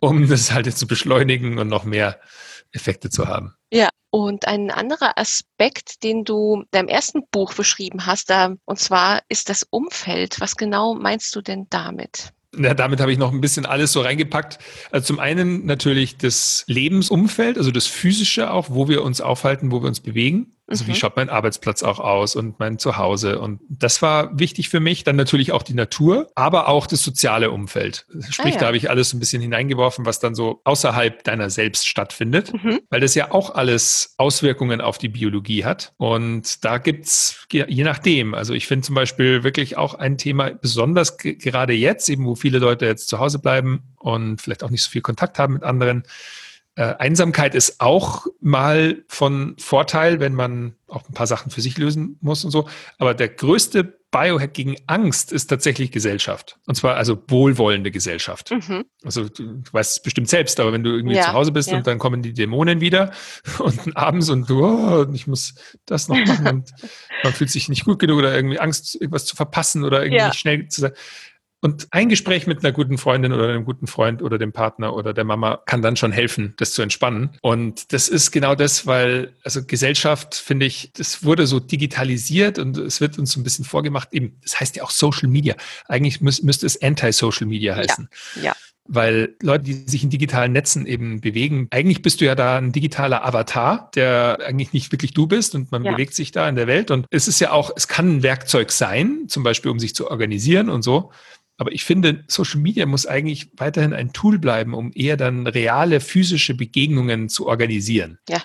um das halt jetzt zu beschleunigen und noch mehr Effekte zu haben. Ja, und ein anderer Aspekt, den du in deinem ersten Buch beschrieben hast, da, und zwar ist das Umfeld. Was genau meinst du denn damit? Ja, damit habe ich noch ein bisschen alles so reingepackt. Also zum einen natürlich das Lebensumfeld, also das physische auch, wo wir uns aufhalten, wo wir uns bewegen. Also mhm. wie schaut mein Arbeitsplatz auch aus und mein Zuhause? Und das war wichtig für mich. Dann natürlich auch die Natur, aber auch das soziale Umfeld. Sprich, ah, ja. da habe ich alles ein bisschen hineingeworfen, was dann so außerhalb deiner selbst stattfindet, mhm. weil das ja auch alles Auswirkungen auf die Biologie hat. Und da gibt's je nachdem. Also ich finde zum Beispiel wirklich auch ein Thema besonders gerade jetzt, eben wo viele Leute jetzt zu Hause bleiben und vielleicht auch nicht so viel Kontakt haben mit anderen äh, Einsamkeit ist auch mal von Vorteil, wenn man auch ein paar Sachen für sich lösen muss und so. Aber der größte Biohack gegen Angst ist tatsächlich Gesellschaft. Und zwar also wohlwollende Gesellschaft. Mhm. Also du, weißt es bestimmt selbst, aber wenn du irgendwie ja, zu Hause bist ja. und dann kommen die Dämonen wieder und abends und du, oh, ich muss das noch machen und man fühlt sich nicht gut genug oder irgendwie Angst, irgendwas zu verpassen oder irgendwie ja. schnell zu sein und ein Gespräch mit einer guten Freundin oder einem guten Freund oder dem Partner oder der Mama kann dann schon helfen, das zu entspannen. Und das ist genau das, weil, also Gesellschaft, finde ich, das wurde so digitalisiert und es wird uns so ein bisschen vorgemacht, eben, das heißt ja auch Social Media. Eigentlich müß, müsste es Anti-Social Media heißen. Ja. ja weil Leute, die sich in digitalen Netzen eben bewegen, eigentlich bist du ja da ein digitaler Avatar, der eigentlich nicht wirklich du bist und man ja. bewegt sich da in der Welt. Und es ist ja auch, es kann ein Werkzeug sein, zum Beispiel um sich zu organisieren und so. Aber ich finde, Social Media muss eigentlich weiterhin ein Tool bleiben, um eher dann reale physische Begegnungen zu organisieren. Ja.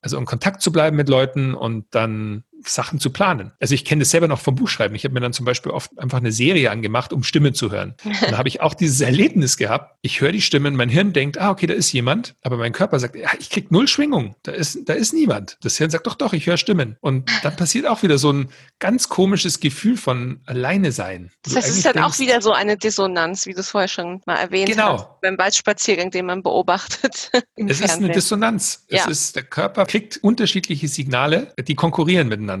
Also in Kontakt zu bleiben mit Leuten und dann Sachen zu planen. Also ich kenne das selber noch vom Buchschreiben. Ich habe mir dann zum Beispiel oft einfach eine Serie angemacht, um Stimmen zu hören. Und da habe ich auch dieses Erlebnis gehabt. Ich höre die Stimmen, mein Hirn denkt, ah, okay, da ist jemand, aber mein Körper sagt, ja, ich krieg null Schwingung. Da ist, da ist niemand. Das Hirn sagt, doch, doch, ich höre Stimmen. Und dann passiert auch wieder so ein ganz komisches Gefühl von alleine sein. Das heißt, es ist dann denkst, auch wieder so eine Dissonanz, wie du es vorher schon mal erwähnt genau. hast, beim Waldspaziergang, den man beobachtet. es Fernsehen. ist eine Dissonanz. Ja. Es ist, der Körper kriegt unterschiedliche Signale, die konkurrieren miteinander.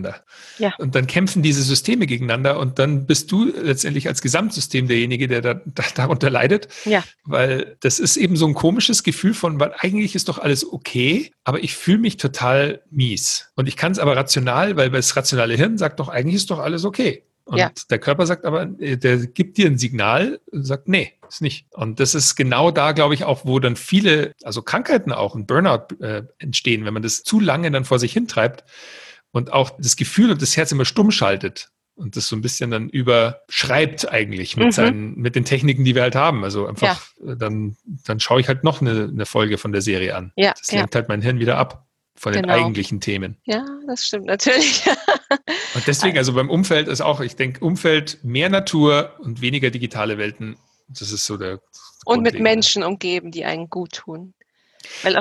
Ja. Und dann kämpfen diese Systeme gegeneinander und dann bist du letztendlich als Gesamtsystem derjenige, der da, da, darunter leidet. Ja. Weil das ist eben so ein komisches Gefühl von, weil eigentlich ist doch alles okay, aber ich fühle mich total mies. Und ich kann es aber rational, weil das rationale Hirn sagt doch, eigentlich ist doch alles okay. Und ja. der Körper sagt aber, äh, der gibt dir ein Signal, sagt, nee, ist nicht. Und das ist genau da, glaube ich, auch, wo dann viele, also Krankheiten auch, ein Burnout äh, entstehen, wenn man das zu lange dann vor sich hintreibt und auch das Gefühl und das Herz immer stumm schaltet und das so ein bisschen dann überschreibt eigentlich mit mhm. seinen, mit den Techniken, die wir halt haben. Also einfach, ja. Äh, dann, dann schaue ich halt noch eine, eine Folge von der Serie an. Ja, das lenkt ja. halt mein Hirn wieder ab von genau. den eigentlichen Themen. Ja, das stimmt natürlich. und deswegen, also beim Umfeld ist auch, ich denke, Umfeld mehr Natur und weniger digitale Welten. Das ist so der. Und mit Menschen umgeben, die einen gut tun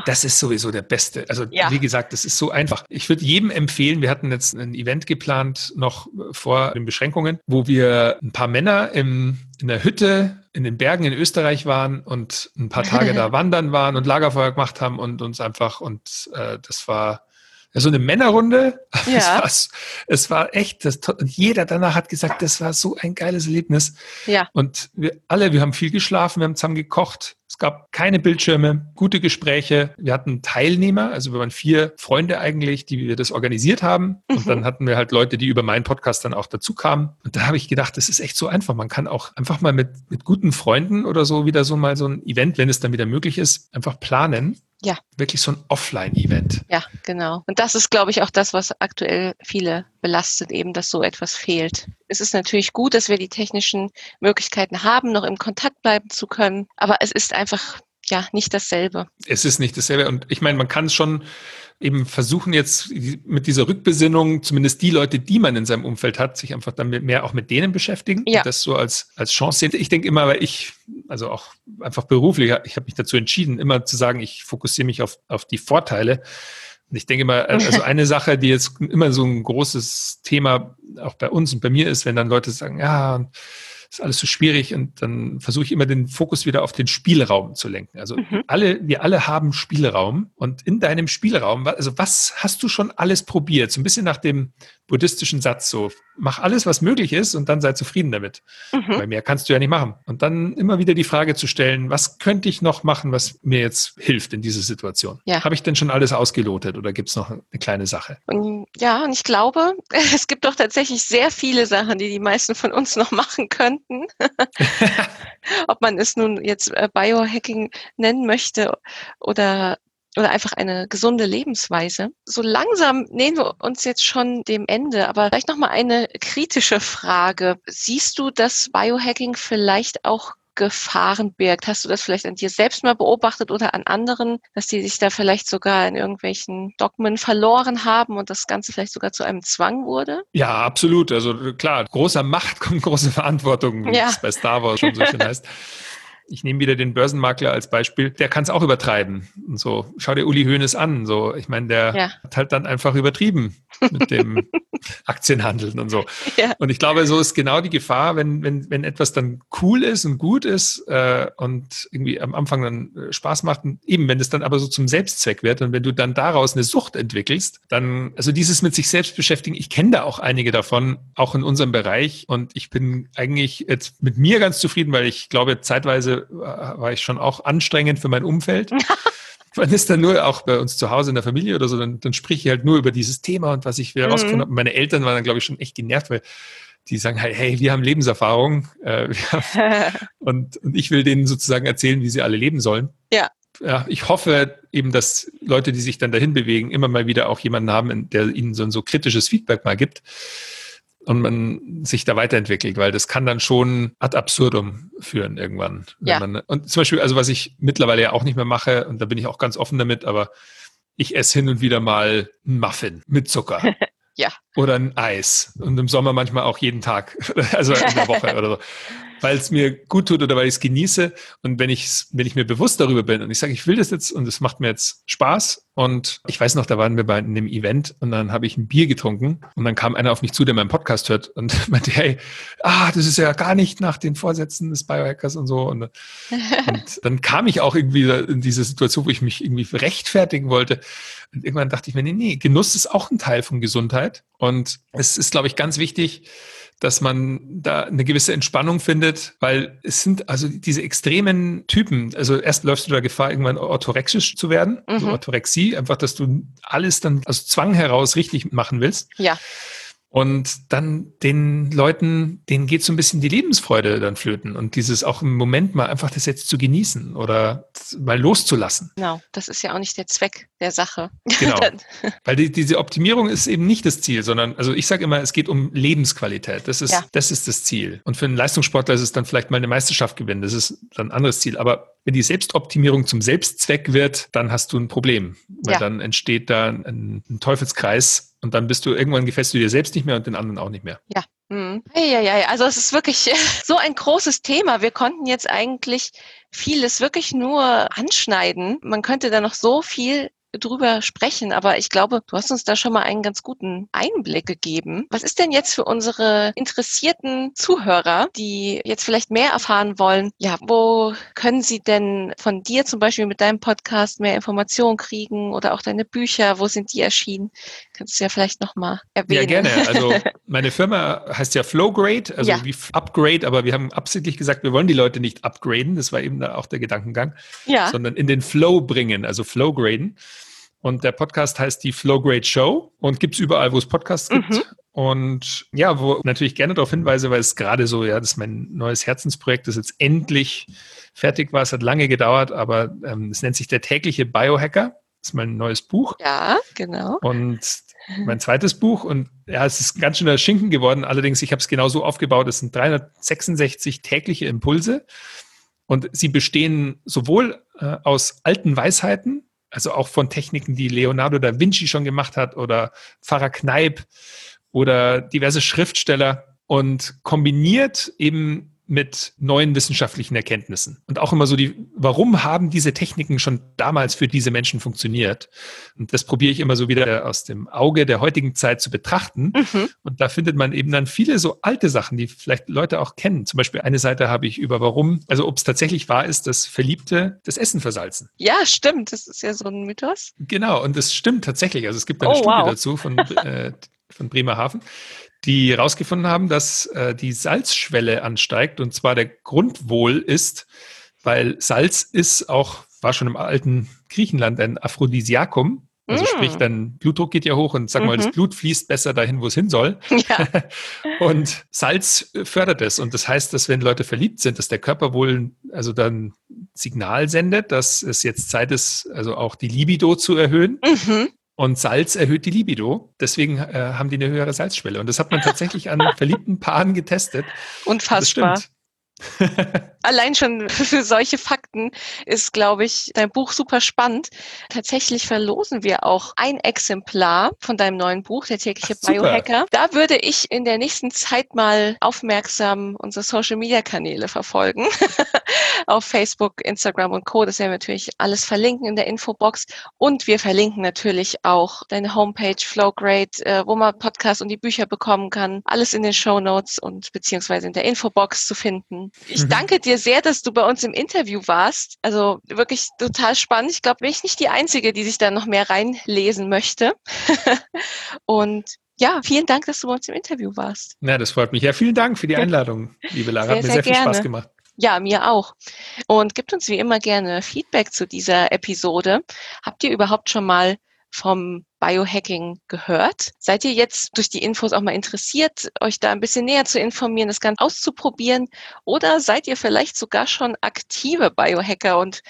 das ist sowieso der beste. Also ja. wie gesagt, das ist so einfach. Ich würde jedem empfehlen, wir hatten jetzt ein Event geplant, noch vor den Beschränkungen, wo wir ein paar Männer im, in der Hütte in den Bergen in Österreich waren und ein paar Tage da wandern waren und Lagerfeuer gemacht haben und uns einfach, und äh, das war so eine Männerrunde. Ja. Es, war, es war echt, das, und jeder danach hat gesagt, das war so ein geiles Erlebnis. Ja. Und wir alle, wir haben viel geschlafen, wir haben zusammen gekocht. Es gab keine Bildschirme, gute Gespräche. Wir hatten Teilnehmer, also wir waren vier Freunde eigentlich, die wir das organisiert haben. Mhm. Und dann hatten wir halt Leute, die über meinen Podcast dann auch dazu kamen. Und da habe ich gedacht, das ist echt so einfach. Man kann auch einfach mal mit, mit guten Freunden oder so wieder so mal so ein Event, wenn es dann wieder möglich ist, einfach planen ja. Wirklich so ein Offline-Event. Ja, genau. Und das ist, glaube ich, auch das, was aktuell viele belastet, eben, dass so etwas fehlt. Es ist natürlich gut, dass wir die technischen Möglichkeiten haben, noch im Kontakt bleiben zu können. Aber es ist einfach ja nicht dasselbe. Es ist nicht dasselbe. Und ich meine, man kann es schon eben versuchen jetzt mit dieser Rückbesinnung, zumindest die Leute, die man in seinem Umfeld hat, sich einfach damit mehr auch mit denen beschäftigen ja. und das so als, als Chance sehen. Ich denke immer, weil ich, also auch einfach beruflich, ich habe mich dazu entschieden, immer zu sagen, ich fokussiere mich auf, auf die Vorteile. Und ich denke immer, also eine Sache, die jetzt immer so ein großes Thema auch bei uns und bei mir ist, wenn dann Leute sagen, ja, ist alles so schwierig und dann versuche ich immer den Fokus wieder auf den Spielraum zu lenken. Also mhm. alle, wir alle haben Spielraum und in deinem Spielraum, also was hast du schon alles probiert? So ein bisschen nach dem buddhistischen Satz so, mach alles, was möglich ist und dann sei zufrieden damit. Mhm. Weil mehr kannst du ja nicht machen. Und dann immer wieder die Frage zu stellen, was könnte ich noch machen, was mir jetzt hilft in dieser Situation? Ja. Habe ich denn schon alles ausgelotet oder gibt es noch eine kleine Sache? Und ja, und ich glaube, es gibt doch tatsächlich sehr viele Sachen, die die meisten von uns noch machen könnten. Ob man es nun jetzt äh, Biohacking nennen möchte oder oder einfach eine gesunde Lebensweise. So langsam nähern wir uns jetzt schon dem Ende, aber vielleicht noch mal eine kritische Frage. Siehst du, dass Biohacking vielleicht auch Gefahren birgt? Hast du das vielleicht an dir selbst mal beobachtet oder an anderen, dass die sich da vielleicht sogar in irgendwelchen Dogmen verloren haben und das Ganze vielleicht sogar zu einem Zwang wurde? Ja, absolut. Also klar, großer Macht kommt große Verantwortung, wie ja. es bei Star Wars schon so schön heißt. Ich nehme wieder den Börsenmakler als Beispiel, der kann es auch übertreiben. Und so, schau dir Uli Hoeneß an. So, ich meine, der ja. hat halt dann einfach übertrieben mit dem Aktienhandeln und so. Ja. Und ich glaube, so ist genau die Gefahr, wenn, wenn, wenn etwas dann cool ist und gut ist äh, und irgendwie am Anfang dann äh, Spaß macht, und eben wenn es dann aber so zum Selbstzweck wird und wenn du dann daraus eine Sucht entwickelst, dann, also dieses mit sich selbst beschäftigen, ich kenne da auch einige davon, auch in unserem Bereich und ich bin eigentlich jetzt mit mir ganz zufrieden, weil ich glaube, zeitweise war ich schon auch anstrengend für mein Umfeld. man ist dann nur auch bei uns zu Hause in der Familie oder so, dann, dann sprich ich halt nur über dieses Thema und was ich wieder mhm. rausgefunden habe. Meine Eltern waren dann, glaube ich, schon echt genervt, weil die sagen halt, hey, wir haben Lebenserfahrung äh, wir haben, und, und ich will denen sozusagen erzählen, wie sie alle leben sollen. Ja. Ja, ich hoffe eben, dass Leute, die sich dann dahin bewegen, immer mal wieder auch jemanden haben, der ihnen so ein so kritisches Feedback mal gibt und man sich da weiterentwickelt, weil das kann dann schon ad absurdum führen irgendwann. Ja. Man, und zum Beispiel, also was ich mittlerweile ja auch nicht mehr mache, und da bin ich auch ganz offen damit, aber ich esse hin und wieder mal einen Muffin mit Zucker. ja. Oder ein Eis. Und im Sommer manchmal auch jeden Tag, also in der Woche oder so weil es mir gut tut oder weil ich es genieße. Und wenn ich, wenn ich mir bewusst darüber bin und ich sage, ich will das jetzt und es macht mir jetzt Spaß. Und ich weiß noch, da waren wir bei einem Event und dann habe ich ein Bier getrunken und dann kam einer auf mich zu, der meinen Podcast hört und meinte, hey, ah, das ist ja gar nicht nach den Vorsätzen des Biohackers und so. Und, und dann kam ich auch irgendwie in diese Situation, wo ich mich irgendwie rechtfertigen wollte. Und irgendwann dachte ich mir, nee, nee, Genuss ist auch ein Teil von Gesundheit. Und es ist, glaube ich, ganz wichtig, dass man da eine gewisse Entspannung findet, weil es sind also diese extremen Typen, also erst läufst du da Gefahr, irgendwann orthorexisch zu werden, mhm. also Orthorexie, einfach, dass du alles dann aus Zwang heraus richtig machen willst. Ja. Und dann den Leuten, denen geht so ein bisschen die Lebensfreude dann flöten und dieses auch im Moment mal einfach das jetzt zu genießen oder mal loszulassen. Genau, das ist ja auch nicht der Zweck der Sache. Genau, weil die, diese Optimierung ist eben nicht das Ziel, sondern, also ich sage immer, es geht um Lebensqualität. Das ist, ja. das ist das Ziel. Und für einen Leistungssportler ist es dann vielleicht mal eine Meisterschaft gewinnen. Das ist dann ein anderes Ziel. Aber wenn die Selbstoptimierung zum Selbstzweck wird, dann hast du ein Problem. Weil ja. dann entsteht da ein, ein, Teufelskreis und dann bist du irgendwann gefällst du dir selbst nicht mehr und den anderen auch nicht mehr. Ja. Mhm. Ja, ja, also es ist wirklich so ein großes Thema. Wir konnten jetzt eigentlich vieles wirklich nur anschneiden. Man könnte da noch so viel drüber sprechen, aber ich glaube, du hast uns da schon mal einen ganz guten Einblick gegeben. Was ist denn jetzt für unsere interessierten Zuhörer, die jetzt vielleicht mehr erfahren wollen? Ja, wo können sie denn von dir zum Beispiel mit deinem Podcast mehr Informationen kriegen oder auch deine Bücher? Wo sind die erschienen? Kannst du ja vielleicht noch mal erwähnen. Ja, gerne. Also meine Firma heißt ja Flowgrade, also ja. wie Upgrade, aber wir haben absichtlich gesagt, wir wollen die Leute nicht upgraden. Das war eben da auch der Gedankengang, ja. sondern in den Flow bringen, also Flowgraden. Und der Podcast heißt die Flow Grade Show und gibt's überall, wo es Podcasts gibt. Mhm. Und ja, wo natürlich gerne darauf hinweise, weil es gerade so, ja, das ist mein neues Herzensprojekt, das jetzt endlich fertig war. Es hat lange gedauert, aber ähm, es nennt sich der tägliche Biohacker. Das ist mein neues Buch. Ja, genau. Und mein zweites Buch und ja, es ist ganz schön der Schinken geworden. Allerdings, ich habe es genau so aufgebaut, es sind 366 tägliche Impulse und sie bestehen sowohl äh, aus alten Weisheiten, also auch von Techniken, die Leonardo da Vinci schon gemacht hat oder Pfarrer Kneip oder diverse Schriftsteller und kombiniert eben mit neuen wissenschaftlichen Erkenntnissen. Und auch immer so die, warum haben diese Techniken schon damals für diese Menschen funktioniert? Und das probiere ich immer so wieder aus dem Auge der heutigen Zeit zu betrachten. Mhm. Und da findet man eben dann viele so alte Sachen, die vielleicht Leute auch kennen. Zum Beispiel eine Seite habe ich über warum, also ob es tatsächlich wahr ist, dass Verliebte das Essen versalzen. Ja, stimmt. Das ist ja so ein Mythos. Genau. Und das stimmt tatsächlich. Also es gibt eine oh, Studie wow. dazu von, äh, von Bremerhaven die herausgefunden haben, dass äh, die Salzschwelle ansteigt. Und zwar der Grund wohl ist, weil Salz ist auch, war schon im alten Griechenland ein Aphrodisiakum. Also mm. sprich, dein Blutdruck geht ja hoch und sag mal, mhm. das Blut fließt besser dahin, wo es hin soll. Ja. und Salz fördert es. Und das heißt, dass wenn Leute verliebt sind, dass der Körper wohl also dann Signal sendet, dass es jetzt Zeit ist, also auch die Libido zu erhöhen. Mhm. Und Salz erhöht die Libido. Deswegen äh, haben die eine höhere Salzschwelle. Und das hat man tatsächlich an verliebten Paaren getestet. Unfassbar. Das stimmt. Allein schon für solche Fakten ist, glaube ich, dein Buch super spannend. Tatsächlich verlosen wir auch ein Exemplar von deinem neuen Buch, der tägliche Ach, Biohacker. Da würde ich in der nächsten Zeit mal aufmerksam unsere Social Media Kanäle verfolgen. Auf Facebook, Instagram und Co. Das werden wir natürlich alles verlinken in der Infobox. Und wir verlinken natürlich auch deine Homepage Flowgrade, äh, wo man Podcasts und die Bücher bekommen kann. Alles in den Show Notes und beziehungsweise in der Infobox zu finden. Ich mhm. danke dir sehr, dass du bei uns im Interview warst. Also wirklich total spannend. Ich glaube, bin ich nicht die Einzige, die sich da noch mehr reinlesen möchte. und ja, vielen Dank, dass du bei uns im Interview warst. Ja, das freut mich. Ja, vielen Dank für die Einladung, liebe Lara. Sehr, Hat mir sehr, sehr viel Spaß gemacht. Ja, mir auch. Und gibt uns wie immer gerne Feedback zu dieser Episode. Habt ihr überhaupt schon mal vom Biohacking gehört. Seid ihr jetzt durch die Infos auch mal interessiert, euch da ein bisschen näher zu informieren, das Ganze auszuprobieren? Oder seid ihr vielleicht sogar schon aktive Biohacker? Und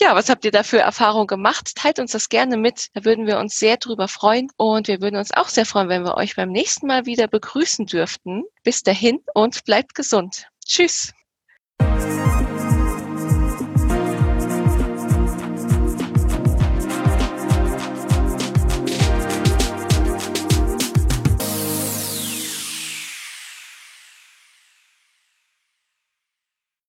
ja, was habt ihr da für Erfahrungen gemacht? Teilt uns das gerne mit. Da würden wir uns sehr drüber freuen. Und wir würden uns auch sehr freuen, wenn wir euch beim nächsten Mal wieder begrüßen dürften. Bis dahin und bleibt gesund. Tschüss.